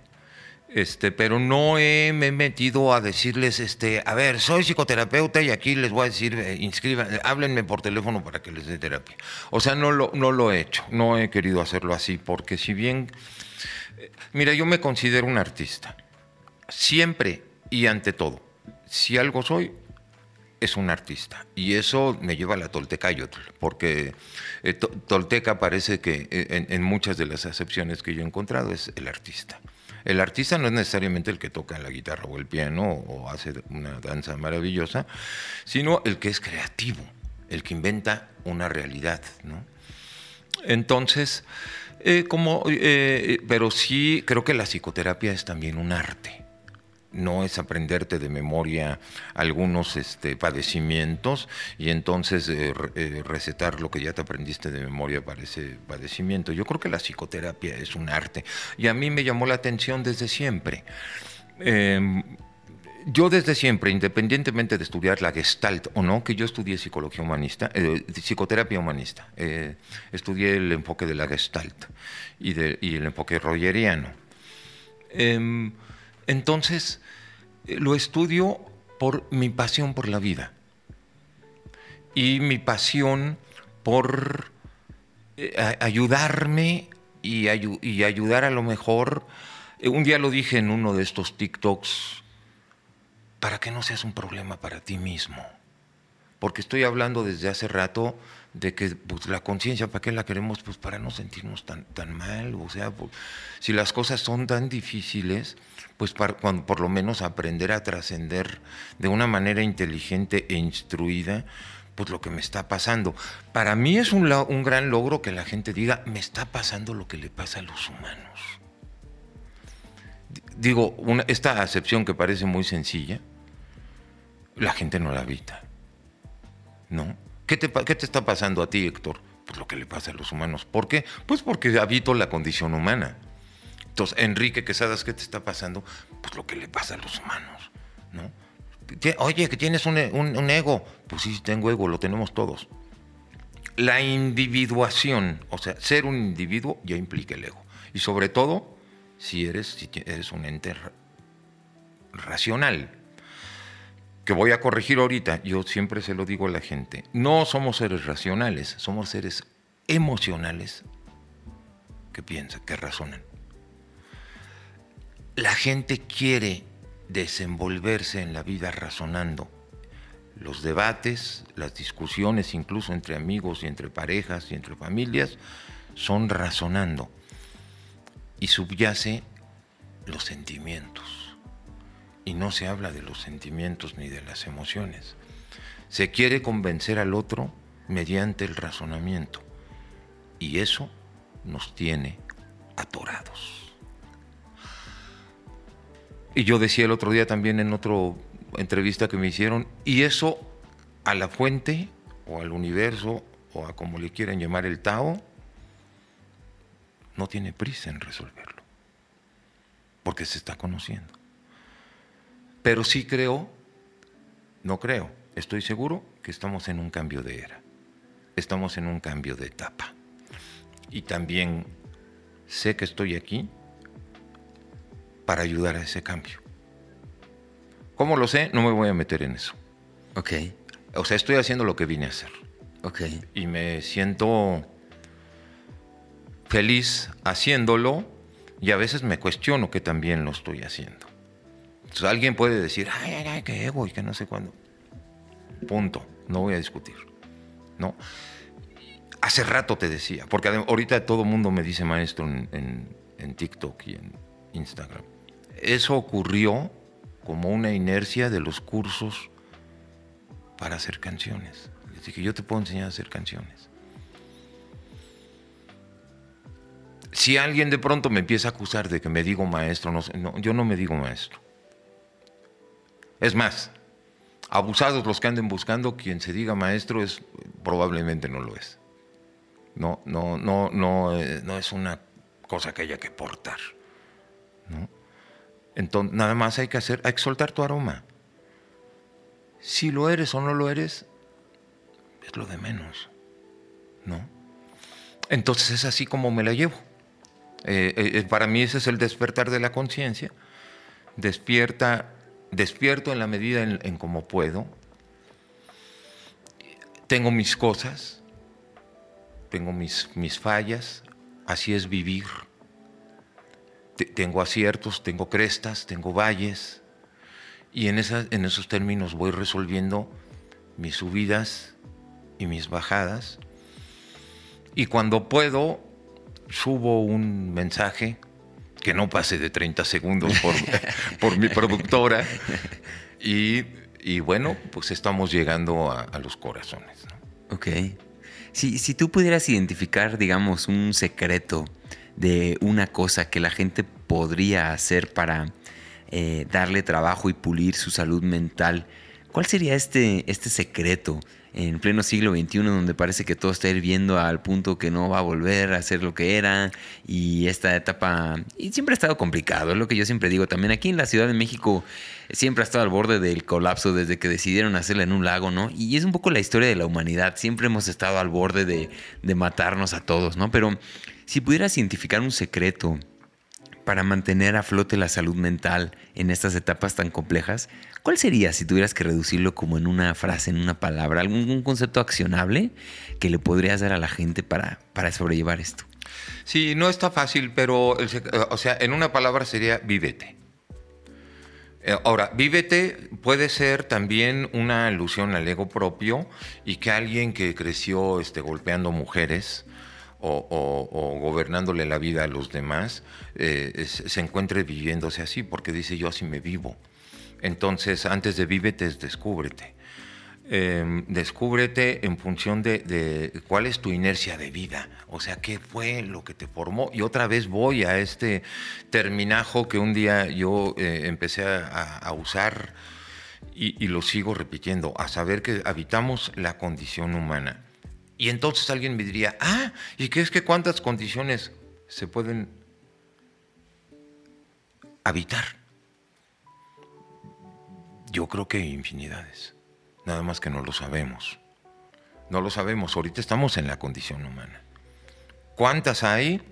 [SPEAKER 2] Este, pero no he, me he metido a decirles, este, a ver, soy psicoterapeuta y aquí les voy a decir, eh, háblenme por teléfono para que les dé terapia. O sea, no lo, no lo he hecho, no he querido hacerlo así, porque si bien, eh, mira, yo me considero un artista, siempre y ante todo. Si algo soy, es un artista. Y eso me lleva a la Toltecayotl, porque eh, Tolteca parece que en muchas de las acepciones que yo he encontrado es el artista. El artista no es necesariamente el que toca la guitarra o el piano o hace una danza maravillosa, sino el que es creativo, el que inventa una realidad. Entonces, eh, como, eh, pero sí creo que la psicoterapia es también un arte no es aprenderte de memoria algunos este, padecimientos y entonces eh, eh, recetar lo que ya te aprendiste de memoria para ese padecimiento. Yo creo que la psicoterapia es un arte y a mí me llamó la atención desde siempre. Em, yo desde siempre, independientemente de estudiar la gestalt o no, que yo estudié psicología humanista, eh, psicoterapia humanista, estudié el enfoque de la gestalt y, y el enfoque rogeriano. Em, entonces, eh, lo estudio por mi pasión por la vida y mi pasión por eh, ayudarme y, ayudar a lo mejor. Eh, un día lo dije en uno de estos TikToks, para que no seas un problema para ti mismo. Porque estoy hablando desde hace rato de que pues, la conciencia, ¿para qué la queremos? Pues para no sentirnos tan, tan mal. O sea, pues, si las cosas son tan difíciles, pues para, por lo menos aprender a trascender de una manera inteligente e instruida, pues lo que me está pasando. Para mí es un, un gran logro que la gente diga, me está pasando lo que le pasa a los humanos. Digo, esta acepción que parece muy sencilla, la gente no la habita. ¿No? ¿Qué te, ¿Qué te está pasando a ti, Héctor? Pues lo que le pasa a los humanos. ¿Por qué? Pues porque habito la condición humana. Entonces, Enrique Quesadas, ¿qué te está pasando? Pues lo que le pasa a los humanos, ¿no? Oye, que tienes un, ego. Pues sí, tengo ego, lo tenemos todos. La individuación, o sea, ser un individuo ya implica el ego. Y sobre todo, si eres, si eres un ente racional. Que voy a corregir ahorita, yo siempre se lo digo a la gente. No somos seres racionales, somos seres emocionales que piensan, que razonan la gente quiere desenvolverse en la vida razonando. Los debates, las discusiones, incluso entre amigos y entre parejas y entre familias, son razonando. Y subyace los sentimientos. Y no se habla de los sentimientos ni de las emociones. Se quiere convencer al otro mediante el razonamiento. Y eso nos tiene atorados. Y yo decía el otro día también en otra entrevista que me hicieron, y eso a la fuente o al universo o a como le quieran llamar el Tao, no tiene prisa en resolverlo, porque se está conociendo. Pero sí creo, no creo, estoy seguro que estamos en un cambio de era, estamos en un cambio de etapa. Y también sé que estoy aquí para ayudar a ese cambio. ¿Cómo lo sé? No me voy a meter en eso.
[SPEAKER 1] Ok.
[SPEAKER 2] O sea, estoy haciendo lo que vine a hacer.
[SPEAKER 1] Ok.
[SPEAKER 2] Y me siento feliz haciéndolo y a veces me cuestiono que también lo estoy haciendo. Entonces alguien puede decir, ay, ay, ay, qué ego y que no sé cuándo. Punto. No voy a discutir. ¿No? Hace rato te decía, porque ahorita todo el mundo me dice maestro en, en TikTok y en Instagram eso ocurrió como una inercia de los cursos para hacer canciones. Les dije, yo te puedo enseñar a hacer canciones. Si alguien de pronto me empieza a acusar de que me digo maestro, no, yo no me digo maestro. Es más, abusados los que anden buscando, quien se diga maestro es probablemente no lo es. No, no, no, no, eh, no es una cosa que haya que portar. ¿no? Entonces, nada más hay que hacer, hay que soltar tu aroma. Si lo eres o no lo eres, es lo de menos, ¿no? Entonces es así como me la llevo. Eh, eh, para mí ese es el despertar de la conciencia despierta, despierto en la medida en, en como puedo. Tengo mis cosas, tengo mis, mis fallas, así es vivir. Tengo aciertos, tengo crestas, tengo valles, y en, en esos términos voy resolviendo mis subidas y mis bajadas. Y cuando puedo, subo un mensaje que no pase de 30 segundos por, por mi productora. Y, y, bueno, pues estamos llegando a, a los corazones.
[SPEAKER 1] ¿no? Ok. Si, si tú pudieras identificar, digamos, un secreto de una cosa que la gente podría hacer para eh, darle trabajo y pulir su salud mental, ¿cuál sería este, este secreto en pleno siglo XXI donde parece que todo está hirviendo al punto que no va a volver a ser lo que era y esta etapa y siempre ha estado complicado, es lo que yo siempre digo, también aquí en la Ciudad de México siempre ha estado al borde del colapso desde que decidieron hacerla en un lago, ¿no? Y es un poco la historia de la humanidad, siempre hemos estado al borde de, de matarnos a todos, ¿no? Pero si pudieras identificar un secreto para mantener a flote la salud mental en estas etapas tan complejas, ¿cuál sería si tuvieras que reducirlo como en una frase, en una palabra, algún concepto accionable que le podrías dar a la gente para, para sobrellevar esto?
[SPEAKER 2] Sí, no está fácil, pero, o sea, en una palabra sería vívete. Eh, ahora, vívete puede ser también una alusión al ego propio y que alguien que creció este, golpeando mujeres, o, gobernándole la vida a los demás, eh, se encuentre viviéndose así, porque dice yo así me vivo. Entonces, antes de vívete es descúbrete. Em, descúbrete en función de, cuál es tu inercia de vida, o sea, qué fue lo que te formó. Y otra vez voy a este terminajo que un día yo eh, empecé a, usar y, lo sigo repitiendo, a saber que habitamos la condición humana. Y entonces alguien me diría, ah, ¿y qué es que cuántas condiciones se pueden habitar? Yo creo que infinidades, nada más que no lo sabemos. No lo sabemos, ahorita estamos en la condición humana. ¿Cuántas hay?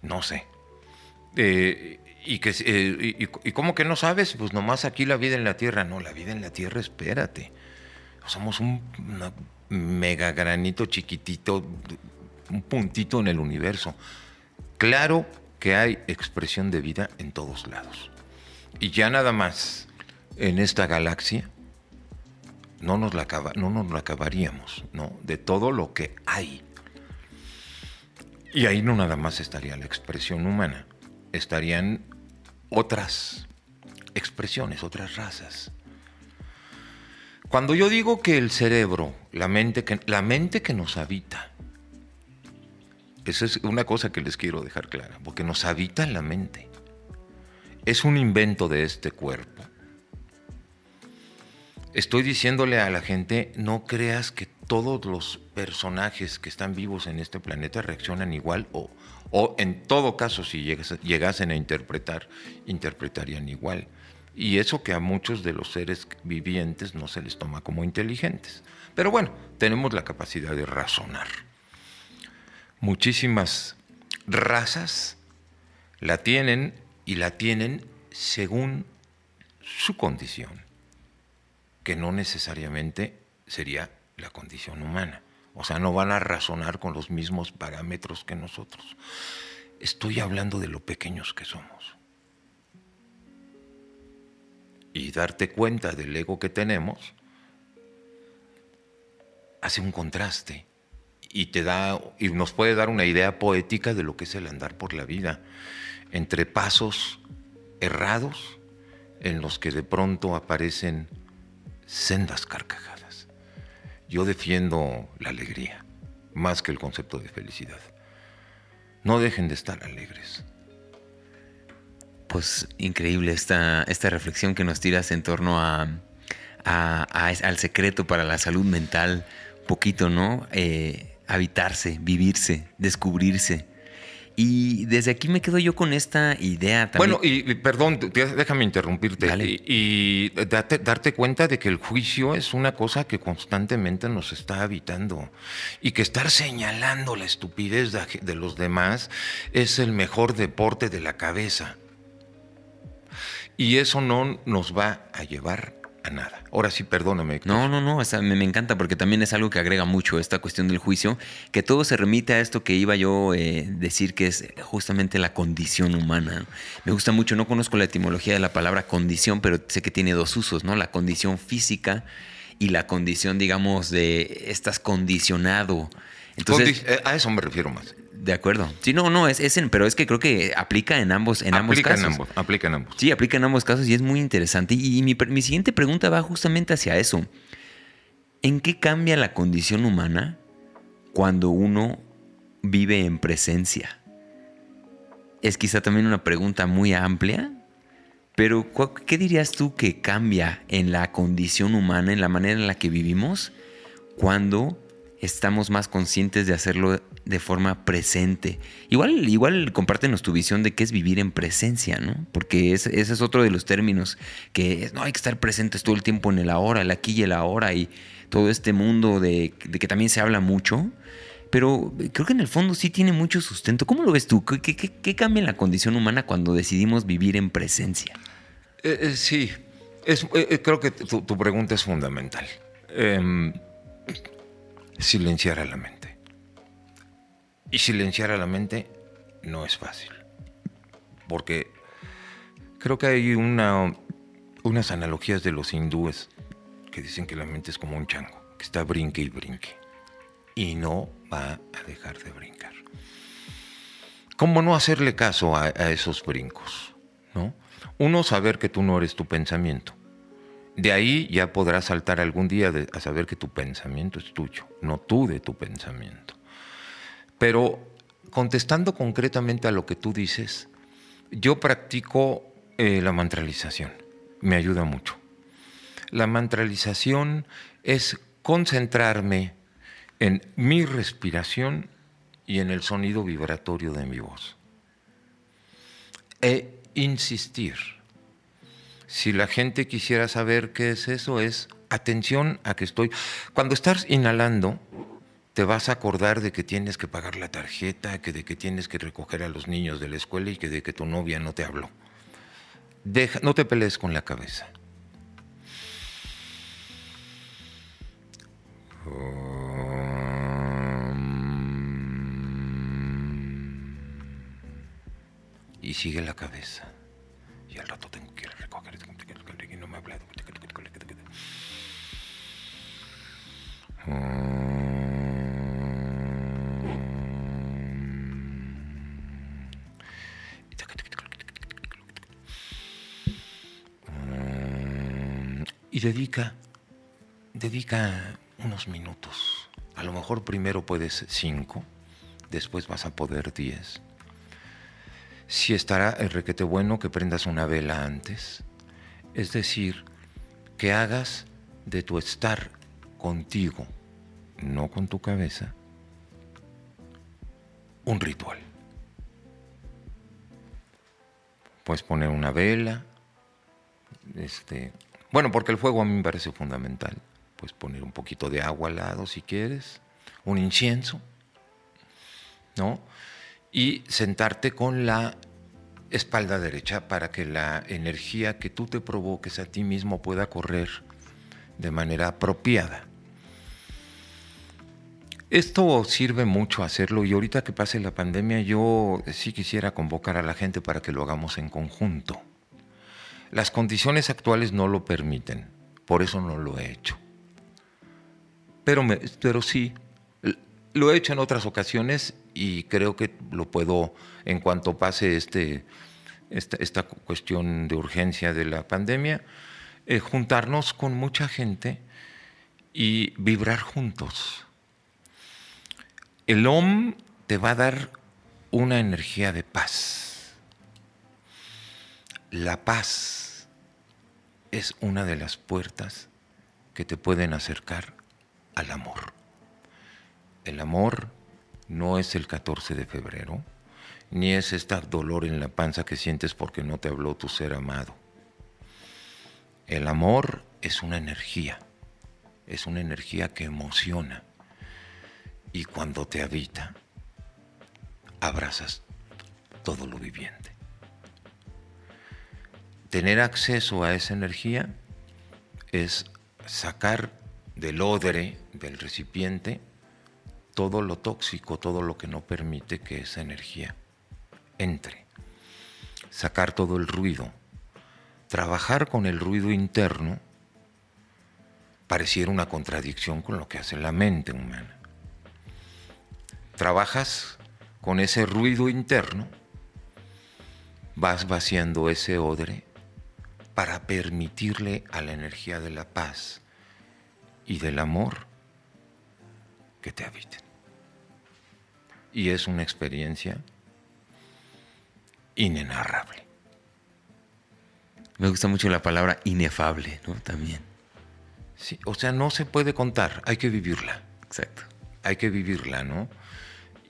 [SPEAKER 2] No sé. Eh, y, que, eh, y, cómo que no sabes? Pues nomás aquí la vida en la tierra. No, la vida en la tierra, espérate. Somos un, una mega granito chiquitito, un puntito en el universo. Claro que hay expresión de vida en todos lados. Y ya nada más en esta galaxia no nos la, no nos la acabaríamos, ¿no? De todo lo que hay. Y ahí no nada más estaría la expresión humana, estarían otras expresiones, otras razas. Cuando yo digo que el cerebro, la mente que, la mente que nos habita, eso es una cosa que les quiero dejar clara, porque nos habita la mente. Es un invento de este cuerpo. Estoy diciéndole a la gente, no creas que todos los personajes que están vivos en este planeta reaccionan igual o, o en todo caso si llegasen a interpretar, interpretarían igual. Y eso que a muchos de los seres vivientes no se les toma como inteligentes. Pero bueno, tenemos la capacidad de razonar. Muchísimas razas la tienen y la tienen según su condición, que no necesariamente sería la condición humana. O sea, no van a razonar con los mismos parámetros que nosotros. Estoy hablando de lo pequeños que somos y darte cuenta del ego que tenemos, hace un contraste y te da y nos puede dar una idea poética de lo que es el andar por la vida entre pasos errados en los que de pronto aparecen sendas carcajadas. Yo defiendo la alegría más que el concepto de felicidad. No dejen de estar alegres
[SPEAKER 1] pues increíble esta, esta reflexión que nos tiras en torno a, al secreto para la salud mental, poquito, ¿no? Eh, habitarse, vivirse, descubrirse. Y desde aquí me quedo yo con esta idea
[SPEAKER 2] también. Bueno, y, perdón, déjame interrumpirte. Y, darte, cuenta de que el juicio es una cosa que constantemente nos está habitando. Y que estar señalando la estupidez de los demás es el mejor deporte de la cabeza. Y eso no nos va a llevar a nada. Ahora sí, perdóname.
[SPEAKER 1] No, no, no, me, me, encanta porque también es algo que agrega mucho esta cuestión del juicio, que todo se remite a esto que iba yo a eh, decir que es justamente la condición humana. Me gusta mucho, no conozco la etimología de la palabra condición, pero sé que tiene dos usos, ¿no? La condición física y la condición, digamos, de estás condicionado.
[SPEAKER 2] Entonces, eh, a eso me refiero más.
[SPEAKER 1] De acuerdo. Sí, no, no, es, es pero es que creo que aplica en ambos, en ambos casos. En
[SPEAKER 2] ambos, aplica en ambos.
[SPEAKER 1] Sí, aplica en ambos casos y es muy interesante. Y, mi, mi siguiente pregunta va justamente hacia eso. ¿En qué cambia la condición humana cuando uno vive en presencia? Es quizá también una pregunta muy amplia, pero ¿qué dirías tú que cambia en la condición humana, en la manera en la que vivimos, cuando estamos más conscientes de hacerlo de forma presente. Igual, igual compártenos tu visión de qué es vivir en presencia, ¿no? Porque ese, es otro de los términos que no hay que estar presentes todo el tiempo en el ahora, el aquí y el ahora y todo este mundo de, que también se habla mucho. Pero creo que en el fondo sí tiene mucho sustento. ¿Cómo lo ves tú? ¿Qué, cambia en la condición humana cuando decidimos vivir en presencia?
[SPEAKER 2] Eh, eh, sí, es, eh, creo que tu, tu, pregunta es fundamental. Silenciar a la mente. Y silenciar a la mente no es fácil. Porque creo que hay una, unas analogías de los hindúes que dicen que la mente es como un chango, que está brinque y brinque. Y no va a dejar de brincar. ¿Cómo no hacerle caso a, a esos brincos? ¿no? Uno, saber que tú no eres tu pensamiento. De ahí ya podrás saltar algún día a saber que tu pensamiento es tuyo, no tú de tu pensamiento. Pero contestando concretamente a lo que tú dices, yo practico eh, la mantralización, me ayuda mucho. La mantralización es concentrarme en mi respiración y en el sonido vibratorio de mi voz. E insistir si la gente quisiera saber qué es eso, es atención a que estoy. Cuando estás inhalando, te vas a acordar de que tienes que pagar la tarjeta, que de que tienes que recoger a los niños de la escuela y que de que tu novia no te habló. Deja, no te pelees con la cabeza. Y sigue la cabeza. Y al rato tengo Y dedica, dedica unos minutos. A lo mejor primero puedes cinco, después vas a poder diez si estará el requete bueno que prendas una vela antes. Es decir, que hagas de tu estar contigo, no con tu cabeza, un ritual. Puedes poner una vela, este, bueno, porque el fuego a mí me parece fundamental. Puedes poner un poquito de agua al lado si quieres, un incienso, ¿no? y sentarte con la espalda derecha para que la energía que tú te provoques a ti mismo pueda correr de manera apropiada. Esto sirve mucho hacerlo y ahorita que pase la pandemia yo sí quisiera convocar a la gente para que lo hagamos en conjunto. Las condiciones actuales no lo permiten, por eso no lo he hecho. Pero, me, pero sí, lo he hecho en otras ocasiones y creo que lo puedo, en cuanto pase este, esta, cuestión de urgencia de la pandemia, eh, juntarnos con mucha gente y vibrar juntos. El OM te va a dar una energía de paz. La paz es una de las puertas que te pueden acercar al amor. El amor no es el 14 de febrero, ni es este dolor en la panza que sientes porque no te habló tu ser amado. El amor es una energía, es una energía que emociona y cuando te habita, abrazas todo lo viviente. tener acceso a esa energía es sacar del odre, del recipiente, todo lo tóxico, todo lo que no permite que esa energía entre. Sacar todo el ruido. Trabajar con el ruido interno pareciera una contradicción con lo que hace la mente humana. Trabajas con ese ruido interno, vas vaciando ese odre para permitirle a la energía de la paz y del amor que te habiten. Y es una experiencia inenarrable.
[SPEAKER 1] Me gusta mucho la palabra inefable, ¿no? También.
[SPEAKER 2] Sí, o sea, no se puede contar, hay que vivirla.
[SPEAKER 1] Exacto.
[SPEAKER 2] Hay que vivirla, ¿no?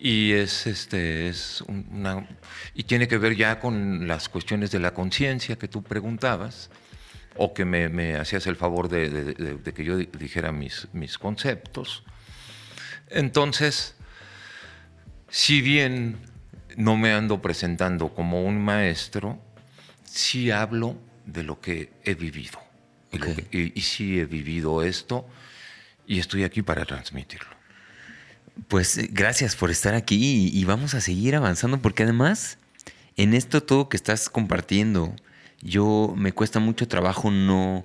[SPEAKER 2] Y es este es una y tiene que ver ya con las cuestiones de la conciencia que tú preguntabas o que me, hacías el favor de, que yo dijera mis, mis conceptos. Entonces, si bien no me ando presentando como un maestro, sí hablo de lo que he vivido. Y, sí he vivido esto y estoy aquí para transmitirlo.
[SPEAKER 1] Pues eh, gracias por estar aquí y, vamos a seguir avanzando porque además en esto todo que estás compartiendo, yo me cuesta mucho trabajo no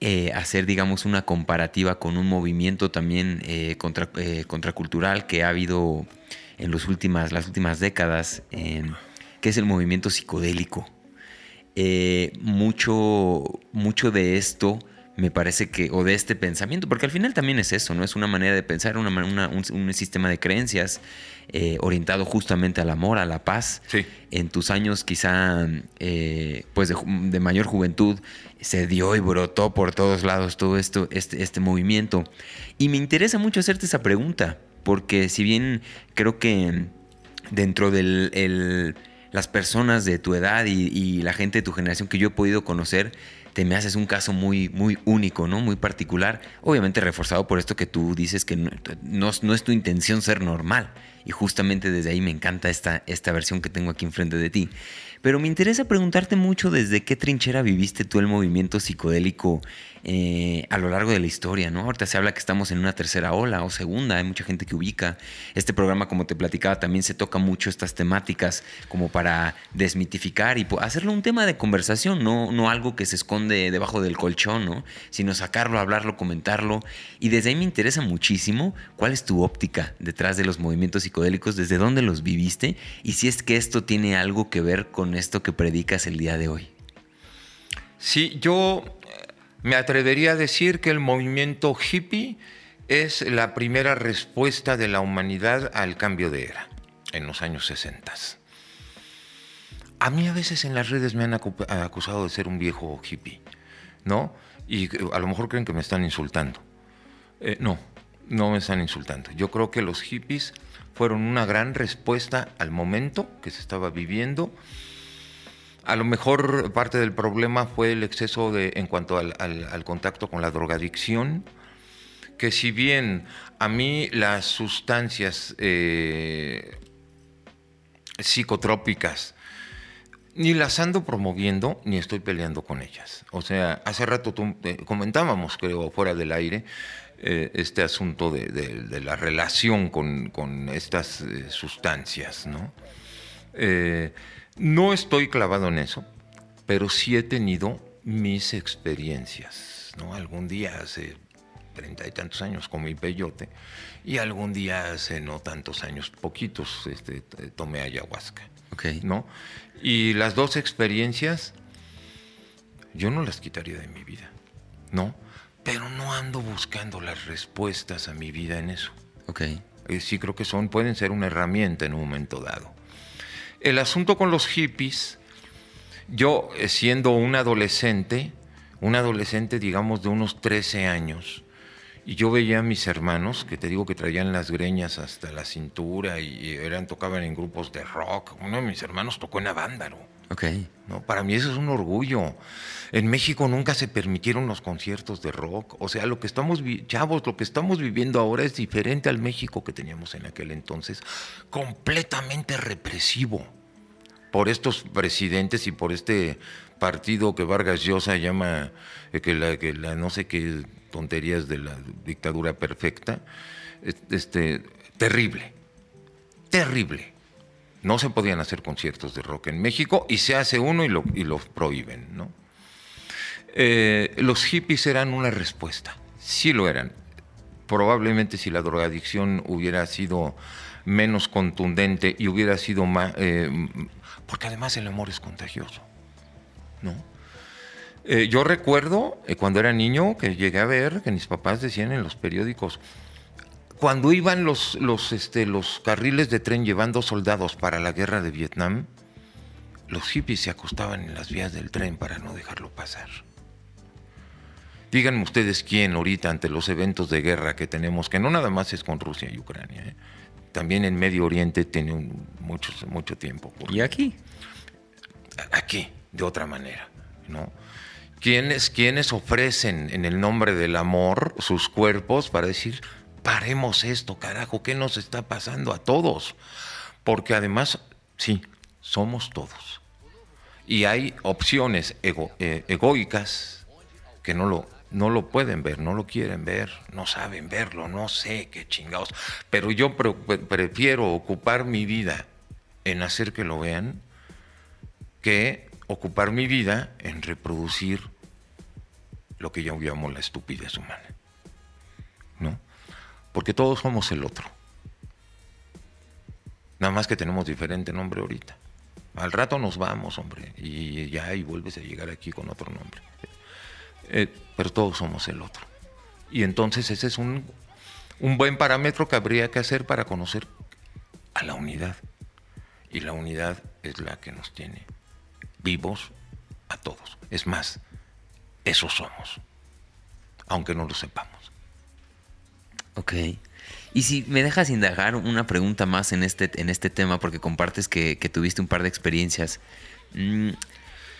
[SPEAKER 1] eh, hacer, digamos, una comparativa con un movimiento también eh, contra, contracultural que ha habido en los últimas, las últimas décadas, que es el movimiento psicodélico. Mucho, mucho de esto me parece que, o de este pensamiento, porque al final también es eso, ¿no? Es una manera de pensar, una, un, sistema de creencias eh, orientado justamente al amor, a la paz. En tus años quizá, eh, pues de, mayor juventud, se dio y brotó por todos lados todo esto, este, este movimiento. Y me interesa mucho hacerte esa pregunta, porque si bien creo que dentro de las personas de tu edad y, la gente de tu generación que yo he podido conocer, te me haces un caso muy, muy único, ¿no? Muy particular. Obviamente reforzado por esto que tú dices que no, no, es tu intención ser normal. Y justamente desde ahí me encanta esta, esta versión que tengo aquí enfrente de ti. Pero me interesa preguntarte mucho desde qué trinchera viviste tú el movimiento psicodélico eh, a lo largo de la historia, ¿no? Ahorita se habla que estamos en una tercera ola o segunda, hay mucha gente que ubica. Este programa, como te platicaba, también se toca mucho estas temáticas como para desmitificar y hacerlo un tema de conversación, no, no algo que se esconde debajo del colchón, ¿no? Sino sacarlo, hablarlo, comentarlo. Y desde ahí me interesa muchísimo cuál es tu óptica detrás de los movimientos psicodélicos, desde dónde los viviste y si es que esto tiene algo que ver con esto que predicas el día de hoy.
[SPEAKER 2] Sí, yo me atrevería a decir que el movimiento hippie es la primera respuesta de la humanidad al cambio de era en los años 60. A mí a veces en las redes me han acusado de ser un viejo hippie, ¿no? Y a lo mejor creen que me están insultando. Eh, no, no me están insultando. Yo creo que los hippies fueron una gran respuesta al momento que se estaba viviendo a lo mejor parte del problema fue el exceso de, en cuanto al, contacto con la drogadicción, que si bien a mí las sustancias eh, psicotrópicas ni las ando promoviendo ni estoy peleando con ellas. O sea, hace rato eh, comentábamos, creo, fuera del aire, eh, este asunto de, la relación con, estas sustancias, ¿no? No estoy clavado en eso, pero sí he tenido mis experiencias. ¿no? Algún día hace treinta y tantos años comí peyote y algún día hace no tantos años, poquitos, este, tomé ayahuasca.
[SPEAKER 1] Okay.
[SPEAKER 2] ¿no? Y las dos experiencias yo no las quitaría de mi vida, ¿no? Pero no ando buscando las respuestas a mi vida en eso.
[SPEAKER 1] Okay.
[SPEAKER 2] Eh, sí creo que son, pueden ser una herramienta en un momento dado. El asunto con los hippies, yo eh, siendo un adolescente, un adolescente digamos de unos 13 años, y yo veía a mis hermanos, que te digo que traían las greñas hasta la cintura y eran, tocaban en grupos de rock. Uno de mis hermanos tocó en Avándaro.
[SPEAKER 1] Ok.
[SPEAKER 2] ¿no? Para mí eso es un orgullo. En México nunca se permitieron los conciertos de rock. O sea, lo que estamos, chavos, lo que estamos viviendo ahora es diferente al México que teníamos en aquel entonces. Completamente represivo. por estos presidentes y por este partido que Vargas Llosa llama eh, que la, que la no sé qué tonterías de la dictadura perfecta, este, terrible, terrible. No se podían hacer conciertos de rock en México y se hace uno y lo, prohíben, ¿no? Eh, los hippies eran una respuesta, sí lo eran. Probablemente si la drogadicción hubiera sido menos contundente y hubiera sido más... Eh, porque además el amor es contagioso, ¿no? Eh, yo recuerdo cuando era niño que llegué a ver que mis papás decían en los periódicos, cuando iban los, los, este, los carriles de tren llevando soldados para la guerra de Vietnam, los hippies se acostaban en las vías del tren para no dejarlo pasar. Díganme ustedes quién ahorita ante los eventos de guerra que tenemos, que no nada más es con Rusia y Ucrania, ¿eh? también en Medio Oriente tiene mucho, mucho tiempo.
[SPEAKER 1] ¿Y aquí?
[SPEAKER 2] Aquí, de otra manera, ¿no? ¿Quiénes, ¿Quiénes ofrecen en el nombre del amor sus cuerpos para decir, paremos esto, carajo, ¿qué nos está pasando a todos? Porque además, sí, somos todos. Y hay opciones eh, egoicas que no lo, no lo pueden ver, no lo quieren ver, no saben verlo, no sé qué chingados. Pero yo prefiero ocupar mi vida en hacer que lo vean que ocupar mi vida en reproducir lo que yo llamo la estupidez humana. Porque todos somos el otro. Nada más que tenemos diferente nombre ahorita. Al rato nos vamos, hombre, y ya y vuelves a llegar aquí con otro nombre. Eh, pero todos somos el otro. Y entonces ese es un, un buen parámetro que habría que hacer para conocer a la unidad. Y la unidad es la que nos tiene vivos a todos. Es más, eso somos, aunque no lo sepamos.
[SPEAKER 1] Ok. Y si me dejas indagar una pregunta más en este, en este tema, porque compartes que, tuviste un par de experiencias. Mm,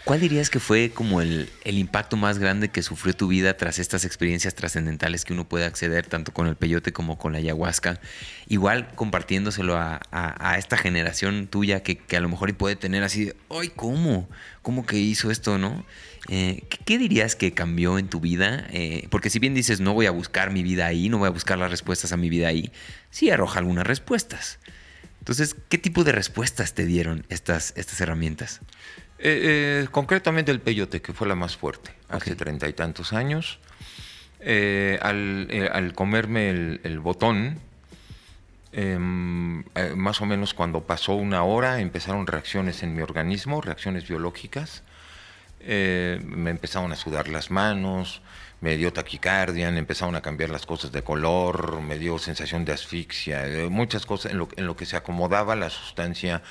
[SPEAKER 1] ¿Cuál dirías que fue como el, impacto más grande que sufrió tu vida tras estas experiencias trascendentales que uno puede acceder tanto con el peyote como con la ayahuasca? Igual compartiéndoselo a, esta generación tuya que, a lo mejor puede tener así, ¡ay, cómo! ¿Cómo que hizo esto, no? Eh, ¿qué, dirías que cambió en tu vida? Eh, porque si bien dices, no voy a buscar mi vida ahí, no voy a buscar las respuestas a mi vida ahí, sí arroja algunas respuestas. Entonces, ¿qué tipo de respuestas te dieron estas, estas herramientas?
[SPEAKER 2] Eh, eh, concretamente el peyote, que fue la más fuerte, hace treinta y tantos años. Eh, al, comerme el, botón, em, más o menos cuando pasó una hora, empezaron reacciones en mi organismo, reacciones biológicas. Me empezaron a sudar las manos, me dio taquicardia, me empezaron a cambiar las cosas de color, me dio sensación de asfixia, muchas cosas en lo que se acomodaba la sustancia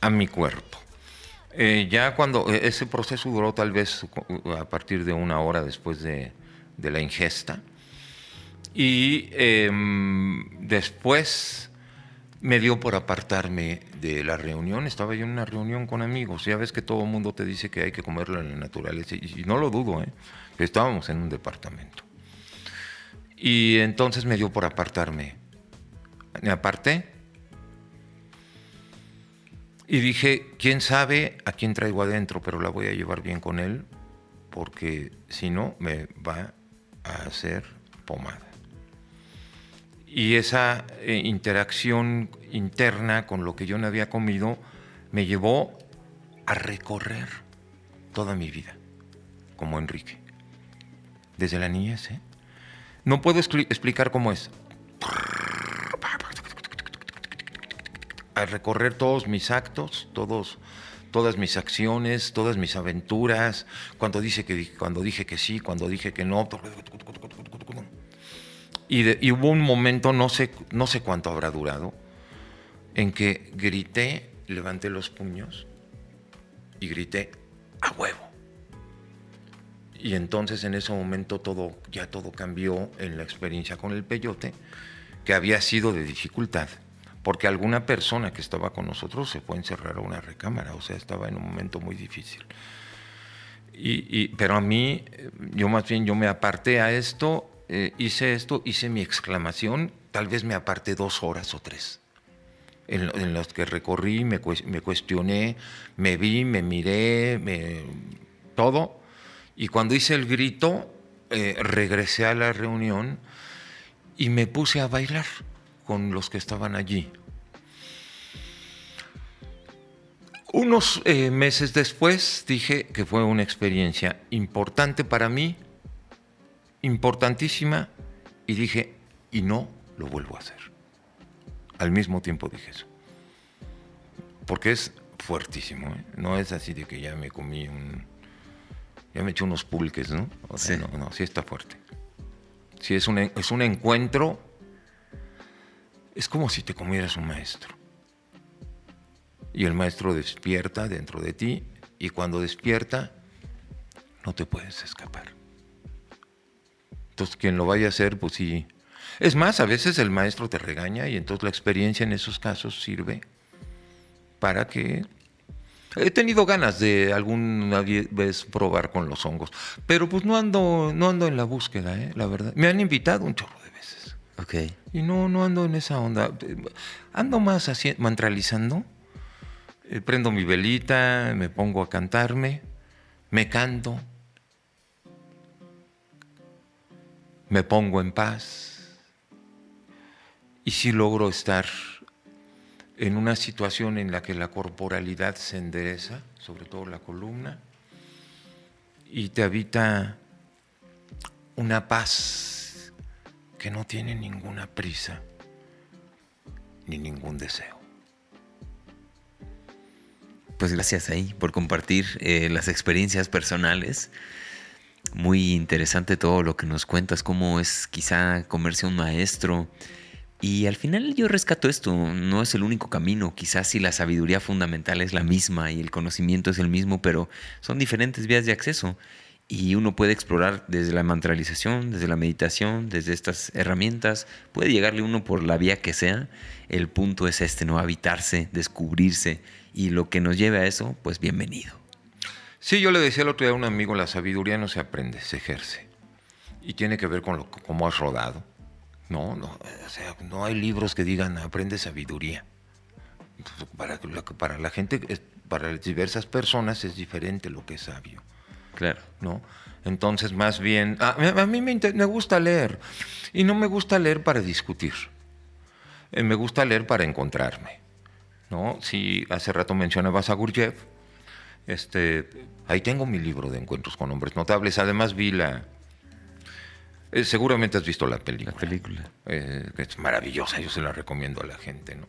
[SPEAKER 2] a mi cuerpo. Eh, ya cuando eh, ese proceso duró tal vez a partir de una hora después de, la ingesta. Y em, después me dio por apartarme de la reunión. Estaba yo en una reunión con amigos. Ya ves que todo el mundo te dice que hay que comerlo en la naturaleza. Y, no lo dudo, ¿eh? estábamos en un departamento. Y entonces me dio por apartarme. Me aparté y dije, quién sabe a quién traigo adentro, pero la voy a llevar bien con él, porque si no, me va a hacer pomada. Y esa eh, interacción interna con lo que yo no había comido me llevó a recorrer toda mi vida, como Enrique, desde la niñez. ¿eh? No puedo explicar cómo es. a recorrer todos mis actos, todos, todas mis acciones, todas mis aventuras, cuando, dice que, cuando dije que sí, cuando dije que no. Y, hubo un momento, no sé, no sé cuánto habrá durado, en que grité, levanté los puños y grité a huevo. Y entonces en ese momento todo, ya todo cambió en la experiencia con el peyote, que había sido de dificultad porque alguna persona que estaba con nosotros se fue a encerrar a una recámara, o sea, estaba en un momento muy difícil. Y, pero a mí, yo más bien, yo me aparté a esto, eh, hice esto, hice mi exclamación, tal vez me aparté dos horas o tres. en, los que recorrí, me, me, cuestioné, me vi, me miré, me, todo. Y cuando hice el grito, eh, regresé a la reunión y me puse a bailar con los que estaban allí. Unos eh, meses después dije que fue una experiencia importante para mí, importantísima, y dije, y no lo vuelvo a hacer. Al mismo tiempo dije eso. Porque es fuertísimo, ¿eh? no es así de que ya me comí un... Ya me eché unos pulques, ¿no? O sea, no, no, sí está fuerte. Si es un, es un encuentro, es como si te comieras un maestro y el maestro despierta dentro de ti y cuando despierta no te puedes escapar. Entonces quien lo vaya a hacer, pues sí. Es más, a veces el maestro te regaña y entonces la experiencia en esos casos sirve para que... He tenido ganas de alguna vez probar con los hongos, pero pues no ando, no ando en la búsqueda, ¿eh? la verdad. Me han invitado un chorro de veces.
[SPEAKER 1] Ok.
[SPEAKER 2] Y no, no ando en esa onda. Ando más así, mantralizando eh, prendo mi velita, me pongo a cantarme, me canto, me pongo en paz y si logro estar en una situación en la que la corporalidad se endereza, sobre todo la columna, y te habita una paz que no tiene ninguna prisa ni ningún deseo
[SPEAKER 1] pues gracias ahí por compartir eh, las experiencias personales. Muy interesante todo lo que nos cuentas, cómo es quizá comerse un maestro. Y al final yo rescato esto, no es el único camino, quizás si la sabiduría fundamental es la misma y el conocimiento es el mismo, pero son diferentes vías de acceso y uno puede explorar desde la mantralización, desde la meditación, desde estas herramientas, puede llegarle uno por la vía que sea, el punto es este, ¿no? Habitarse, descubrirse y lo que nos lleve a eso, pues bienvenido.
[SPEAKER 2] Sí, yo le decía el otro día a un amigo, la sabiduría no se aprende, se ejerce. Y tiene que ver con lo, cómo has rodado. No, no, o sea, no hay libros que digan aprende sabiduría. Para, para la gente, para diversas personas es diferente lo que es sabio.
[SPEAKER 1] Claro.
[SPEAKER 2] ¿No? Entonces, más bien, a, mí me, me, gusta leer. Y no me gusta leer para discutir. Eh, me gusta leer para encontrarme. ¿no? Si hace rato mencionabas a Gurjev, este, ahí tengo mi libro de encuentros con hombres notables. Además vi la... Eh, seguramente has visto la película.
[SPEAKER 1] La película.
[SPEAKER 2] Eh, es maravillosa, yo se la recomiendo a la gente. ¿no?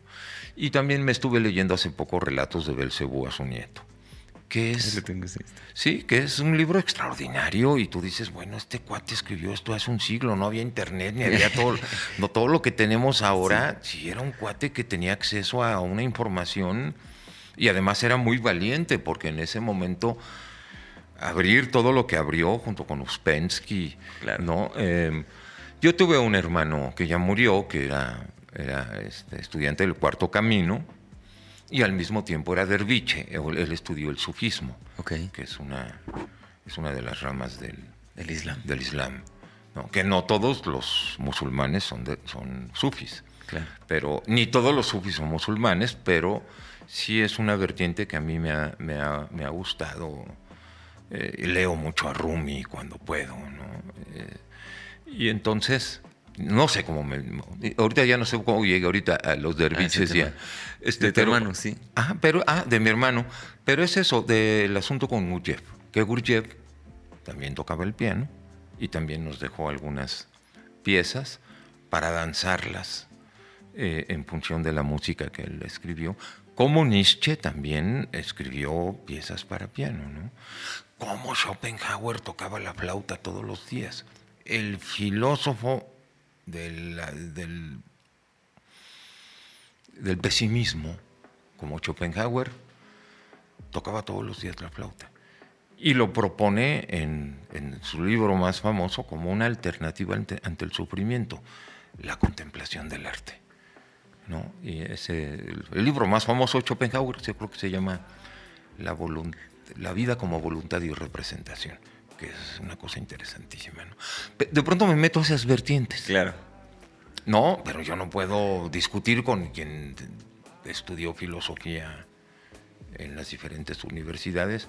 [SPEAKER 2] Y también me estuve leyendo hace poco relatos de Belcebú a su nieto que es, sí, que es un libro extraordinario y tú dices, bueno, este cuate escribió esto hace un siglo, no había internet ni había todo, no todo lo que tenemos ahora, sí. era un cuate que tenía acceso a una información y además era muy valiente porque en ese momento abrir todo lo que abrió junto con Uspensky, ¿no? Em, yo tuve un hermano que ya murió, que era, era este, estudiante del cuarto camino y al mismo tiempo era derviche. Él estudió el sufismo, que es una, es una de las ramas del,
[SPEAKER 1] Islam.
[SPEAKER 2] Del Islam Que no todos los musulmanes son, son sufis. Pero, ni todos los sufis son musulmanes, pero sí es una vertiente que a mí me ha, me ha, gustado. Eh, leo mucho a Rumi cuando puedo. Eh, y entonces no sé cómo me. Ahorita ya no sé cómo llegué ahorita a los derviches ah, ya.
[SPEAKER 1] Este, de tu hermano, sí.
[SPEAKER 2] Ah, pero, ah, de mi hermano. Pero es eso, del asunto con Gurdjieff. Que Gurdjieff también tocaba el piano y también nos dejó algunas piezas para danzarlas eh, en función de la música que él escribió. Como Nietzsche también escribió piezas para piano, ¿no? Como Schopenhauer tocaba la flauta todos los días. El filósofo del, del, pesimismo, como Schopenhauer, tocaba todos los días la flauta. Y lo propone en, en su libro más famoso como una alternativa ante, el sufrimiento, la contemplación del arte. ¿No? Y ese, el, libro más famoso de Schopenhauer, yo creo que se llama La, la vida como voluntad y representación que es una cosa interesantísima. ¿no? De pronto me meto a esas vertientes.
[SPEAKER 1] Claro.
[SPEAKER 2] No, pero yo no puedo discutir con quien estudió filosofía en las diferentes universidades,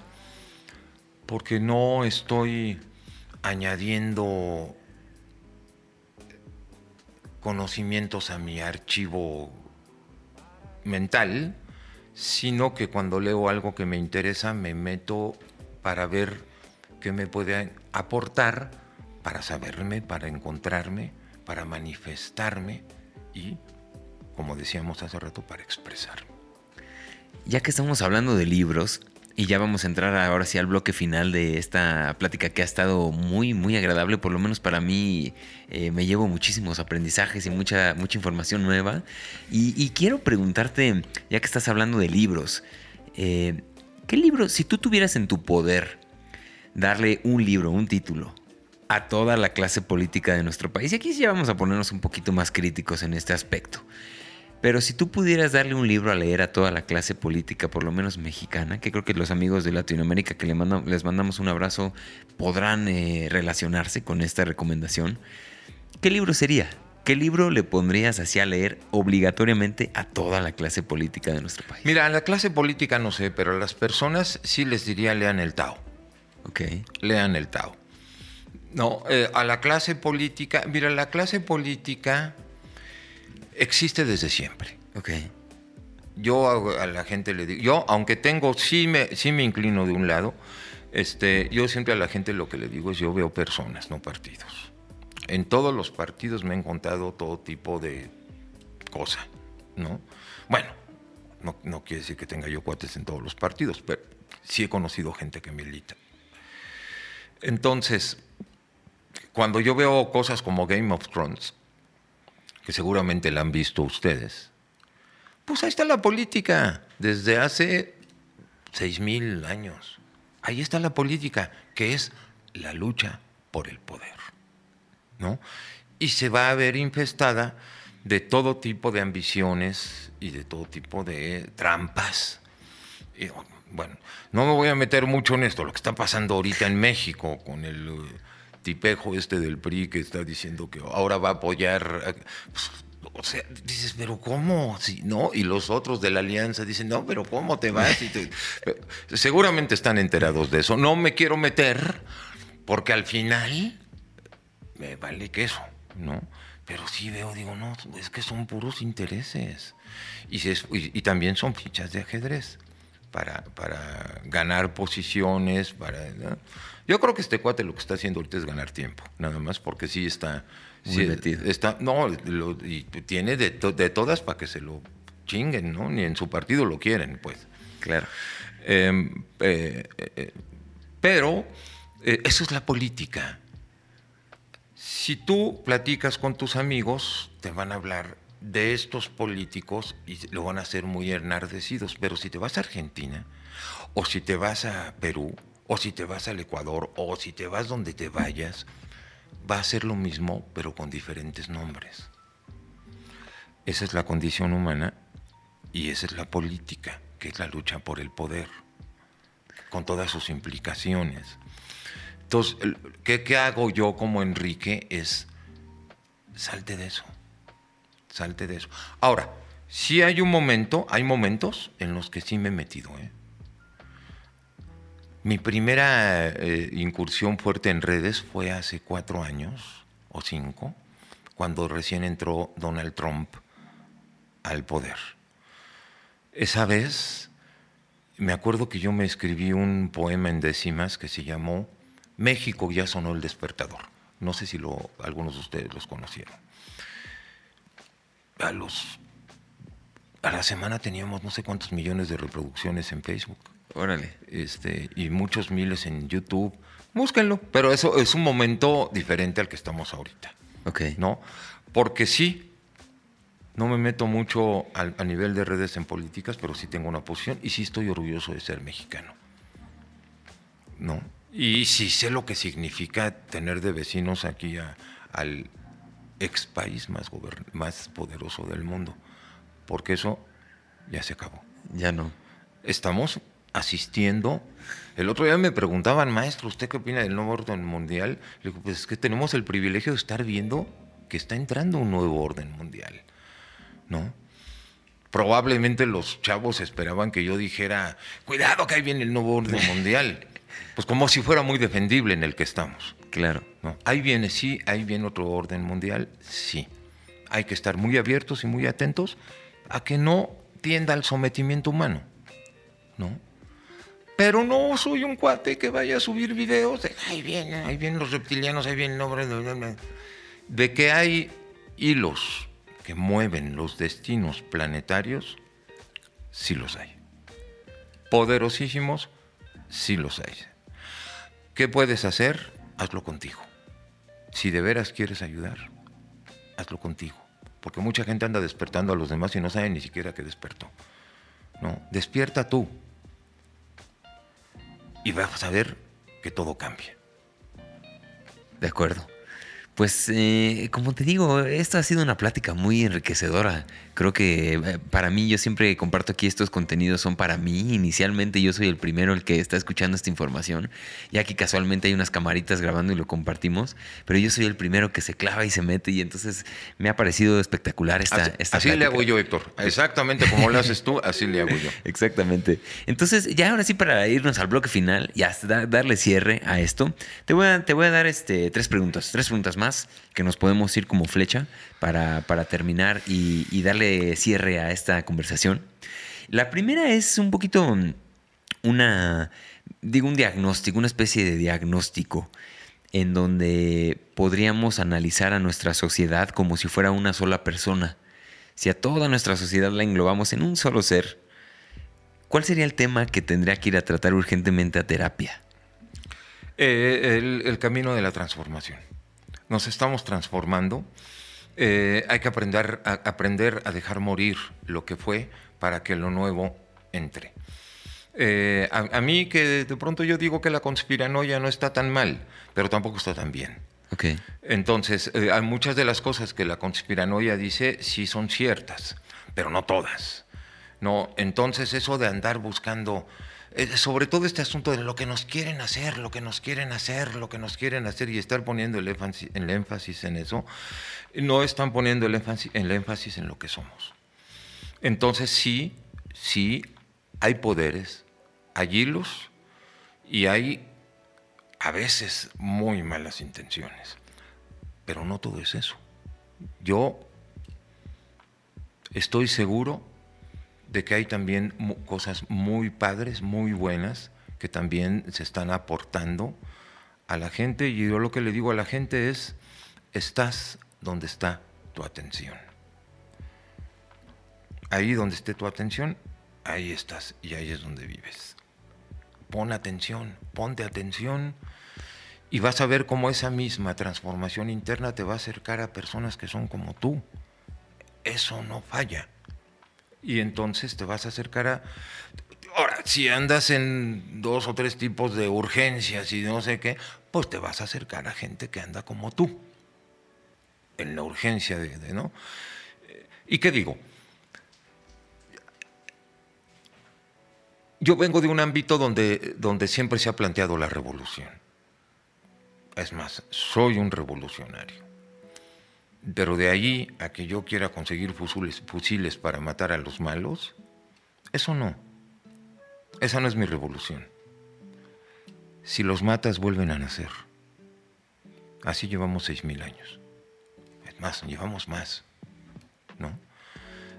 [SPEAKER 2] porque no estoy añadiendo conocimientos a mi archivo mental, sino que cuando leo algo que me interesa me meto para ver qué me puede aportar, para saberme, para encontrarme, para manifestarme y, como decíamos hace rato, para expresarme.
[SPEAKER 1] Ya que estamos hablando de libros, y ya vamos a entrar ahora sí al bloque final de esta plática que ha estado muy, muy agradable. Por lo menos para mí eh, me llevo muchísimos aprendizajes y mucha, mucha información nueva. Y, quiero preguntarte, ya que estás hablando de libros, eh, ¿qué libro, si tú tuvieras en tu poder darle un libro, un título, a toda la clase política de nuestro país? Y aquí ya vamos a ponernos un poquito más críticos en este aspecto. Pero si tú pudieras darle un libro a leer a toda la clase política, por lo menos mexicana, que creo que los amigos de Latinoamérica que les mandamos un abrazo podrán eh, relacionarse con esta recomendación, ¿qué libro sería? ¿Qué libro le pondrías así a leer obligatoriamente a toda la clase política de nuestro país?
[SPEAKER 2] Mira, a la clase política no sé, pero a las personas sí les diría lean el Tao.
[SPEAKER 1] Ok.
[SPEAKER 2] Lean el Tao. No, eh, a la clase política, mira, la clase política existe desde siempre.
[SPEAKER 1] Ok.
[SPEAKER 2] Yo a, la gente le digo, yo aunque tengo, sí me, sí me inclino de un lado, este, yo siempre a la gente lo que le digo es yo veo personas, no partidos. En todos los partidos me he encontrado todo tipo de cosa, ¿no? Bueno, no, no quiere decir que tenga yo cuates en todos los partidos, pero sí he conocido gente que milita. Entonces, cuando yo veo cosas como Game of Thrones, que seguramente la han visto ustedes, pues ahí está la política desde hace seis mil años. Ahí está la política, que es la lucha por el poder. ¿no? Y se va a ver infestada de todo tipo de ambiciones y de todo tipo de trampas. bueno, no me voy a meter mucho en esto, lo que está pasando ahorita en México con el tipejo este del PRI que está diciendo que ahora va a apoyar. Pues, o sea, dices, pero ¿cómo? ¿No? Y los otros de la alianza dicen, no, pero ¿cómo te vas? Seguramente están enterados de eso. No me quiero meter porque al final me vale queso, ¿no? Pero sí veo, digo, no, es que son puros intereses. Y, también son fichas de ajedrez para ganar posiciones, para... Yo creo que este cuate lo que está haciendo ahorita es ganar tiempo, nada más, porque sí está.
[SPEAKER 1] Muy metido.
[SPEAKER 2] Está, no, y tiene de, de todas para que se lo chinguen, ¿no? Ni en su partido lo quieren, pues.
[SPEAKER 1] Claro.
[SPEAKER 2] Em, eh, eh, pero eh, eso es la política. Si tú platicas con tus amigos, te van a hablar de estos políticos y lo van a hacer muy enardecidos. Pero si te vas a Argentina o si te vas a Perú o si te vas al Ecuador, o si te vas donde te vayas, va a ser lo mismo, pero con diferentes nombres. Esa es la condición humana y esa es la política, que es la lucha por el poder, con todas sus implicaciones. Entonces, ¿qué, qué hago yo como Enrique? Es, salte de eso, salte de eso. Ahora, si hay un momento, hay momentos en los que sí me he metido, ¿eh? Mi primera eh, incursión fuerte en redes fue hace cuatro años o cinco, cuando recién entró Donald Trump al poder. Esa vez me acuerdo que yo me escribí un poema en décimas que se llamó México ya sonó el despertador. No sé si lo, algunos de ustedes los conocieron. A, los, a la semana teníamos no sé cuántos millones de reproducciones en Facebook.
[SPEAKER 1] Órale.
[SPEAKER 2] Este, y muchos miles en YouTube. Búsquenlo. Pero eso es un momento diferente al que estamos ahorita.
[SPEAKER 1] Ok.
[SPEAKER 2] ¿No? Porque sí, no me meto mucho a, nivel de redes en políticas, pero sí tengo una posición y sí estoy orgulloso de ser mexicano. ¿No? Y sí sé lo que significa tener de vecinos aquí al ex país más, más poderoso del mundo. Porque eso ya se acabó.
[SPEAKER 1] Ya no.
[SPEAKER 2] Estamos asistiendo. El otro día me preguntaban, maestro, ¿usted qué opina del nuevo orden mundial? Le digo, pues es que tenemos el privilegio de estar viendo que está entrando un nuevo orden mundial, ¿no? probablemente los chavos esperaban que yo dijera, cuidado que ahí viene el nuevo orden mundial. Pues como si fuera muy defendible en el que estamos.
[SPEAKER 1] Claro.
[SPEAKER 2] ¿no? Ahí viene, sí, ahí viene otro orden mundial, sí. Hay que estar muy abiertos y muy atentos a que no tienda al sometimiento humano, ¿no? Pero no soy un cuate que vaya a subir videos de, ahí vienen, ahí vienen los reptilianos, ahí viene el nombre de... De que hay hilos que mueven los destinos planetarios, sí los hay. Poderosísimos, sí los hay. ¿Qué puedes hacer? Hazlo contigo. Si de veras quieres ayudar, hazlo contigo. Porque mucha gente anda despertando a los demás y no sabe ni siquiera que despertó. No, despierta tú. Y vas a ver que todo cambia.
[SPEAKER 1] De acuerdo. Pues eh, como te digo, esta ha sido una plática muy enriquecedora. Creo que eh, para mí, yo siempre comparto aquí estos contenidos, son para mí. Inicialmente yo soy el primero el que está escuchando esta información, ya que casualmente hay unas camaritas grabando y lo compartimos, pero yo soy el primero que se clava y se mete y entonces me ha parecido espectacular esta...
[SPEAKER 2] Así,
[SPEAKER 1] esta
[SPEAKER 2] así le hago yo, Héctor. Exactamente como lo haces tú, así le hago yo.
[SPEAKER 1] Exactamente. Entonces, ya ahora sí para irnos al bloque final y hasta darle cierre a esto, te voy a, te voy a dar este, tres preguntas, tres preguntas más que nos podemos ir como flecha para, terminar y, darle cierre a esta conversación. La primera es un poquito una, digo, un diagnóstico, una especie de diagnóstico en donde podríamos analizar a nuestra sociedad como si fuera una sola persona. Si a toda nuestra sociedad la englobamos en un solo ser, ¿cuál sería el tema que tendría que ir a tratar urgentemente a terapia?
[SPEAKER 2] Eh, el camino de la transformación nos estamos transformando. Eh, hay que aprender a, aprender a dejar morir lo que fue para que lo nuevo entre. Eh, a, a, mí que de pronto yo digo que la conspiranoia no está tan mal, pero tampoco está tan bien.
[SPEAKER 1] Okay.
[SPEAKER 2] Entonces, eh, hay muchas de las cosas que la conspiranoia dice sí son ciertas, pero no todas. No, entonces eso de andar buscando sobre todo este asunto de lo que nos quieren hacer, lo que nos quieren hacer, lo que nos quieren hacer y estar poniendo el énfasis, el énfasis en eso, no están poniendo el énfasis, el énfasis en lo que somos. Entonces sí, sí, hay poderes, hay hilos y hay a veces muy malas intenciones, pero no todo es eso. Yo estoy seguro de que hay también cosas muy padres, muy buenas, que también se están aportando a la gente. Y yo lo que le digo a la gente es, estás donde está tu atención. Ahí donde esté tu atención, ahí estás y ahí es donde vives. Pon atención, ponte atención y vas a ver cómo esa misma transformación interna te va a acercar a personas que son como tú. Eso no falla y entonces te vas a acercar a... Ahora, si andas en dos o tres tipos de urgencias y no sé qué, pues te vas a acercar a gente que anda como tú, en la urgencia de, ¿no? ¿Y qué digo? Yo vengo de un ámbito donde, donde siempre se ha planteado la revolución. Es más, soy un revolucionario. Pero de allí a que yo quiera conseguir fusiles, para matar a los malos, eso no. Esa no es mi revolución. Si los matas, vuelven a nacer. Así llevamos seis mil años. Es más, llevamos más. ¿No?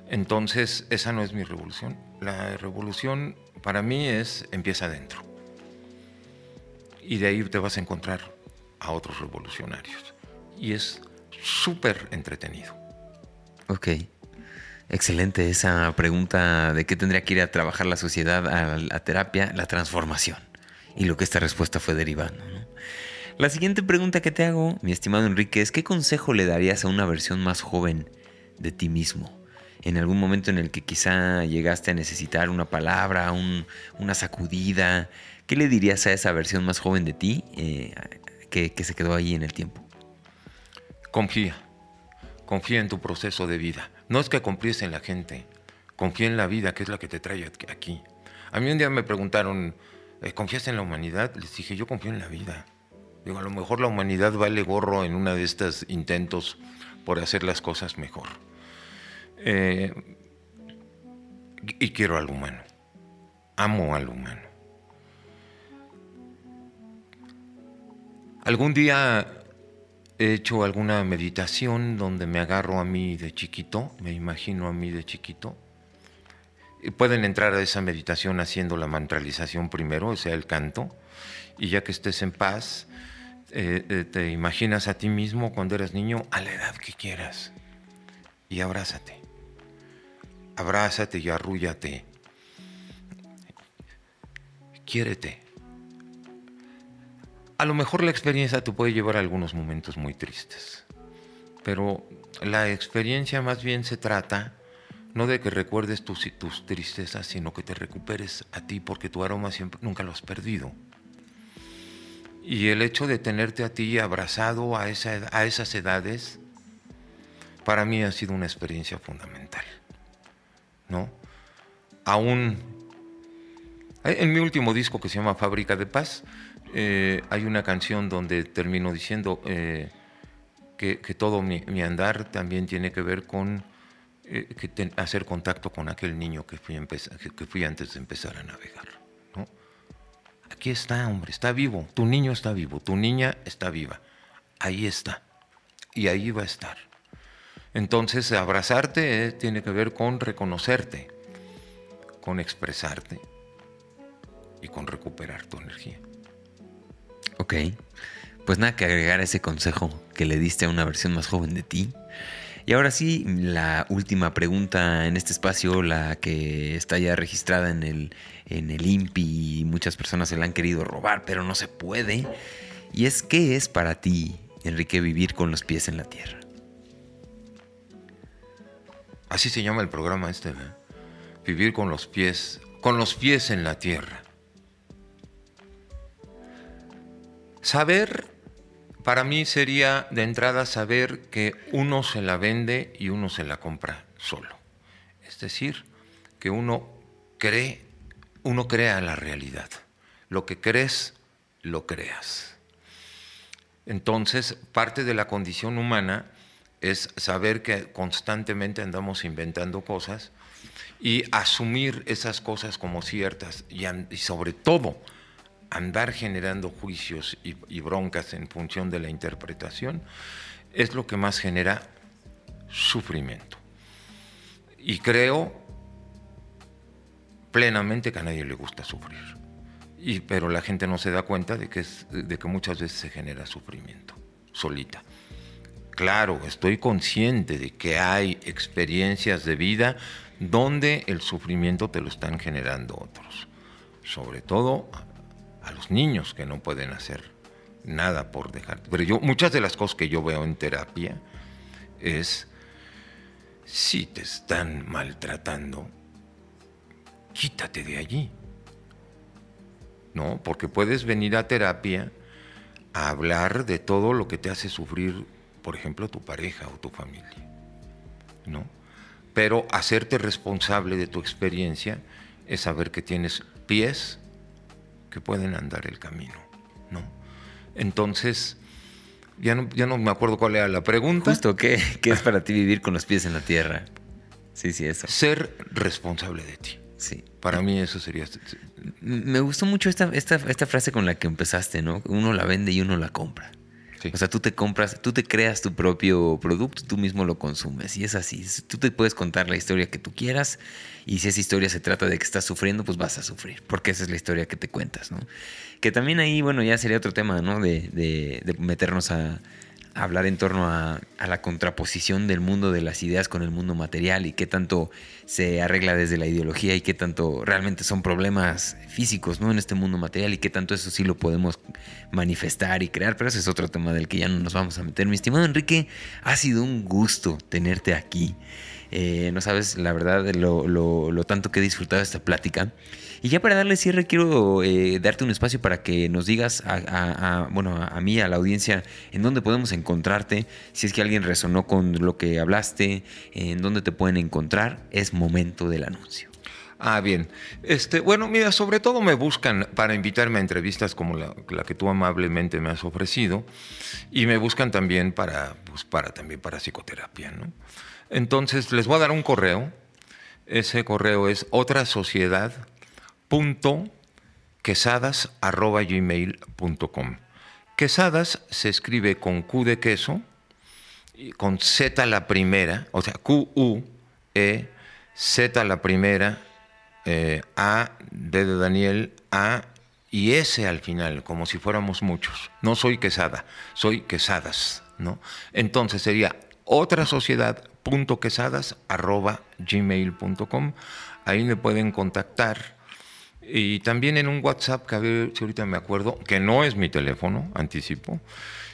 [SPEAKER 2] Entonces, esa no es mi revolución. La revolución para mí es empieza adentro. Y de ahí te vas a encontrar a otros revolucionarios. Y es súper entretenido.
[SPEAKER 1] Ok. Excelente esa pregunta de qué tendría que ir a trabajar la sociedad a la terapia, la transformación. Y lo que esta respuesta fue derivando. ¿no? La siguiente pregunta que te hago, mi estimado Enrique, es ¿qué consejo le darías a una versión más joven de ti mismo? En algún momento en el que quizá llegaste a necesitar una palabra, un, una sacudida, ¿qué le dirías a esa versión más joven de ti eh, que, que se quedó ahí en el tiempo?
[SPEAKER 2] Confía, confía en tu proceso de vida. No es que confíes en la gente, confía en la vida, que es la que te trae aquí. A mí un día me preguntaron, eh, ¿confías en la humanidad? Les dije, yo confío en la vida. Digo, a lo mejor la humanidad vale gorro en uno de estos intentos por hacer las cosas mejor. Eh, y quiero al humano. Amo al humano. Algún día he hecho alguna meditación donde me agarro a mí de chiquito, me imagino a mí de chiquito. Y pueden entrar a esa meditación haciendo la mantralización primero, o sea, el canto, y ya que estés en paz, eh, eh, te imaginas a ti mismo cuando eras niño a la edad que quieras y abrázate. Abrázate y arrúllate. Quiérete. A lo mejor la experiencia te puede llevar a algunos momentos muy tristes, pero la experiencia más bien se trata no de que recuerdes tus, tus tristezas, sino que te recuperes a ti porque tu aroma siempre, nunca lo has perdido. Y el hecho de tenerte a ti abrazado a, esa, a esas edades, para mí ha sido una experiencia fundamental. ¿No? Aún en mi último disco que se llama Fábrica de Paz, eh, hay una canción donde termino diciendo eh, que, todo mi, andar también tiene que ver con eh, hacer contacto con aquel niño que fui, que fui, antes de empezar a navegar. Aquí está, hombre, está vivo, tu niño está vivo, tu niña está viva, ahí está, y ahí va a estar. Entonces, abrazarte tiene que ver con reconocerte, con expresarte y con recuperar tu energía.
[SPEAKER 1] Ok, pues nada que agregar ese consejo que le diste a una versión más joven de ti. Y ahora sí, la última pregunta en este espacio, la que está ya registrada en el, en el INPI y muchas personas se la han querido robar, pero no se puede. Y es, ¿qué es para ti, Enrique, vivir con los pies en la tierra?
[SPEAKER 2] Así se llama el programa este, ¿eh? Vivir con los pies, con los pies en la tierra. Saber, para mí sería de entrada saber que uno se la vende y uno se la compra solo. Es decir, que uno cree, uno crea la realidad. Lo que crees, lo creas. Entonces, parte de la condición humana es saber que constantemente andamos inventando cosas y asumir esas cosas como ciertas y, sobre todo andar generando juicios y, broncas en función de la interpretación es lo que más genera sufrimiento. Y creo plenamente que a nadie le gusta sufrir. Y, pero la gente no se da cuenta de que, es, de que muchas veces se genera sufrimiento, solita. Claro, estoy consciente de que hay experiencias de vida donde el sufrimiento te lo están generando otros. Sobre todo a los niños que no pueden hacer nada por dejar. Pero yo, muchas de las cosas que yo veo en terapia es, si te están maltratando, quítate de allí. ¿No? Porque puedes venir a terapia a hablar de todo lo que te hace sufrir, por ejemplo, tu pareja o tu familia. ¿No? Pero hacerte responsable de tu experiencia es saber que tienes pies que pueden andar el camino, ¿no? Entonces, ya no, ya no me acuerdo cuál era la pregunta.
[SPEAKER 1] Justo, ¿qué, ¿qué es para ti vivir con los pies en la tierra? Sí, sí, eso.
[SPEAKER 2] Ser responsable de ti. Sí. Para mí eso sería...
[SPEAKER 1] Me gustó mucho esta, esta, esta frase con la que empezaste, ¿no? Uno la vende y uno la compra. O sea, tú te compras, tú te creas tu propio producto, tú mismo lo consumes. Y es así. Tú te puedes contar la historia que tú quieras. Y si esa historia se trata de que estás sufriendo, pues vas a sufrir. Porque esa es la historia que te cuentas, ¿no? Que también ahí, bueno, ya sería otro tema, ¿no? de, de meternos a, hablar en torno a, la contraposición del mundo de las ideas con el mundo material y qué tanto se arregla desde la ideología y qué tanto realmente son problemas físicos ¿no? en este mundo material y qué tanto eso sí lo podemos manifestar y crear, pero ese es otro tema del que ya no nos vamos a meter. Mi estimado Enrique, ha sido un gusto tenerte aquí. Eh, no sabes la verdad lo, lo tanto que he disfrutado esta plática. Y ya para darle cierre, quiero eh, darte un espacio para que nos digas, a, bueno, a, mí, a la audiencia, en dónde podemos encontrarte, si es que alguien resonó con lo que hablaste, en dónde te pueden encontrar, es momento del anuncio.
[SPEAKER 2] Ah, bien. Este, bueno, mira, sobre todo me buscan para invitarme a entrevistas como la, que tú amablemente me has ofrecido y me buscan también para, pues, para, también para psicoterapia, ¿no? Entonces, les voy a dar un correo Ese correo es otra sociedad quesadas.gmail.com. Quesadas se escribe con Q de queso, con Z la primera, o sea, Q-U, E, Z la primera, eh, A, D de Daniel, A y S al final, como si fuéramos muchos. No soy quesada, soy quesadas, ¿no? Entonces sería otra gmail.com. Ahí me pueden contactar. Y también en un WhatsApp, que a ver si ahorita me acuerdo, que no es mi teléfono, anticipo,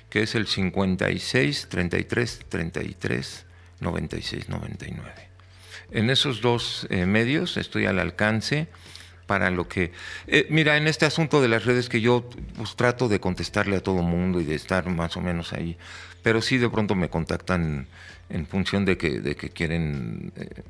[SPEAKER 2] que es el 56 33 33 96 99. En esos dos eh, medios estoy al alcance para lo que... Eh, mira, en este asunto de las redes que yo pues, trato de contestarle a todo mundo y de estar más o menos ahí, pero sí de pronto me contactan en función de que, quieren... Eh,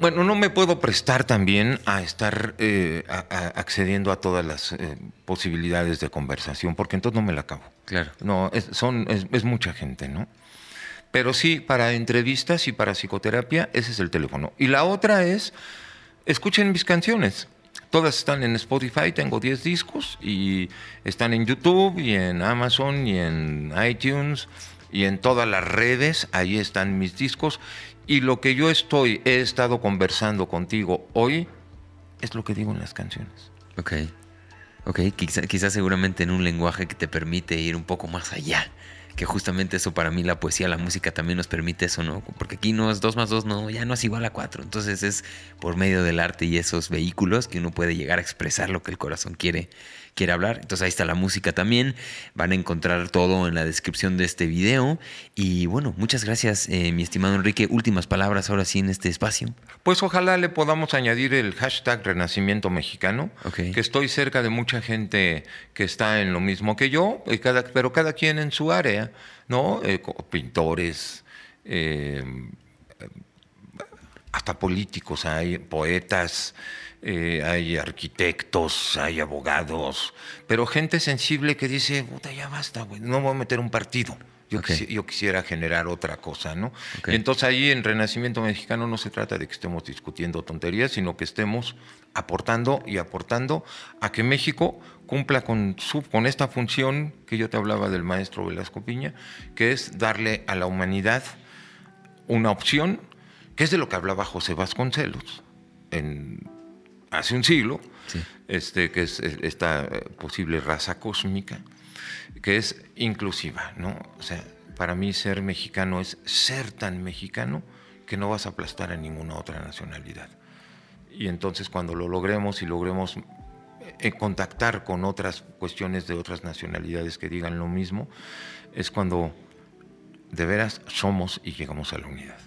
[SPEAKER 2] bueno, no me puedo prestar también a estar eh, accediendo a todas las eh, posibilidades de conversación, porque entonces no me la acabo.
[SPEAKER 1] Claro.
[SPEAKER 2] No, es, son, es, mucha gente, ¿no? Pero sí, para entrevistas y para psicoterapia, ese es el teléfono. Y la otra es, escuchen mis canciones. Todas están en Spotify, tengo 10 discos y están en YouTube y en Amazon y en iTunes y en todas las redes, ahí están mis discos. Y lo que yo estoy, he estado conversando contigo hoy, es lo que digo en las canciones.
[SPEAKER 1] Ok. Ok, quizás seguramente en un lenguaje que te permite ir un poco más allá. Que justamente eso para mí, la poesía, la música también nos permite eso, ¿no? Porque aquí no es dos más dos, no, ya no es igual a cuatro. Entonces es por medio del arte y esos vehículos que uno puede llegar a expresar lo que el corazón quiere quiere hablar. Entonces ahí está la música también. Van a encontrar todo en la descripción de este video. Y bueno, muchas gracias, eh, mi estimado Enrique. Últimas palabras ahora sí en este espacio.
[SPEAKER 2] Pues ojalá le podamos añadir el hashtag Renacimiento Mexicano, que estoy cerca de mucha gente que está en lo mismo que yo, cada, pero cada quien en su área, ¿no? Eh, pintores, eh, hasta políticos hay, poetas, eh, hay arquitectos, hay abogados, pero gente sensible que dice, puta, ya basta, güey, no voy a meter un partido. Yo, quisiera generar otra cosa, ¿no? Y entonces ahí en Renacimiento Mexicano no se trata de que estemos discutiendo tonterías, sino que estemos aportando y aportando a que México cumpla con, su, con esta función que yo te hablaba del maestro Velasco Piña, que es darle a la humanidad una opción, que es de lo que hablaba José Vasconcelos en hace un siglo, este, que es esta eh, posible raza cósmica, que es inclusiva, ¿no? O sea, para mí ser mexicano es ser tan mexicano que no vas a aplastar a ninguna otra nacionalidad. Y entonces cuando lo logremos y logremos eh, contactar con otras cuestiones de otras nacionalidades que digan lo mismo, es cuando de veras somos y llegamos a la unidad.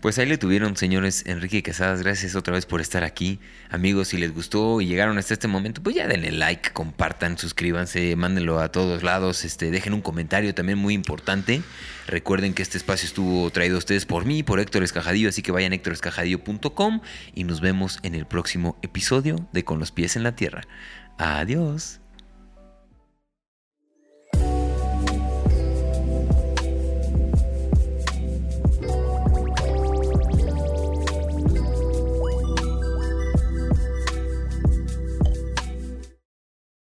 [SPEAKER 1] Pues ahí le tuvieron, señores Enrique Casadas. Gracias otra vez por estar aquí. Amigos, si les gustó y llegaron hasta este momento, pues ya denle like, compartan, suscríbanse, mándenlo a todos lados, este, dejen un comentario también muy importante. Recuerden que este espacio estuvo traído a ustedes por mí, por Héctor Escajadillo, así que vayan a héctorescajadillo.com y nos vemos en el próximo episodio de Con los pies en la tierra. Adiós.